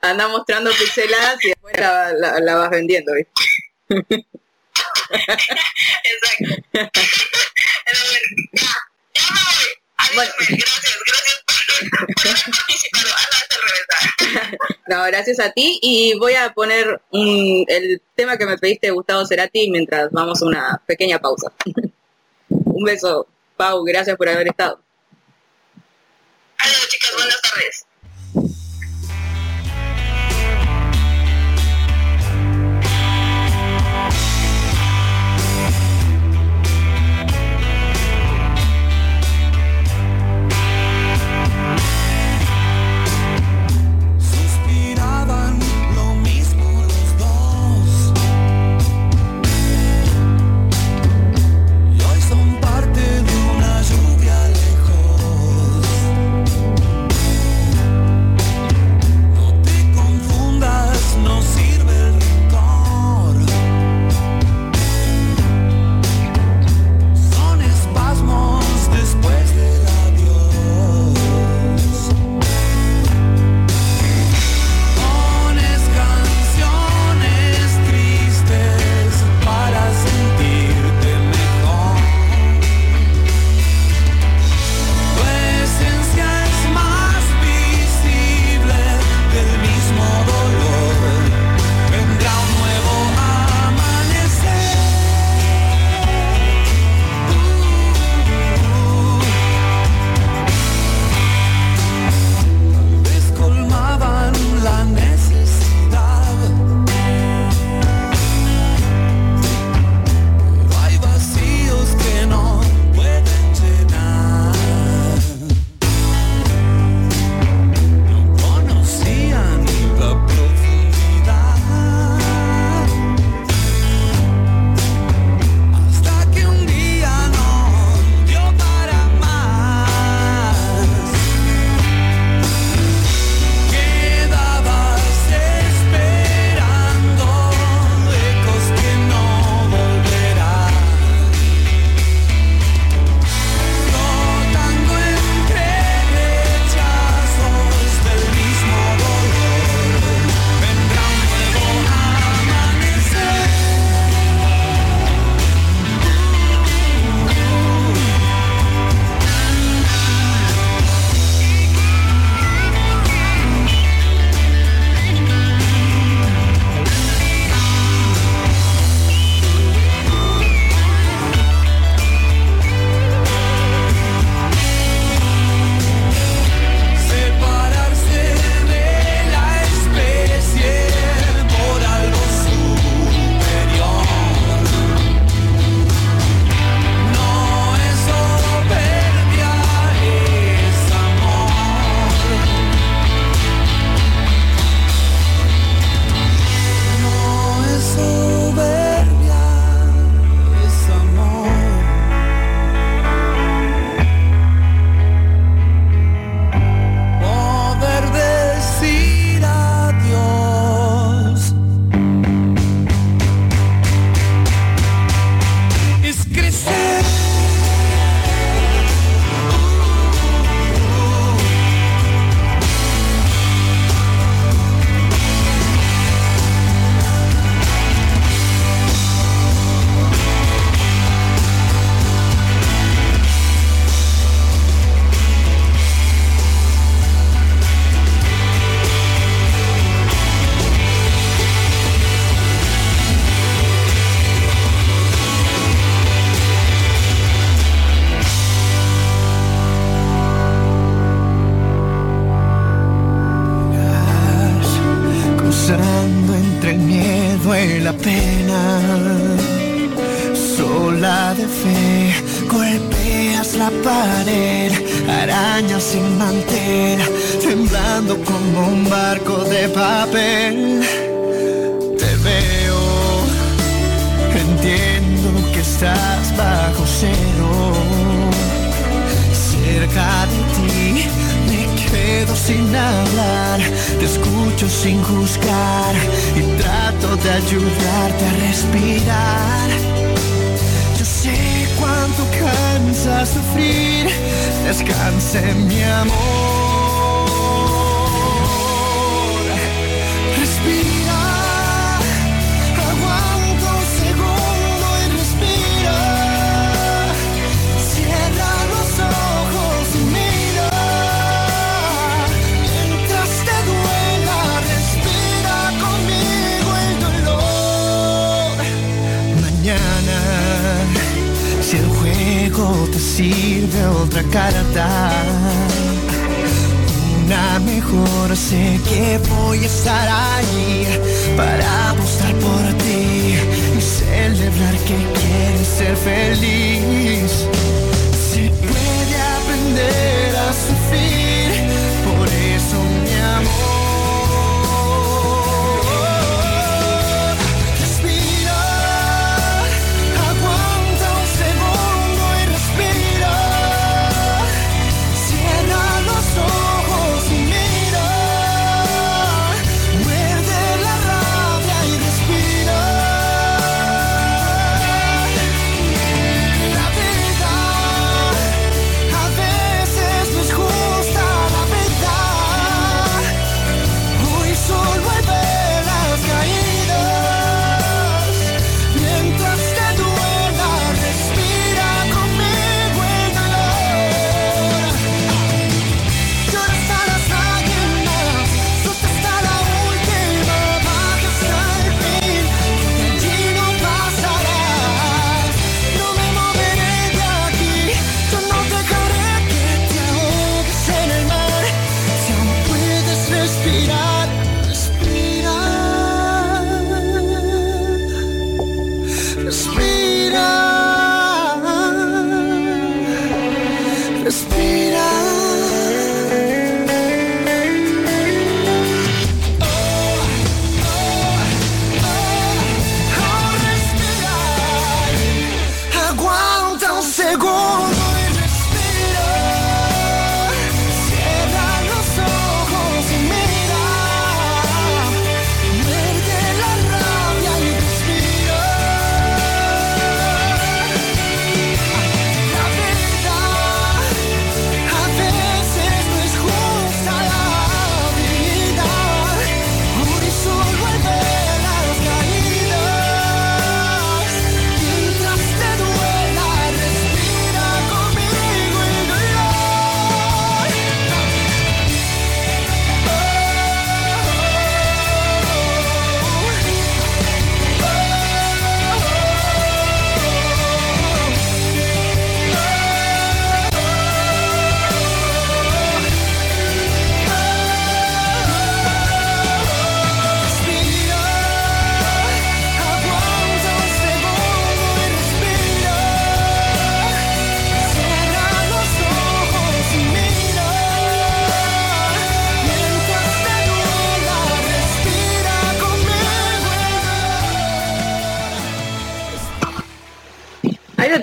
Anda mostrando pixeladas y después la, la- la vas vendiendo, ¿viste? Exacto. Pero bueno, ya, Bueno. Gracias, gracias por, por haber participado. [LAUGHS] No, gracias a ti y voy a poner un- el tema que me pediste Gustavo Cerati mientras vamos a una pequeña pausa. [LAUGHS] un beso, Pau, gracias por haber estado. Adiós, chicas, buenas tardes.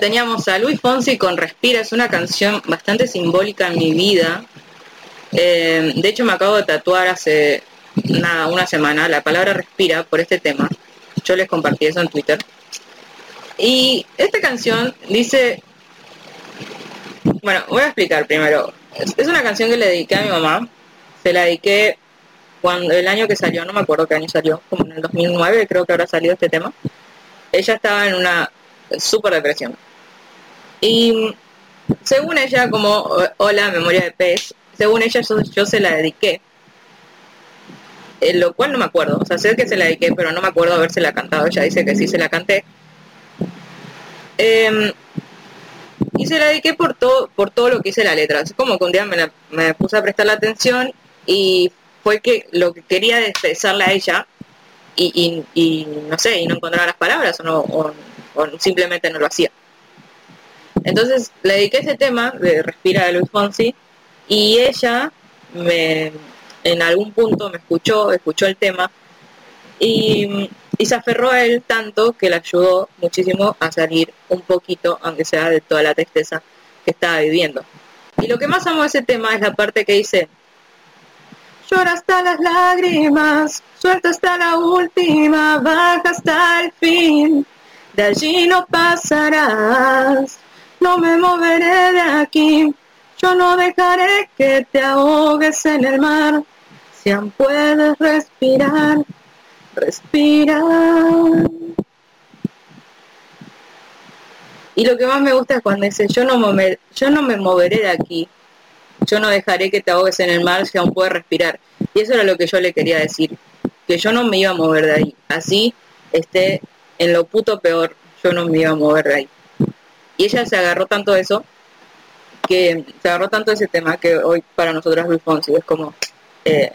Teníamos a Luis Fonsi con Respira, es una canción bastante simbólica en mi vida. Eh, de hecho me acabo de tatuar hace nada, una semana la palabra respira por este tema. Yo les compartí eso en Twitter. Y esta canción dice, bueno, voy a explicar primero. Es, una canción que le dediqué a mi mamá. Se la dediqué cuando el año que salió, no me acuerdo qué año salió, como en el 2009 creo que habrá salido este tema. Ella estaba en una super depresión. Y según ella, como eh, Hola, memoria de pez, según ella yo, yo se la dediqué. Eh, lo cual no me acuerdo, o sea, sé que se la dediqué, pero no me acuerdo habérsela cantado. Ella dice que sí se la canté. Em, y se la dediqué por todo, por todo lo que hice la letra. Es como que un día me, me puse a prestar la atención y fue que lo que quería expresarle a ella y, y, no sé, y no encontraba las palabras o, no, o simplemente no lo hacía. Entonces le dediqué ese tema de Respira de Luis Fonsi y ella en algún punto me escuchó, escuchó el tema y, y se aferró a él tanto que le ayudó muchísimo a salir un poquito, aunque sea de toda la tristeza que estaba viviendo. Y lo que más amo de ese tema es la parte que dice, llora hasta las lágrimas, suelta hasta la última, baja hasta el fin, de allí no pasarás, no me moveré de aquí, yo no dejaré que te ahogues en el mar, si aún puedes respirar, respira. Y lo que más me gusta es cuando dice, yo no, me, yo no me moveré de aquí, yo no dejaré que te ahogues en el mar si aún puedes respirar. Y eso era lo que yo le quería decir, que yo no me iba a mover de ahí. Así esté en lo puto peor, yo no me iba a mover de ahí. Y ella se agarró tanto eso, que se agarró tanto ese tema, que hoy para nosotros Luis Fonsi es como eh,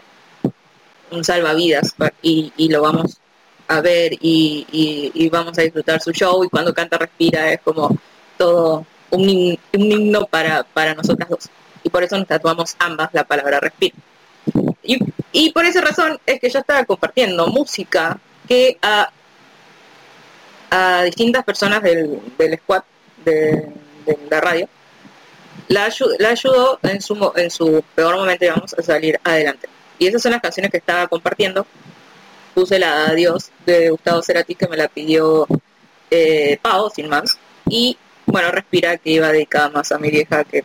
un salvavidas y, lo vamos a ver y, vamos a disfrutar su show y cuando canta respira es como todo un himno para, para nosotras dos. Y por eso nos tatuamos ambas la palabra respira. Y, y por esa razón es que yo estaba compartiendo música que a, a distintas personas del, del squad de, la radio la, la ayudó en su, en su peor momento, digamos, a salir adelante. Y esas son las canciones que estaba compartiendo. Puse la Adiós de Gustavo Cerati, que me la pidió eh, sin más. Y, bueno, Respira, que iba dedicada más a mi vieja que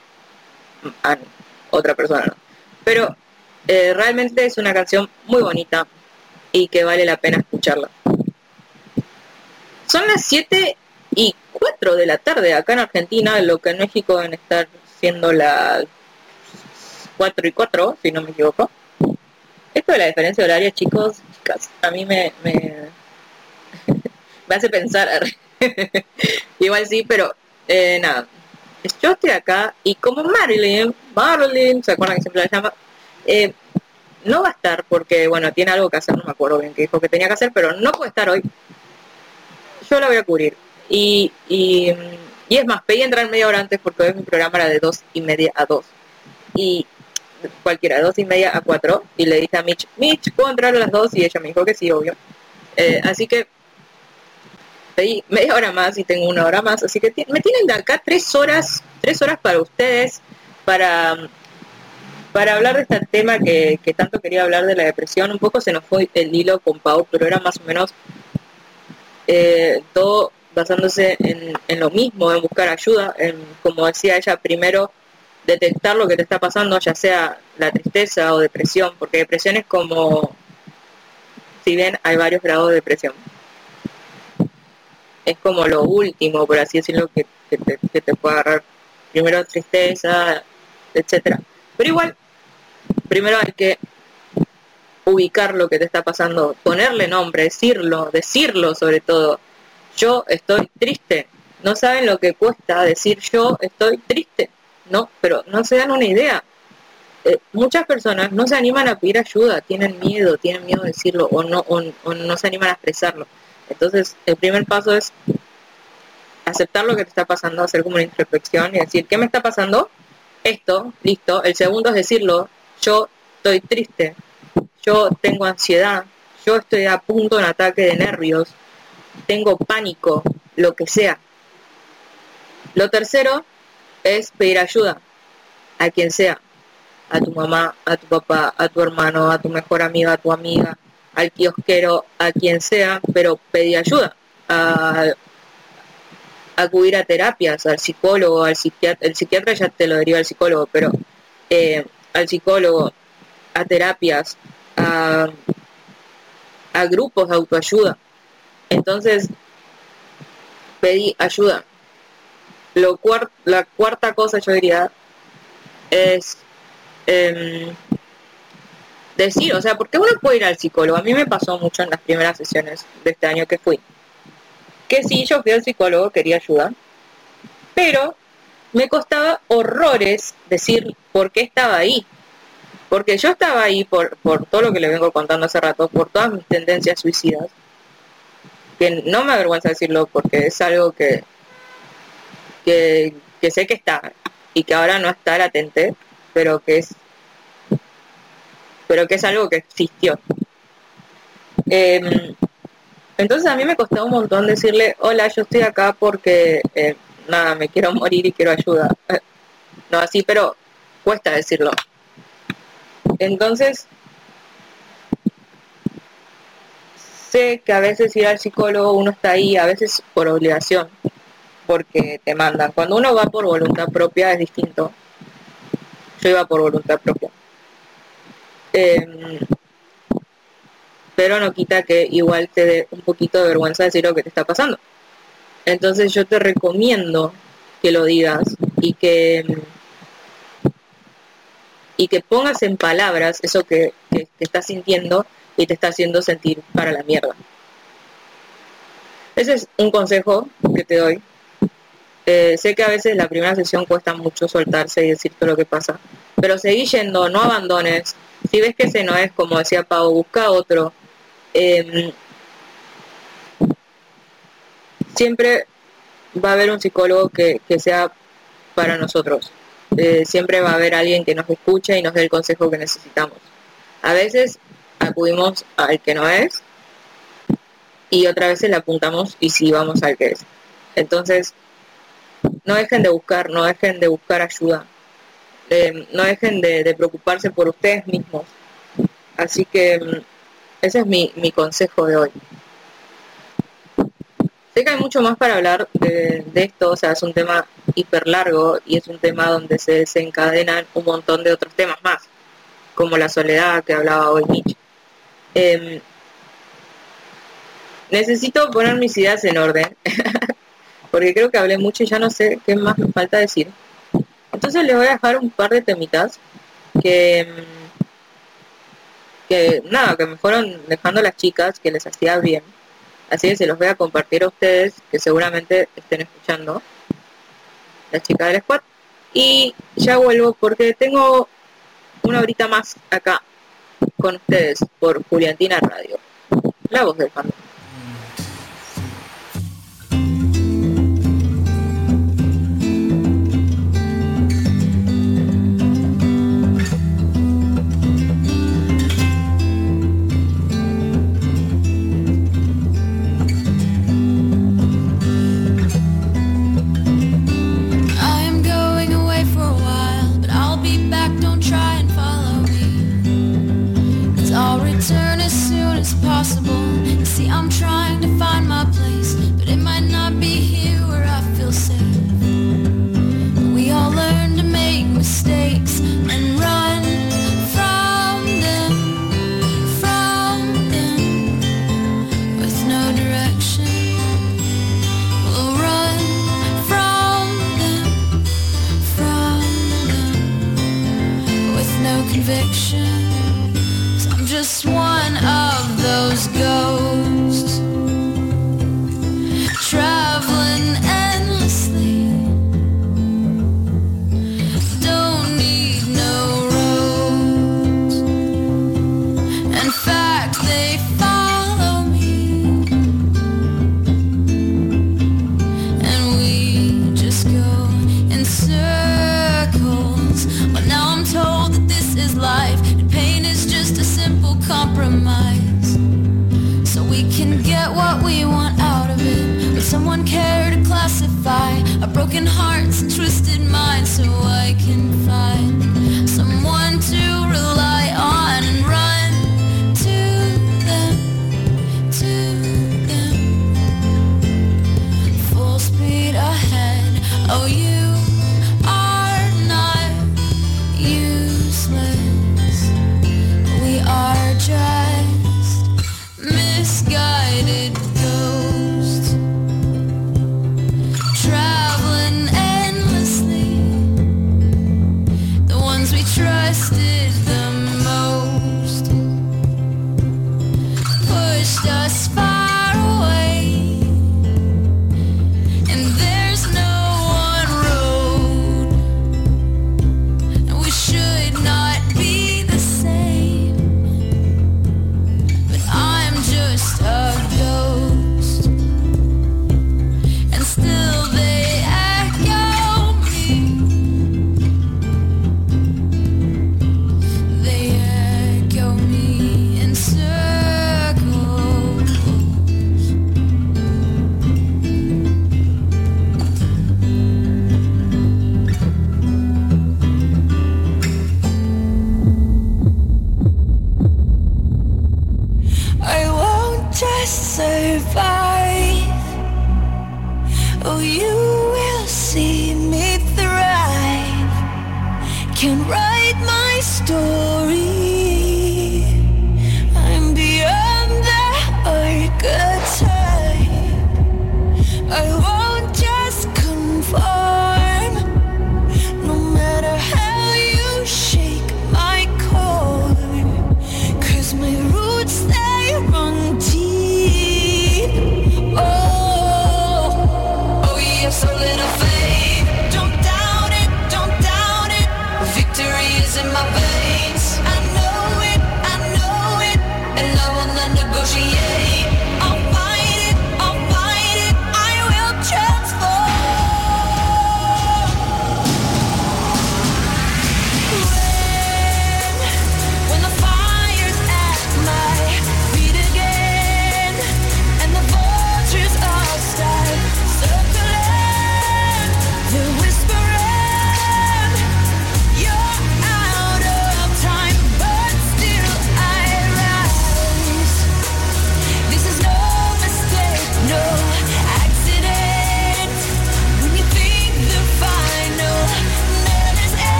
a otra persona. Pero eh, realmente es una canción muy bonita y que vale la pena escucharla. Son las 7 y 4 de la tarde acá en Argentina, lo que en México deben estar siendo las 4 y 4, si no me equivoco. Esto de la diferencia horaria, chicos, chicas, a mí me, me, [LAUGHS] me hace pensar. [LAUGHS] Igual sí, pero eh, nada. Yo estoy acá y como Marilyn, Marilyn, ¿se acuerdan que siempre la llama? Eh, no va a estar porque, bueno, tiene algo que hacer, no me acuerdo bien qué dijo que tenía que hacer, pero no puede estar hoy. Yo la voy a cubrir. Y, y, y es más, pedí entrar media hora antes porque hoy mi programa era de dos y media a dos. Y cualquiera, de dos y media a cuatro. Y le dije a Mitch, Mitch, ¿puedo entrar a las dos? Y ella me dijo que sí, obvio. Eh, así que pedí media hora más y tengo una hora más. Así que me tienen de acá tres horas, tres horas para ustedes, para para hablar de este tema que, que tanto quería hablar de la depresión, un poco se nos fue el hilo con Pau, pero era más o menos eh, todo basándose en, lo mismo, en buscar ayuda, en, como decía ella, primero detectar lo que te está pasando, ya sea la tristeza o depresión, porque depresión es como, si bien hay varios grados de depresión, es como lo último, por así decirlo, que, que te, que te puede agarrar. Primero tristeza, etcétera. Pero igual, primero hay que ubicar lo que te está pasando, ponerle nombre, decirlo, decirlo sobre todo. Yo estoy triste. No saben lo que cuesta decir yo estoy triste, ¿no? Pero no se dan una idea. Eh, muchas personas no se animan a pedir ayuda, tienen miedo, tienen miedo de decirlo o no, o, o no se animan a expresarlo. Entonces, el primer paso es aceptar lo que te está pasando, hacer como una introspección y decir, ¿qué me está pasando? Esto, listo. El segundo es decirlo, yo estoy triste, yo tengo ansiedad, yo estoy a punto de un ataque de nervios, tengo pánico, lo que sea. Lo tercero es pedir ayuda a quien sea, a tu mamá, a tu papá, a tu hermano, a tu mejor amiga, a tu amiga, al kiosquero, a quien sea, pero pedir ayuda, a acudir a terapias, al psicólogo, al psiquiatra, el psiquiatra ya te lo deriva al psicólogo, pero eh, al psicólogo, a terapias, a, a grupos de autoayuda. Entonces, pedí ayuda. Lo la cuarta cosa yo diría es em, decir, o sea, porque uno puede ir al psicólogo. A mí me pasó mucho en las primeras sesiones de este año que fui. Que sí, yo fui al psicólogo, quería ayuda, pero me costaba horrores decir por qué estaba ahí. Porque yo estaba ahí por, por todo lo que le vengo contando hace rato, por todas mis tendencias suicidas, que no me avergüenza decirlo porque es algo que, que, sé que está y que ahora no está latente, pero que es pero que es algo que existió. Em, entonces a mí me costó un montón decirle, hola, yo estoy acá porque, eh, nada, me quiero morir y quiero ayuda. [LAUGHS] No así, pero cuesta decirlo. Entonces, sé que a veces ir al psicólogo uno está ahí, a veces por obligación, porque te mandan. Cuando uno va por voluntad propia es distinto. Yo iba por voluntad propia. Em, pero no quita que igual te dé un poquito de vergüenza decir lo que te está pasando. Entonces yo te recomiendo que lo digas y que y que pongas en palabras eso que, que, estás sintiendo y te está haciendo sentir para la mierda. Ese es un consejo que te doy. Eh, sé que a veces la primera sesión cuesta mucho soltarse y decir todo lo que pasa, pero seguí yendo, no abandones. Si ves que ese no es, como decía Pau, busca otro. Em, siempre va a haber un psicólogo que, sea para nosotros. Eh, siempre va a haber alguien que nos escuche y nos dé el consejo que necesitamos. A veces acudimos al que no es y otras veces le apuntamos y si vamos al que es. Entonces, no dejen de buscar, no dejen de buscar ayuda, eh, no dejen de, preocuparse por ustedes mismos. Así que mm, ese es mi, mi consejo de hoy. Sé que hay mucho más para hablar de, esto, o sea, es un tema hiper largo y es un tema donde se desencadenan un montón de otros temas más, como la soledad que hablaba hoy Nietzsche. Em, necesito poner mis ideas en orden, [LAUGHS] porque creo que hablé mucho y ya no sé qué más me falta decir. Entonces les voy a dejar un par de temitas que, que nada, que me fueron dejando las chicas, que les hacía bien. Así que se los voy a compartir a ustedes, que seguramente estén escuchando, la chica del squad. Y ya vuelvo porque tengo una horita más acá con ustedes por Juliantina Radio, la voz del fandom. Possible. You see, I'm trying to find my place, someone care to classify our broken hearts and twisted minds so I can find someone to rely on and run to them, to them. Full speed ahead. Oh,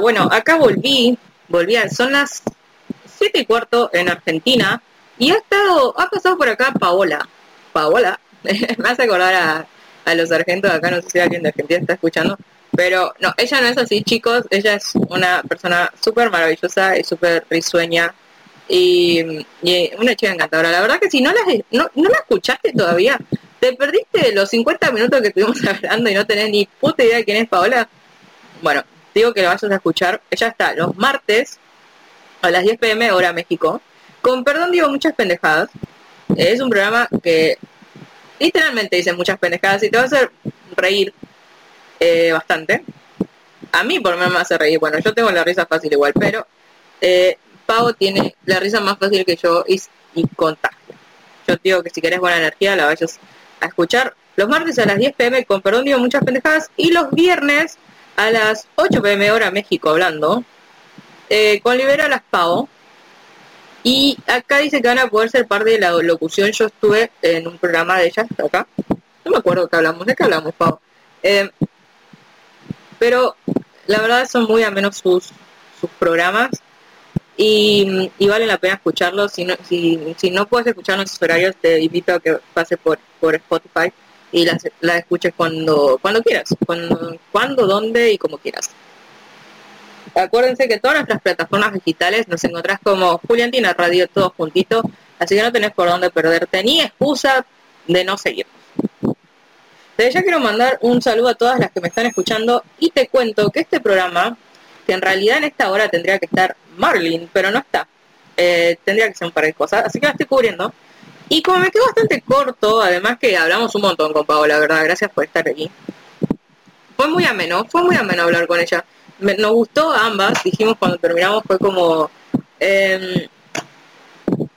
Bueno, acá volví, volví, son las siete y cuarto en Argentina y ha estado, ha pasado por acá Paola. Paola, [LAUGHS] me hace acordar a, los sargentos de acá, no sé si alguien de Argentina está escuchando, pero no, ella no es así, chicos, ella es una persona súper maravillosa y súper risueña y, y una chica encantadora. La verdad que si no la, no, no la escuchaste todavía, te perdiste los 50 minutos que estuvimos [LAUGHS] hablando y no tenés ni puta idea de quién es Paola. Bueno, digo que lo vayas a escuchar. Ella está los martes a las 10 pm hora México. Con perdón digo muchas pendejadas. Es un programa que literalmente dice muchas pendejadas y te va a hacer reír eh, bastante. A mí por lo menos me hace reír. Bueno, yo tengo la risa fácil igual, pero eh, Pau tiene la risa más fácil que yo y, y contagia. Yo digo que si querés buena energía la vayas a escuchar los martes a las 10 pm, con perdón digo muchas pendejadas, y los viernes a las 8 pm hora México hablando, eh, con Libera las Pau. Y acá dice que van a poder ser parte de la locución. Yo estuve en un programa de ellas acá. No me acuerdo qué hablamos, de qué hablamos, Pau. Eh, pero la verdad son muy amenos sus, sus programas y, y vale la pena escucharlos. Si no, si, si no puedes escuchar en esos horarios, te invito a que pases por, por Spotify y la, la escuches cuando, cuando quieras, cuando, cuando, dónde y como quieras. Acuérdense que todas nuestras plataformas digitales nos encontrás como Juliantina Radio, todos juntitos, así que no tenés por dónde perderte ni excusa de no seguirnos. Desde ya quiero mandar un saludo a todas las que me están escuchando y te cuento que este programa, que en realidad en esta hora tendría que estar Marlin, pero no está. eh, tendría que ser un par de cosas, así que la estoy cubriendo. Y como me quedó bastante corto, además que hablamos un montón con Pau, la verdad, gracias por estar aquí. Fue muy ameno, fue muy ameno hablar con ella. Nos gustó ambas, dijimos cuando terminamos, fue como em,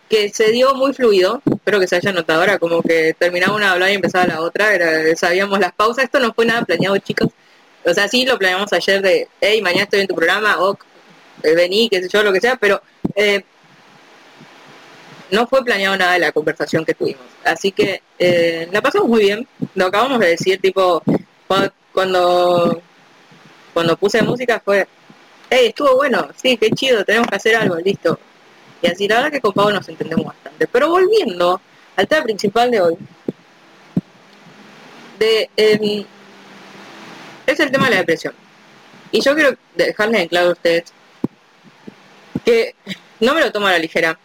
que se dio muy fluido, espero que se haya notado ahora, como que terminaba una hablar y empezaba la otra, sabíamos las pausas, esto no fue nada planeado chicos, o sea, sí lo planeamos ayer de, hey, mañana estoy en tu programa, o vení, qué sé yo, lo que sea, pero eh, no fue planeado nada de la conversación que tuvimos. Así que eh, la pasamos muy bien. Lo acabamos de decir, tipo, cuando cuando, puse música fue, hey, estuvo bueno, sí, qué chido, tenemos que hacer algo, listo. Y así, la verdad que con Pau nos entendemos bastante. Pero volviendo al tema principal de hoy, em, es el tema de la depresión. Y yo quiero dejarles en claro a ustedes que no me lo tomo a la ligera,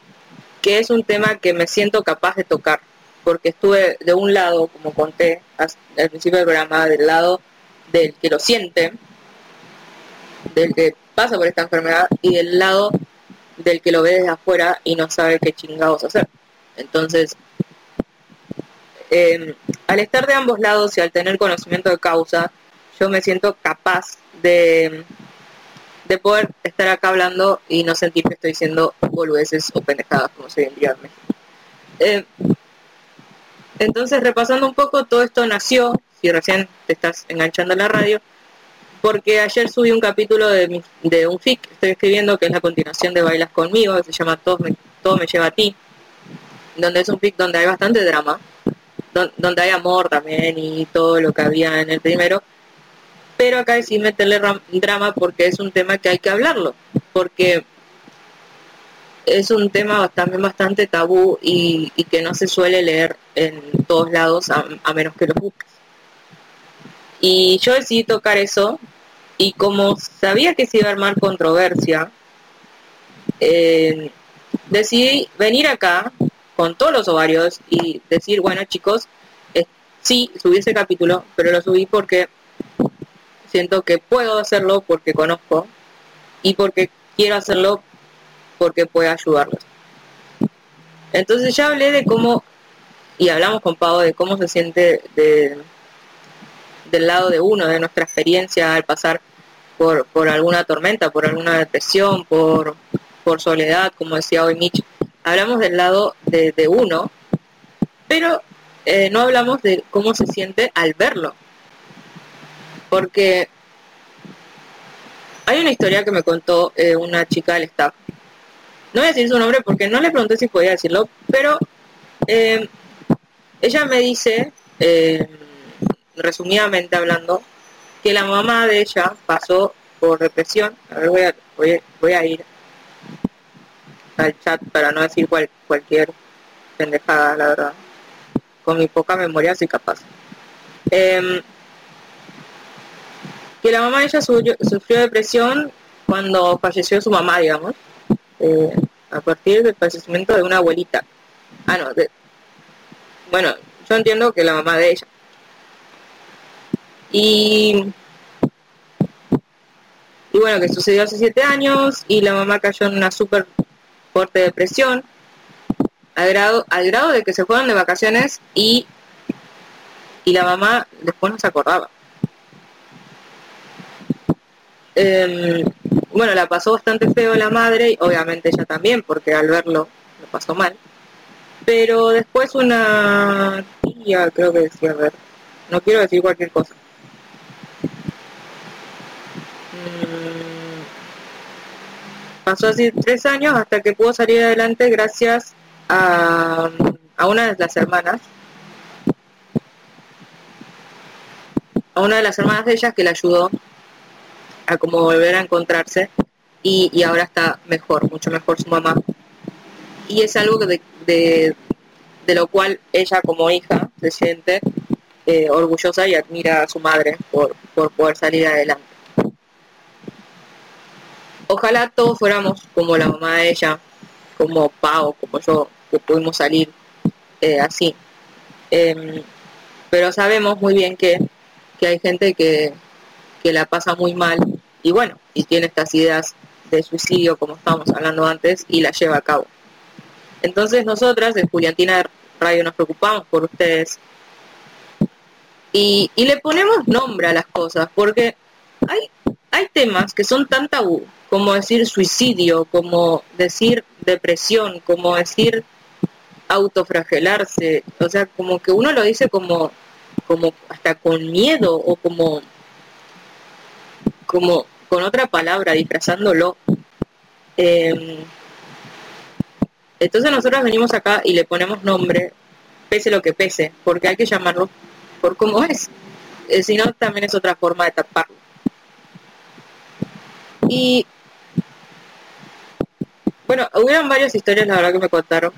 que es un tema que me siento capaz de tocar, porque estuve de un lado, como conté al principio del programa, del lado del que lo siente, del que pasa por esta enfermedad, y del lado del que lo ve desde afuera y no sabe qué chingados hacer. Entonces, eh, al estar de ambos lados y al tener conocimiento de causa, yo me siento capaz de, de poder estar acá hablando y no sentir que estoy diciendo boludeces o pendejadas, como se diría en México. Eh, entonces, repasando un poco, todo esto nació, si recién te estás enganchando a la radio, porque ayer subí un capítulo de, mi- de un fic que estoy escribiendo, que es la continuación de Bailas Conmigo, que se llama Todo me, Todo me lleva a ti, donde es un fic donde hay bastante drama, don- donde hay amor también y todo lo que había en el primero, pero acá decidí meterle ram- drama porque es un tema que hay que hablarlo, porque es un tema también bastante tabú y, que no se suele leer en todos lados a, a menos que lo busques. Y yo decidí tocar eso y como sabía que se iba a armar controversia, eh, decidí venir acá con todos los ovarios y decir, bueno chicos, eh, sí, subí ese capítulo, pero lo subí porque siento que puedo hacerlo porque conozco y porque quiero hacerlo porque puede ayudarlos. Entonces ya hablé de cómo, y hablamos con Pau de cómo se siente de, del lado de uno, de nuestra experiencia al pasar por, por alguna tormenta, por alguna depresión, por, por soledad, como decía hoy Mitch. Hablamos del lado de, de uno, pero eh, no hablamos de cómo se siente al verlo. Porque hay una historia que me contó eh, una chica del staff. No voy a decir su nombre porque no le pregunté si podía decirlo, pero eh, ella me dice, eh, resumidamente hablando, que la mamá de ella pasó por depresión. A ver, voy a, ir al chat para no decir cual- cualquier pendejada, la verdad. Con mi poca memoria soy capaz. Que la mamá de ella sufrió, sufrió depresión cuando falleció su mamá, digamos, eh, a partir del fallecimiento de una abuelita. Ah, no, de- bueno, yo entiendo que la mamá de ella. Y, y bueno, que sucedió hace siete años y la mamá cayó en una súper fuerte depresión, al grado, al grado de que se fueron de vacaciones y, y la mamá después no se acordaba. Em, bueno, la pasó bastante feo la madre y obviamente ella también, porque al verlo lo pasó mal. Pero después una tía, creo que decía, a ver, no quiero decir cualquier cosa. Mm, pasó así tres años hasta que pudo salir adelante gracias a, a una de las hermanas, a una de las hermanas de ellas que la ayudó a como volver a encontrarse y, ahora está mejor, mucho mejor su mamá. Y es algo de, de lo cual ella como hija se siente eh, orgullosa y admira a su madre por, por poder salir adelante. Ojalá todos fuéramos como la mamá de ella, como Pau, como yo, que pudimos salir eh, así. Em, pero sabemos muy bien que, que hay gente que, que la pasa muy mal y bueno, y tiene estas ideas de suicidio, como estábamos hablando antes, y la lleva a cabo. Entonces nosotras, en Juliantina Radio, nos preocupamos por ustedes y, y le ponemos nombre a las cosas, porque hay, hay temas que son tan tabú, como decir suicidio, como decir depresión, como decir autofragelarse, o sea, como que uno lo dice como, como hasta con miedo o como, como con otra palabra, disfrazándolo. Eh, entonces nosotros venimos acá y le ponemos nombre, pese lo que pese, porque hay que llamarlo por cómo es. Eh, si no, también es otra forma de taparlo. Y bueno, hubieron varias historias, la verdad, que me contaron.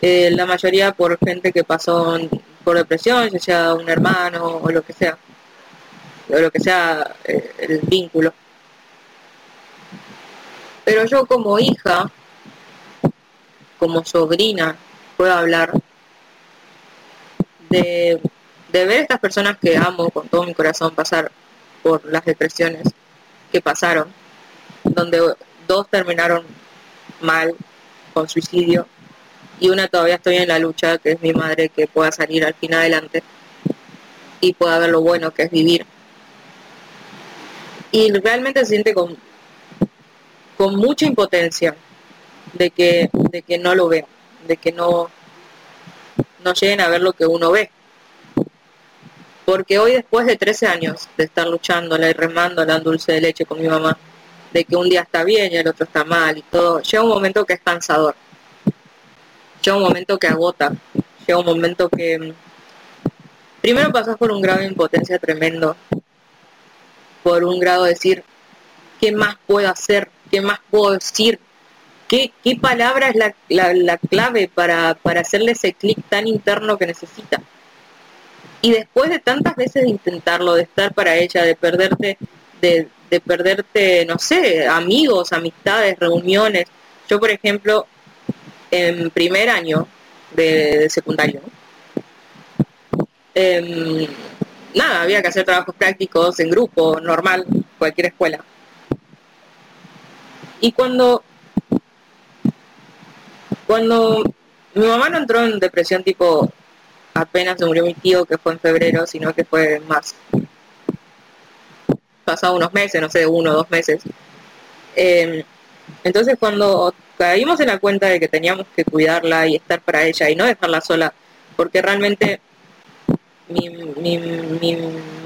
Eh, la mayoría por gente que pasó por depresión, ya sea un hermano o lo que sea, o lo que sea eh, el vínculo. Pero yo como hija, como sobrina, puedo hablar de, de ver a estas personas que amo con todo mi corazón pasar por las depresiones que pasaron, donde dos terminaron mal con suicidio y una todavía estoy en la lucha, que es mi madre, que pueda salir al fin adelante y pueda ver lo bueno que es vivir. Y realmente se siente con, con mucha impotencia de que, de que no lo vean, de que no, no lleguen a ver lo que uno ve. Porque hoy después de 13 años de estar luchando, y remando la dulce de leche con mi mamá, de que un día está bien y el otro está mal y todo, llega un momento que es cansador. Llega un momento que agota. Llega un momento que mm, primero pasas por un grado de impotencia tremendo. Por un grado de decir, ¿qué más puedo hacer? ¿Qué más puedo decir? ¿Qué, qué palabra es la, la, la clave para, para hacerle ese clic tan interno que necesita? y después de tantas veces de intentarlo, de estar para ella, de perderte, de, de perderte, no sé, amigos, amistades, reuniones. Yo, por ejemplo, en primer año de, de secundario, em, nada, había que hacer trabajos prácticos en grupo, normal, cualquier escuela. Y cuando, cuando mi mamá no entró en depresión tipo apenas se murió mi tío, que fue en febrero, sino que fue más. Pasado unos meses, no sé, uno o dos meses. Eh, entonces cuando caímos en la cuenta de que teníamos que cuidarla y estar para ella y no dejarla sola, porque realmente mi, mi, mi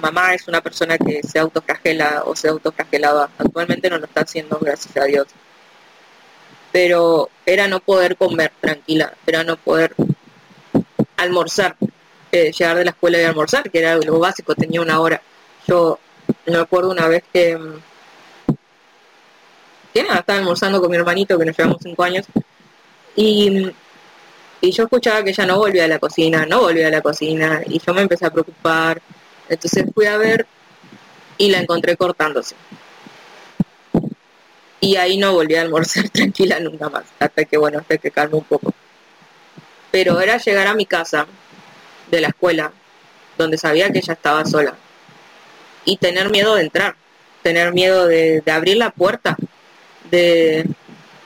mamá es una persona que se autofragela o se autofragelaba. Actualmente no lo está haciendo, gracias a Dios. Pero era no poder comer tranquila, era no poder almorzar, eh, llegar de la escuela y almorzar, que era lo básico, tenía una hora. Yo me acuerdo una vez que, mm, que nada, estaba almorzando con mi hermanito, que nos llevamos cinco años, y, y yo escuchaba que ella no volvía a la cocina, no volvía a la cocina, y yo me empecé a preocupar. Entonces fui a ver y la encontré cortándose. Y ahí no volví a almorzar [LAUGHS] tranquila nunca más, hasta que, bueno, hasta que calme un poco pero era llegar a mi casa de la escuela, donde sabía que ella estaba sola, y tener miedo de entrar, tener miedo de, abrir la puerta, de,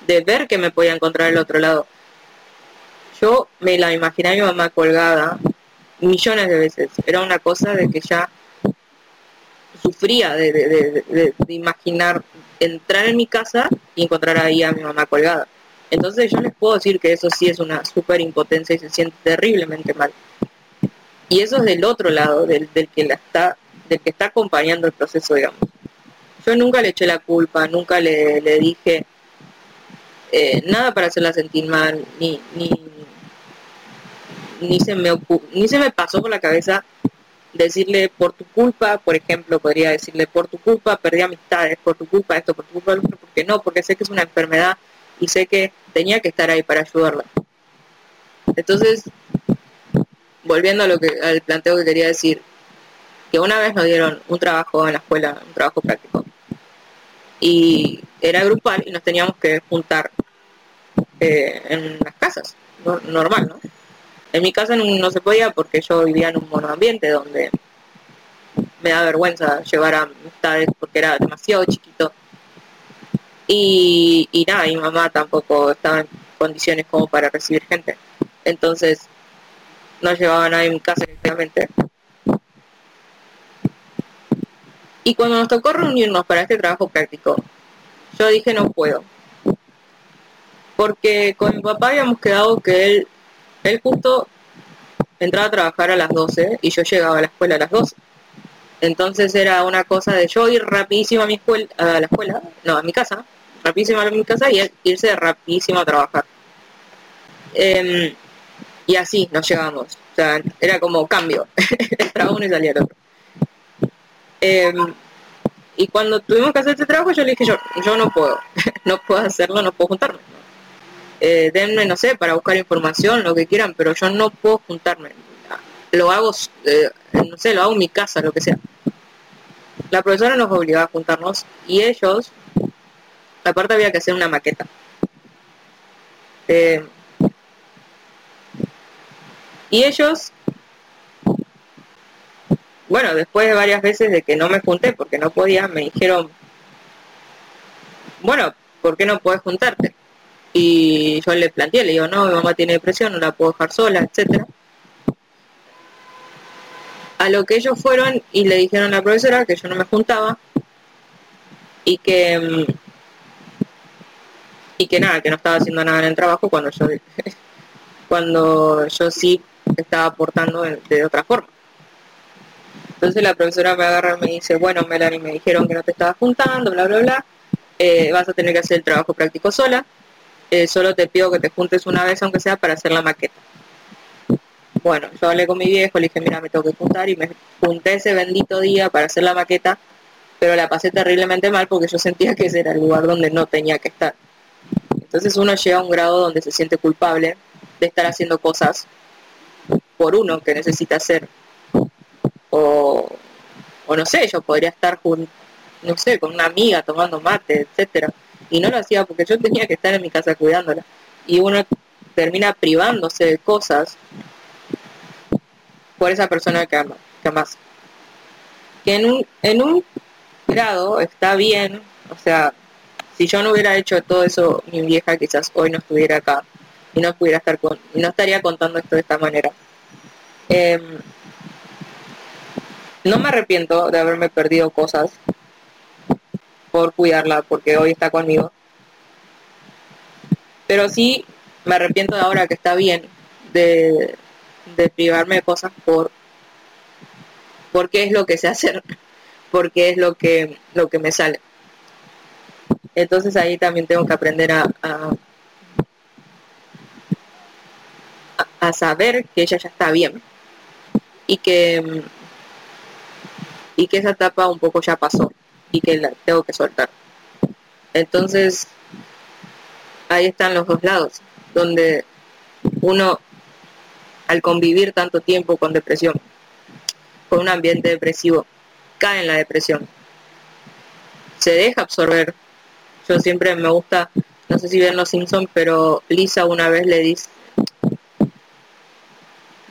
de ver que me podía encontrar al otro lado. Yo me la imaginé a mi mamá colgada millones de veces. Era una cosa de que ya sufría de, de, de, imaginar entrar en mi casa y encontrar ahí a mi mamá colgada. Entonces yo les puedo decir que eso sí es una super impotencia y se siente terriblemente mal. Y eso es del otro lado, del, del que la está, del que está acompañando el proceso, digamos. Yo nunca le eché la culpa, nunca le, le dije eh, nada para hacerla sentir mal, ni, ni, ni se me ni se me pasó por la cabeza decirle por tu culpa, por ejemplo, podría decirle por tu culpa perdí amistades, por tu culpa esto, por tu culpa lo otro, porque no, porque sé que es una enfermedad y sé que tenía que estar ahí para ayudarla. Entonces, volviendo a lo que, al planteo que quería decir, que una vez nos dieron un trabajo en la escuela, un trabajo práctico, y era grupal y nos teníamos que juntar eh, en las casas, no, normal, ¿no? En mi casa no, se podía porque yo vivía en un monoambiente donde me da vergüenza llevar a amistades porque era demasiado chiquito Y, nada, mi mamá tampoco estaba en condiciones como para recibir gente. Entonces, no llevaba a nadie a mi casa directamente. Y cuando nos tocó reunirnos para este trabajo práctico, yo dije no puedo. Porque con mi papá habíamos quedado que él, él justo entraba a trabajar a las 12 y yo llegaba a la escuela a las 12. Entonces era una cosa de yo ir rapidísimo a mi escuela, a la escuela, no, a mi casa, rapidísimo a mi casa y él irse rapidísimo a trabajar. Em, y así nos llevamos. O sea, era como cambio. [LAUGHS] Entraba uno y salía el otro. Em, y cuando tuvimos que hacer este trabajo, yo le dije, yo, yo no puedo, [LAUGHS] no puedo hacerlo, no puedo juntarme. Eh, denme, no sé, para buscar información, lo que quieran, pero yo no puedo juntarme. Lo hago, eh, no sé, lo hago en mi casa, lo que sea. La profesora nos obligaba a juntarnos y ellos, aparte había que hacer una maqueta. Eh, y ellos, bueno, después de varias veces de que no me junté porque no podía, me dijeron, bueno, ¿por qué no puedes juntarte? Y yo le planteé, le digo, no, mi mamá tiene depresión, no la puedo dejar sola, etcétera. A lo que ellos fueron y le dijeron a la profesora que yo no me juntaba y que mm, y que nada, que no estaba haciendo nada en el trabajo cuando yo [LAUGHS] cuando yo sí estaba aportando de, otra forma. Entonces la profesora me agarra y me dice, bueno, Melanie, me dijeron que no te estabas juntando, bla, bla, bla, eh, vas a tener que hacer el trabajo práctico sola, eh, solo te pido que te juntes una vez, aunque sea, para hacer la maqueta. Bueno, yo hablé con mi viejo, le dije, mira, me tengo que juntar y me junté ese bendito día para hacer la maqueta, pero la pasé terriblemente mal porque yo sentía que ese era el lugar donde no tenía que estar. Entonces uno llega a un grado donde se siente culpable de estar haciendo cosas por uno que necesita hacer. O, o no sé, yo podría estar con, no sé, con una amiga tomando mate, etcétera. Y no lo hacía porque yo tenía que estar en mi casa cuidándola. Y uno termina privándose de cosas por esa persona que ama, que amas. Que en un, en un grado está bien, o sea, si yo no hubiera hecho todo eso, mi vieja quizás hoy no estuviera acá y no pudiera estar con, y no estaría contando esto de esta manera. Em, no me arrepiento de haberme perdido cosas por cuidarla, porque hoy está conmigo. Pero sí me arrepiento de ahora que está bien de, privarme de cosas por porque es lo que sé hacer, [LAUGHS] porque es lo que lo que me sale. Entonces ahí también tengo que aprender a, a, a saber que ella ya está bien y que y que esa etapa un poco ya pasó y que la tengo que soltar. Entonces ahí están los dos lados, donde uno al convivir tanto tiempo con depresión, con un ambiente depresivo, cae en la depresión. Se deja absorber. Yo siempre me gusta, no sé si ven los Simpsons, pero Lisa una vez le dice,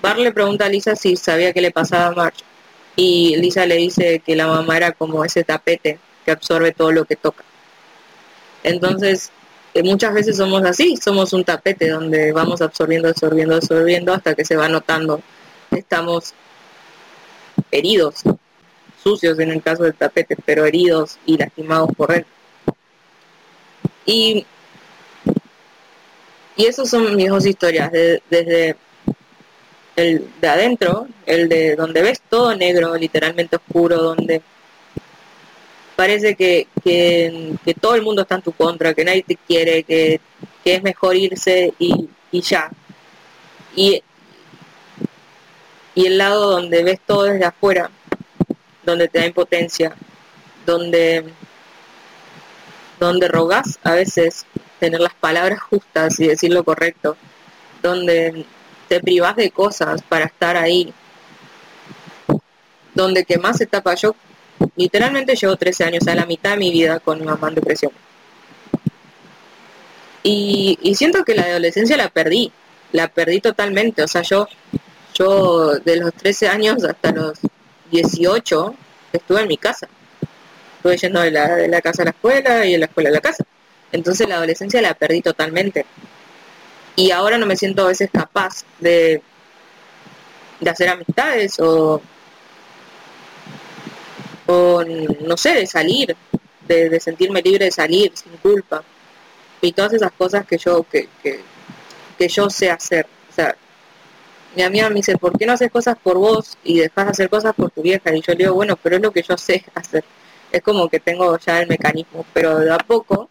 Bar le pregunta a Lisa si sabía qué le pasaba a Marge y Lisa le dice que la mamá era como ese tapete que absorbe todo lo que toca. Entonces, eh, muchas veces somos así, somos un tapete donde vamos absorbiendo, absorbiendo, absorbiendo hasta que se va notando estamos heridos, sucios en el caso del tapete, pero heridos y lastimados por él. Y, y esas son mis dos historias, desde el de adentro, el de donde ves todo negro, literalmente oscuro, donde parece que, que, todo el mundo está en tu contra, que nadie te quiere, que, que es mejor irse y, y ya. Y, y el lado donde ves todo desde afuera, donde te da impotencia, donde, donde rogas a veces tener las palabras justas y decir lo correcto, donde te privas de cosas para estar ahí. Donde que más etapa yo literalmente llevo 13 años, a la mitad de mi vida con mi mamá en depresión. Y, y, siento que la adolescencia la perdí, la perdí totalmente. O sea, yo, yo de los 13 años hasta los 18 estuve en mi casa. Estuve yendo de la, de la casa a la escuela y de la escuela a la casa. Entonces la adolescencia la perdí totalmente. Y ahora no me siento a veces capaz de, de hacer amistades o, o no sé, de salir, de, sentirme libre de salir sin culpa. Y todas esas cosas que yo, que, que, que yo sé hacer. O sea, mi amiga me dice, ¿por qué no haces cosas por vos y dejas de hacer cosas por tu vieja? Y yo le digo, bueno, pero es lo que yo sé hacer. Es como que tengo ya el mecanismo, pero de a poco,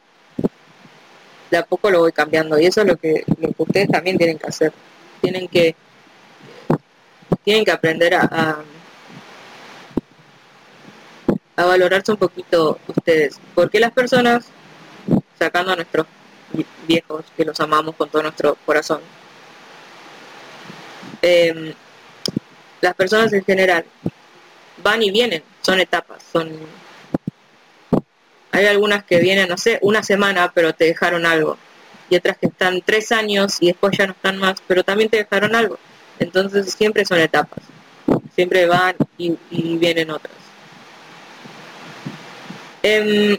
de a poco lo voy cambiando. Y eso es lo que, lo que ustedes también tienen que hacer. Tienen que, tienen que aprender a, a, valorarse un poquito ustedes. Porque las personas, sacando a nuestros viejos, que los amamos con todo nuestro corazón, eh, las personas en general van y vienen, son etapas, son hay algunas que vienen, no sé, una semana, pero te dejaron algo. Y otras que están tres años y después ya no están más, pero también te dejaron algo. Entonces siempre son etapas. Siempre van y, vienen otras. Em,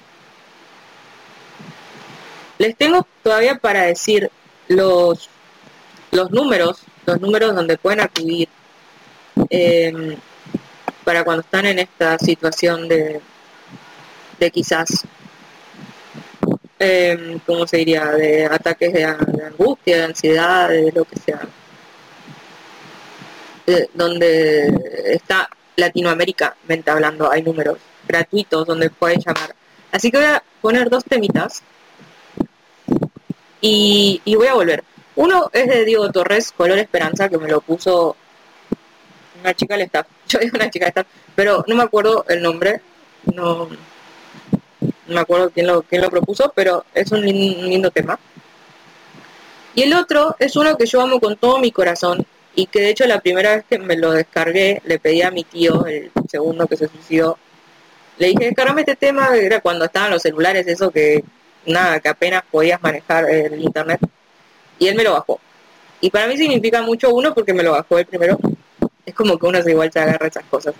les tengo todavía para decir los, los números, los números donde pueden acudir em, para cuando están en esta situación de, de quizás, eh, ¿cómo se diría?, de ataques de, angustia, de ansiedad, de lo que sea. Donde está Latinoamérica, mente hablando, hay números gratuitos donde pueden llamar. Así que voy a poner dos temitas y, y voy a volver. Uno es de Diego Torres, Color Esperanza, que me lo puso una chica del staff. [LAUGHS] Yo digo una chica del staff, pero no me acuerdo el nombre. No, no me acuerdo quién lo, quién lo propuso, pero es un lin- lindo tema. Y el otro es uno que yo amo con todo mi corazón y que de hecho la primera vez que me lo descargué le pedí a mi tío, el segundo que se suicidó, le dije, descargame este tema, era cuando estaban los celulares, eso que nada, que apenas podías manejar el internet, y él me lo bajó. Y para mí significa mucho uno porque me lo bajó el primero, es como que uno se igual se agarra esas cosas.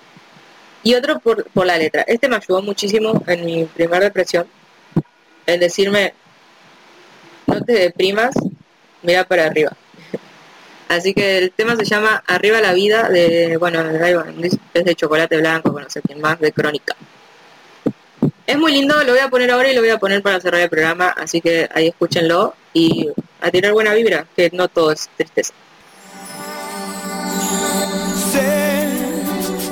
Y otro por, por la letra. Este me ayudó muchísimo en mi primera depresión, en decirme, no te deprimas, mira para arriba. [LAUGHS] Así que el tema se llama Arriba la vida de, bueno, es de chocolate blanco, con no sé quién más, de crónica. Es muy lindo, lo voy a poner ahora y lo voy a poner para cerrar el programa, así que ahí escúchenlo y a tirar buena vibra, que no todo es tristeza.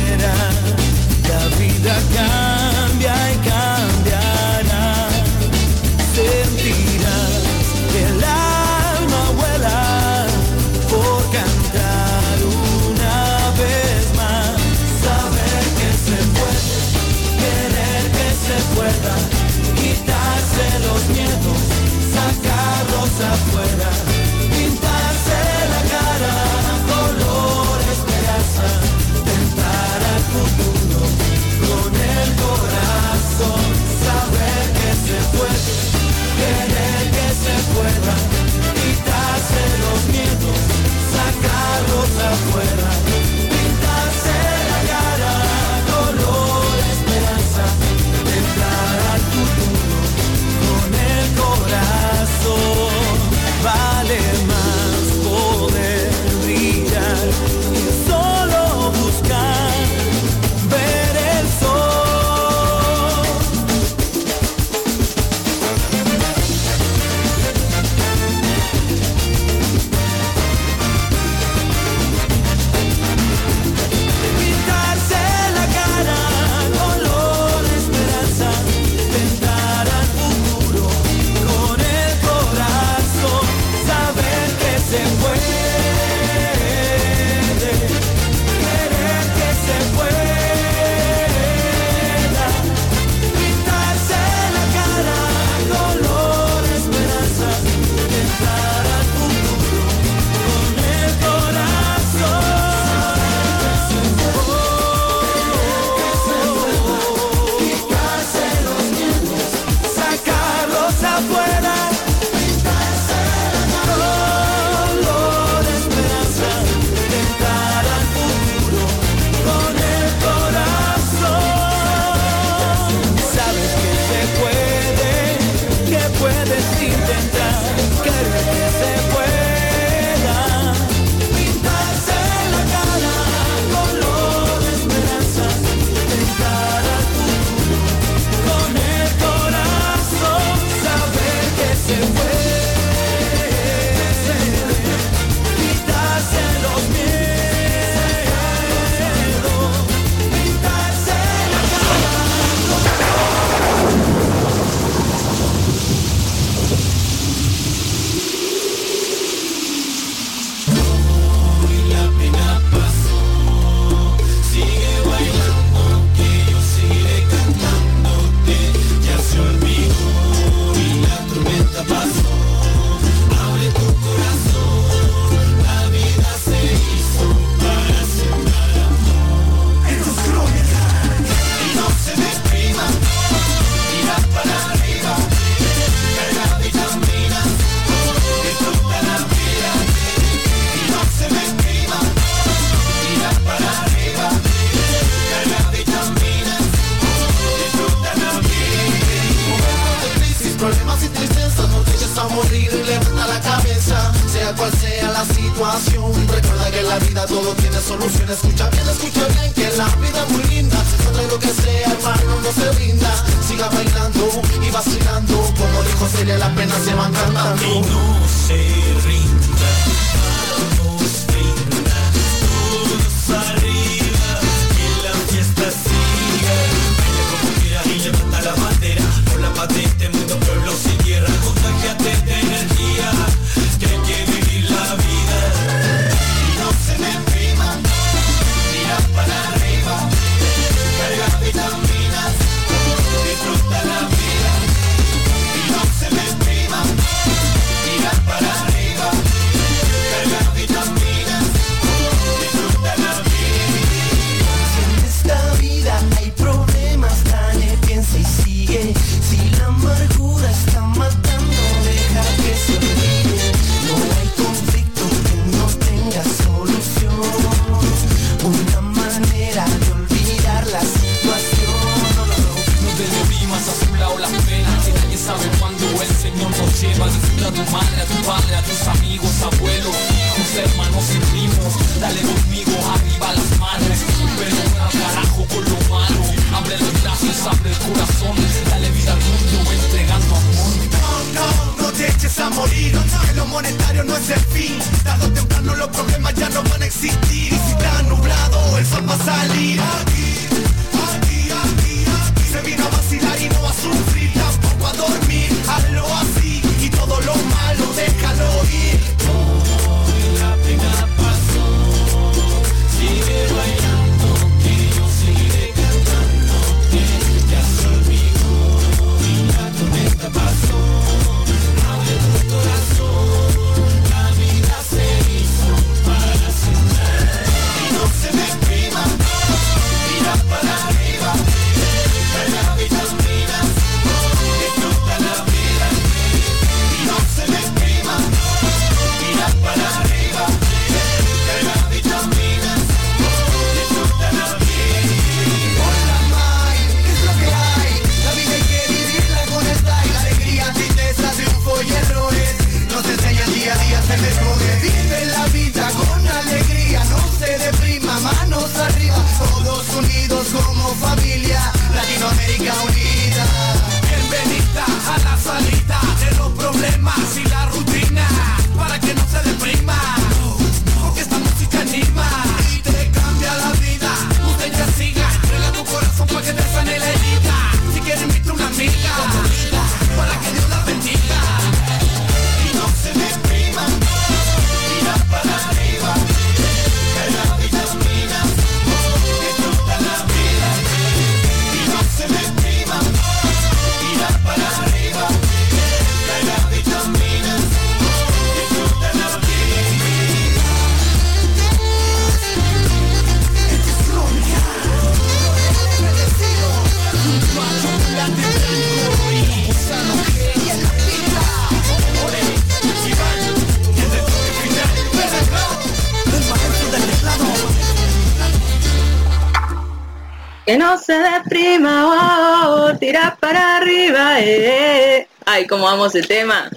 Que no se deprima, oh, para arriba, eh. Ay, cómo amo ese tema.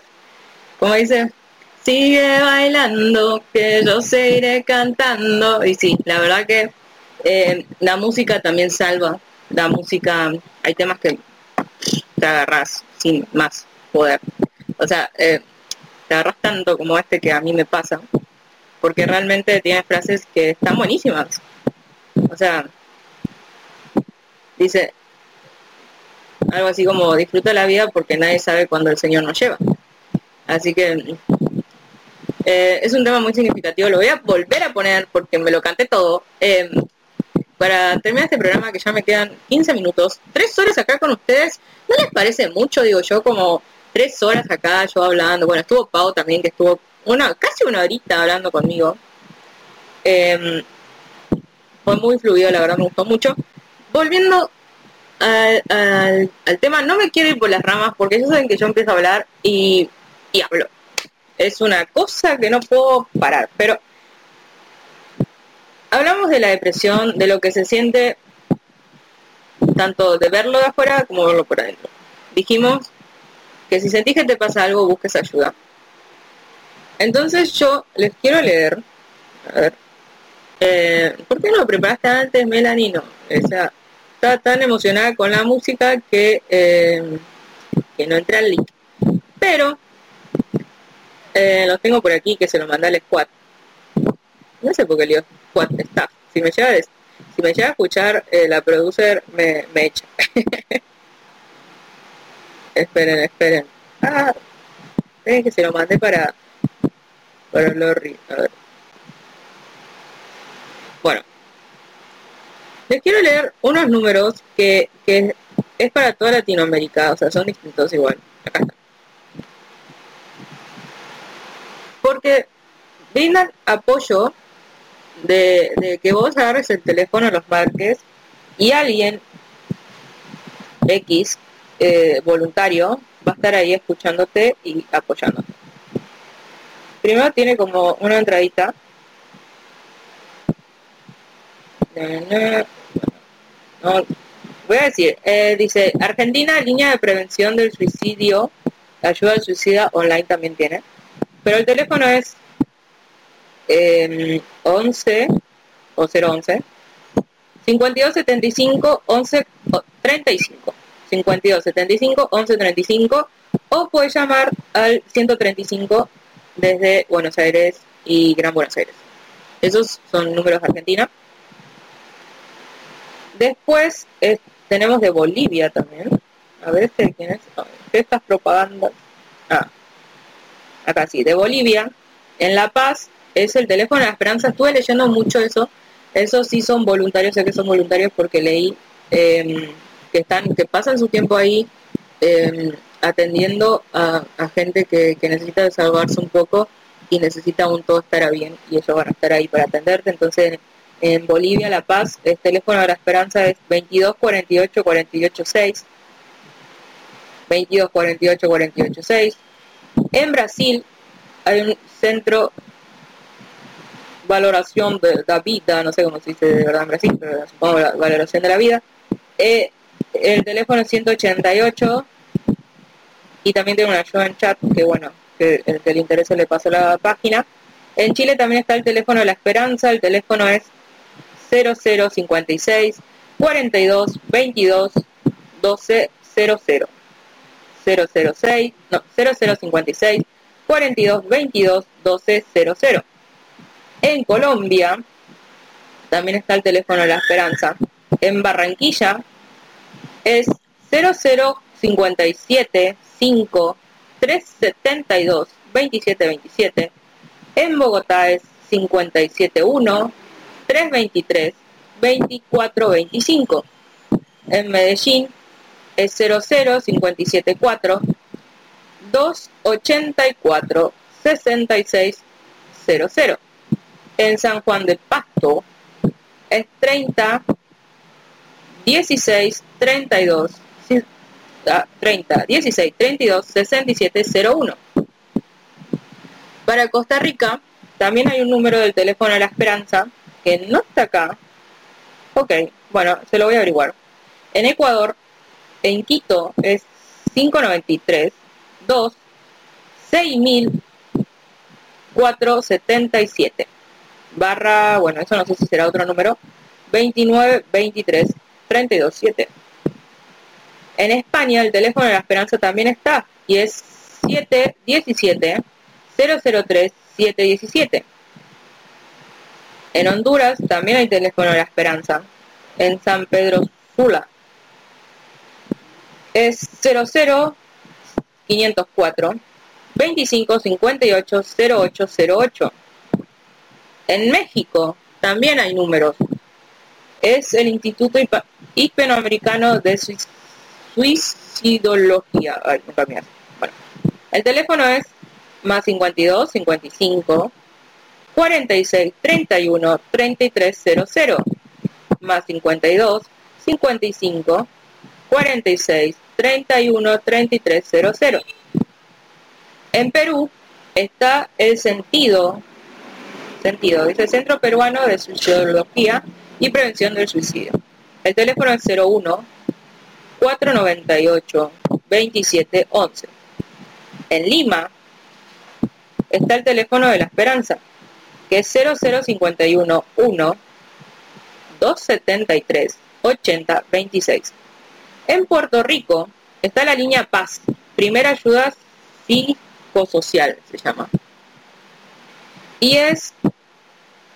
Como dice, sigue bailando, que yo seguiré cantando. Y sí, la verdad que eh, la música también salva. La música, hay temas que te agarras sin más poder. O sea, eh, te agarras tanto como este que a mí me pasa. Porque realmente tiene frases que están buenísimas. O sea, dice algo así como disfruta la vida porque nadie sabe cuándo el Señor nos lleva. Así que eh, es un tema muy significativo, lo voy a volver a poner porque me lo canté todo. Eh, para terminar este programa que ya me quedan 15 minutos, tres horas acá con ustedes, ¿no les parece mucho? Digo yo como tres horas acá yo hablando, bueno, estuvo Pau también que estuvo una, casi una horita hablando conmigo. Eh, fue muy fluido, la verdad me gustó mucho volviendo al, tema, no me quiero ir por las ramas porque ya saben que yo empiezo a hablar y, y hablo. Es una cosa que no puedo parar, pero hablamos de la depresión, de lo que se siente tanto de verlo de afuera como verlo por adentro. Dijimos que si sentís que te pasa algo, busques ayuda. Entonces yo les quiero leer, a ver, eh, ¿por qué no preparaste antes, Melanie? No, o está tan emocionada con la música que, eh, que no entra el link. Pero, eh, lo tengo por aquí, que se lo mandé al squad. No sé por qué digo squad staff. Si me llega, si me llega a escuchar eh, la producer, me, me echa. [LAUGHS] esperen, esperen. Ah, esperen que se lo mandé para, para Lorry. A ver. Bueno. Les quiero leer unos números que, que es para toda Latinoamérica, o sea, son distintos igual. Acá está. Porque brindan apoyo de, que vos agarres el teléfono, los marques, y alguien X eh, voluntario va a estar ahí escuchándote y apoyándote. Primero tiene como una entradita. No, voy a decir, eh, dice, Argentina, línea de prevención del suicidio, ayuda al suicida online también tiene, pero el teléfono es eh, 11 o 011 5275 11 35 5275 11 35 o puedes llamar al 135 desde Buenos Aires y Gran Buenos Aires. Esos son números de Argentina. Después eh, tenemos de Bolivia también. A ver este quién es. A ver, estas propagandas. Ah, acá sí, de Bolivia. En La Paz es el teléfono de la esperanza. Estuve leyendo mucho eso. Esos sí son voluntarios, sé que son voluntarios porque leí eh, que están, que pasan su tiempo ahí eh, atendiendo a, gente que, que necesita desahogarse un poco y necesita un todo estar bien y ellos van a estar ahí para atenderte. Entonces en Bolivia, La Paz, el teléfono de la esperanza es 22 48 48 6. 22 48 48 6. En Brasil hay un centro valoración de la vida, no sé cómo se dice de verdad en Brasil, pero supongo la valoración de la vida. Eh, el teléfono es 188 y también tiene una ayuda en chat que bueno, que el que le interese le paso la página. En Chile también está el teléfono de la esperanza, el teléfono es 0056 42 22 12 00 006 no 0056 42 22 12 00 en Colombia también está el teléfono de la esperanza. En Barranquilla es 0057 5 372 27 27 en Bogotá es 571 323 24 25 en Medellín es 00 57 4 284 66 00 en San Juan de Pasto es 30 16 32 sí, ah, 30 16 32 67 01 para Costa Rica también hay un número del teléfono de la esperanza que no está acá ok bueno se lo voy a averiguar en Ecuador en Quito es 593 2 6477 barra, bueno, eso no sé si será otro número, 29 23 32 7. En España el teléfono de la esperanza también está y es 717 003 717. En Honduras también hay teléfono de la esperanza. En San Pedro Sula es 00 504 25 58 0808. En México también hay números. Es el Instituto Hispanoamericano de Suic- Suicidología. Ay. Bueno, el teléfono es más 52 55 46 31 3300 más 52 55 46 31 3300 en Perú está el sentido sentido dice Centro Peruano de Suicidología y Prevención del Suicidio. El teléfono es 01 498 27 11 En Lima está el teléfono de la esperanza, que es 0051 1 273 80 26. En Puerto Rico está la línea Paz, primera ayuda psicosocial se llama. Y es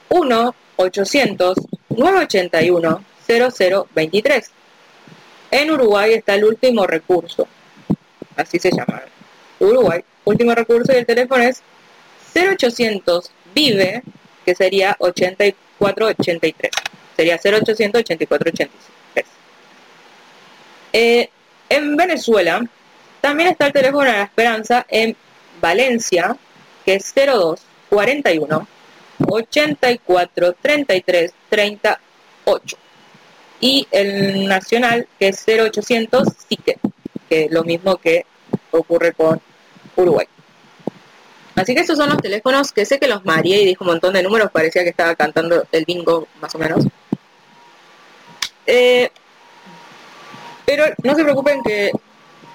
1 800 981 0023. En Uruguay está el último recurso, así se llama. Uruguay, último recurso y el teléfono es 0800 vive, que sería 8483. Sería 0800 8483. Eh, en Venezuela también está el teléfono de la esperanza en Valencia, que es 02 41 84 33 38. Y el nacional, que es 0800 SICE, que es lo mismo que ocurre con Uruguay. Así que estos son los teléfonos que sé que los mareé y dijo un montón de números, parecía que estaba cantando el bingo más o menos. Eh, pero no se preocupen que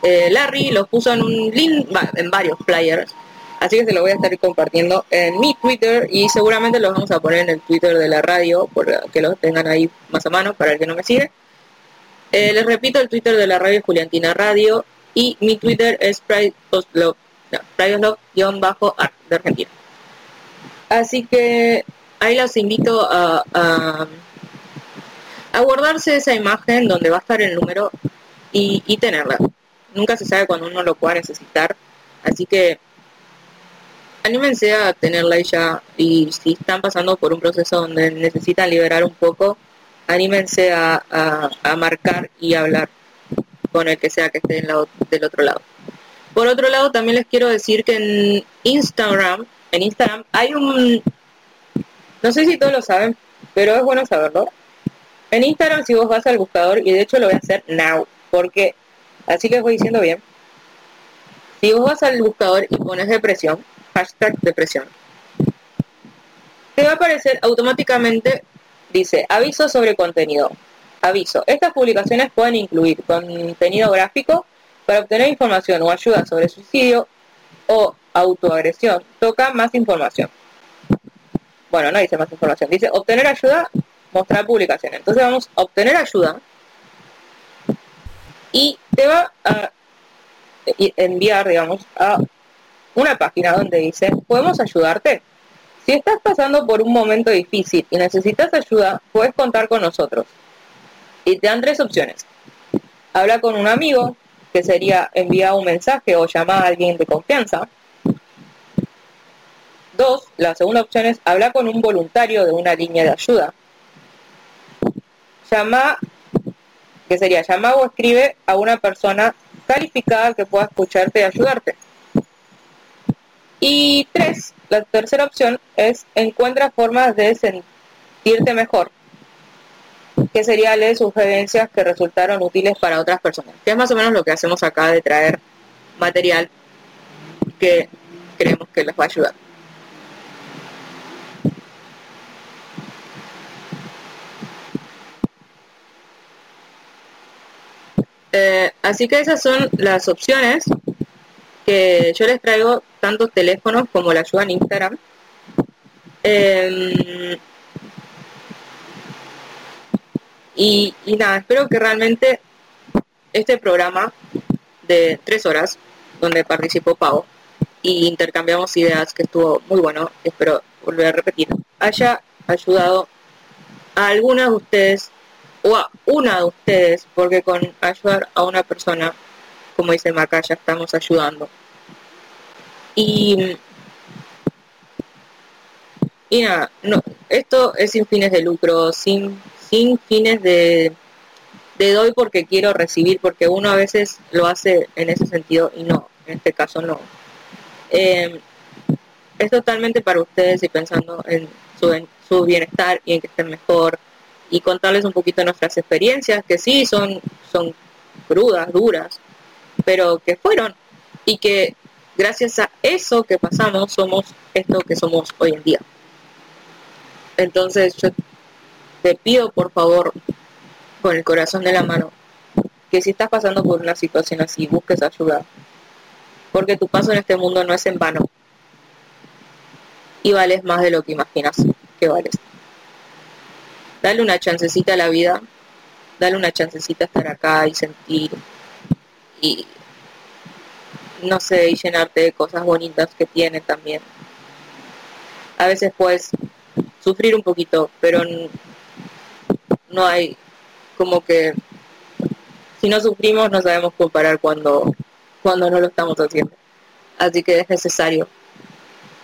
eh, Larry los puso en un link, en varios flyers, así que se lo voy a estar compartiendo en mi Twitter y seguramente los vamos a poner en el Twitter de la radio, por que los tengan ahí más a mano para el que no me sigue. Eh, les repito, el Twitter de la radio es Juliantina Radio y mi Twitter es Pride Love, no, Pride Love bajo art de Argentina. Así que ahí los invito a, a, guardarse esa imagen donde va a estar el número y, y tenerla. Nunca se sabe cuando uno lo pueda necesitar. Así que anímense a tenerla ya y si están pasando por un proceso donde necesitan liberar un poco, anímense a, marcar y hablar con el que sea que esté del otro lado. Por otro lado, también les quiero decir que en Instagram, en Instagram hay un, no sé si todos lo saben, pero es bueno saberlo. En Instagram, si vos vas al buscador, y de hecho lo voy a hacer now, porque así les voy diciendo bien. Si vos vas al buscador y pones depresión, hashtag depresión, te va a aparecer automáticamente, dice, aviso sobre contenido. Aviso, estas publicaciones pueden incluir contenido gráfico para obtener información o ayuda sobre suicidio o autoagresión. Toca más información. Bueno, no dice más información, dice obtener ayuda, mostrar publicaciones. Entonces vamos a obtener ayuda y te va a enviar, digamos, a una página donde dice, podemos ayudarte. Si estás pasando por un momento difícil y necesitas ayuda, puedes contar con nosotros. Y te dan tres opciones. Habla con un amigo, que sería enviar un mensaje o llamar a alguien de confianza. Dos, la segunda opción es hablar con un voluntario de una línea de ayuda. Llama, que sería llamar o escribe a una persona calificada que pueda escucharte y ayudarte. Y tres, la tercera opción es encuentra formas de sentirte mejor, que sería leer sugerencias que resultaron útiles para otras personas, que es más o menos lo que hacemos acá de traer material que creemos que les va a ayudar. Eh, así que esas son las opciones que yo les traigo, tanto teléfonos como la ayuda en Instagram. Eh, y, y, nada, espero que realmente este programa de tres horas, donde participó Pau, y intercambiamos ideas, que estuvo muy bueno, espero volver a repetir, haya ayudado a algunas de ustedes o a una de ustedes, porque con ayudar a una persona, como dice Maca, ya estamos ayudando. Y, y nada, no, esto es sin fines de lucro, sin, sin fines de, de doy porque quiero recibir, porque uno a veces lo hace en ese sentido y no, en este caso no. Eh, es totalmente para ustedes y pensando en su, en su bienestar y en que estén mejor y contarles un poquito nuestras experiencias, que sí son, son crudas, duras, pero que fueron y que gracias a eso que pasamos somos esto que somos hoy en día. Entonces yo te pido por favor, con el corazón de la mano, que si estás pasando por una situación así, busques ayuda. porque tu paso en este mundo no es en vano. Y vales más de lo que imaginas que vales. Dale una chancecita a la vida, dale una chancecita a estar acá y sentir y no sé, y llenarte de cosas bonitas que tiene también. A veces puedes sufrir un poquito, pero no hay como que si no sufrimos no sabemos comparar cuando cuando no lo estamos haciendo. Así que es necesario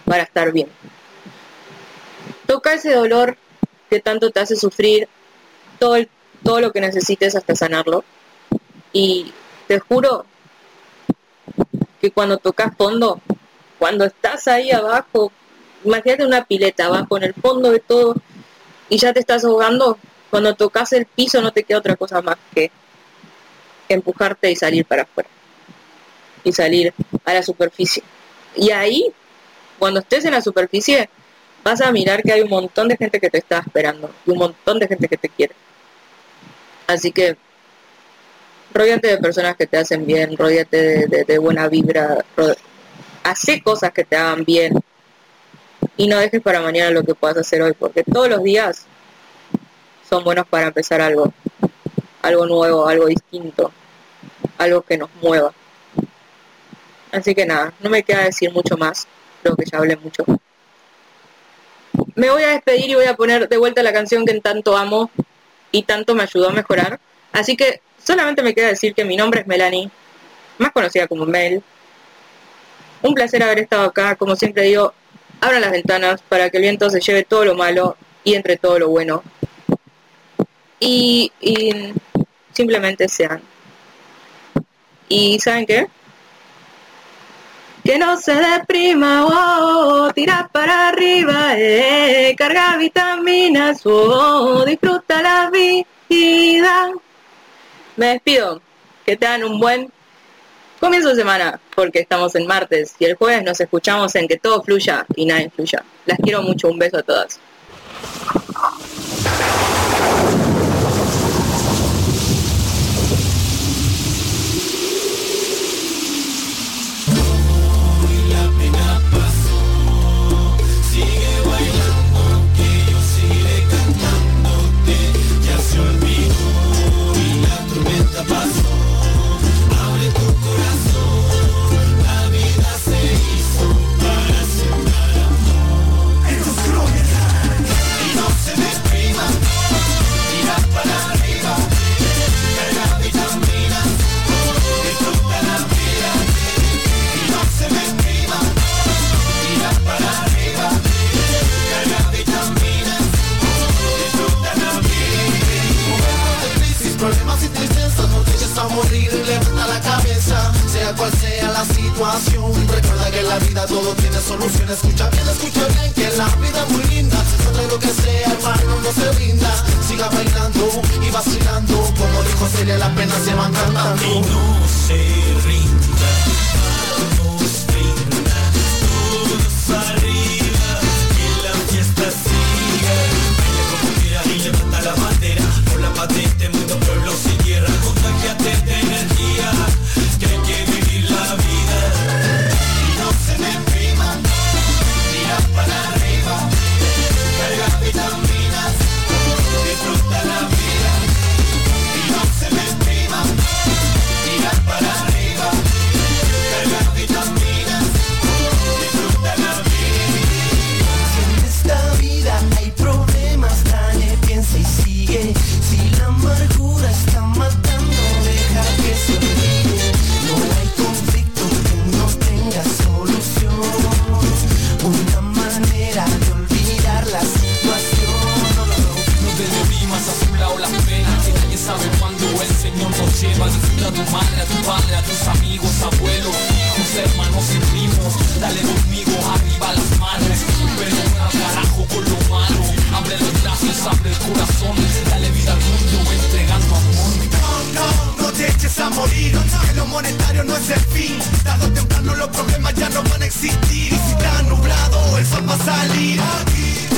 para estar bien. Toca ese dolor que tanto te hace sufrir, todo, todo lo que necesites hasta sanarlo. Y te juro que cuando tocas fondo, cuando estás ahí abajo, imagínate una pileta abajo en el fondo de todo y ya te estás ahogando, cuando tocas el piso no te queda otra cosa más que empujarte y salir para afuera y salir a la superficie. Y ahí, cuando estés en la superficie, vas a mirar que hay un montón de gente que te está esperando y un montón de gente que te quiere. Así que rodeate de personas que te hacen bien, rodeate de, de- buena vibra, hace cosas que te hagan bien y no dejes para mañana lo que puedas hacer hoy, porque todos los días son buenos para empezar algo, algo nuevo, algo distinto, algo que nos mueva. Así que nada, no me queda decir mucho más, creo que ya hablé mucho. Me voy a despedir y voy a poner de vuelta la canción que tanto amo y tanto me ayudó a mejorar. Así que solamente me queda decir que mi nombre es Melanie, más conocida como Mel. Un placer haber estado acá, como siempre digo, abran las ventanas para que el viento se lleve todo lo malo y entre todo lo bueno. Y, simplemente sean. ¿Y saben qué? Que no se deprima, oh, tira para arriba, eh, carga vitaminas, oh, disfruta la vida. Me despido, que tengan un buen comienzo de semana, porque estamos en martes y el jueves nos escuchamos en que todo fluya y nada influya. Las quiero mucho, un beso a todas. Recuerda que en la vida todo tiene solución, escucha bien, escucha bien, que la vida es muy linda. No trae lo que sea, hermano, no se rinda. Siga bailando y vacilando, como dijo Celia, las penas se van cantando. llevas a tu madre, a tu padre, a tus amigos, abuelos, hijos, hermanos y primos. Dale conmigo, arriba las manos Perdona carajo con lo malo. Abre los brazos, abre el corazón. Dale vida al mundo entregando amor. No, no, te eches a morir. Que lo monetario no es el fin. Tarde o temprano los problemas ya no van a existir. Y si está nublado, el sol va a salir. Aquí.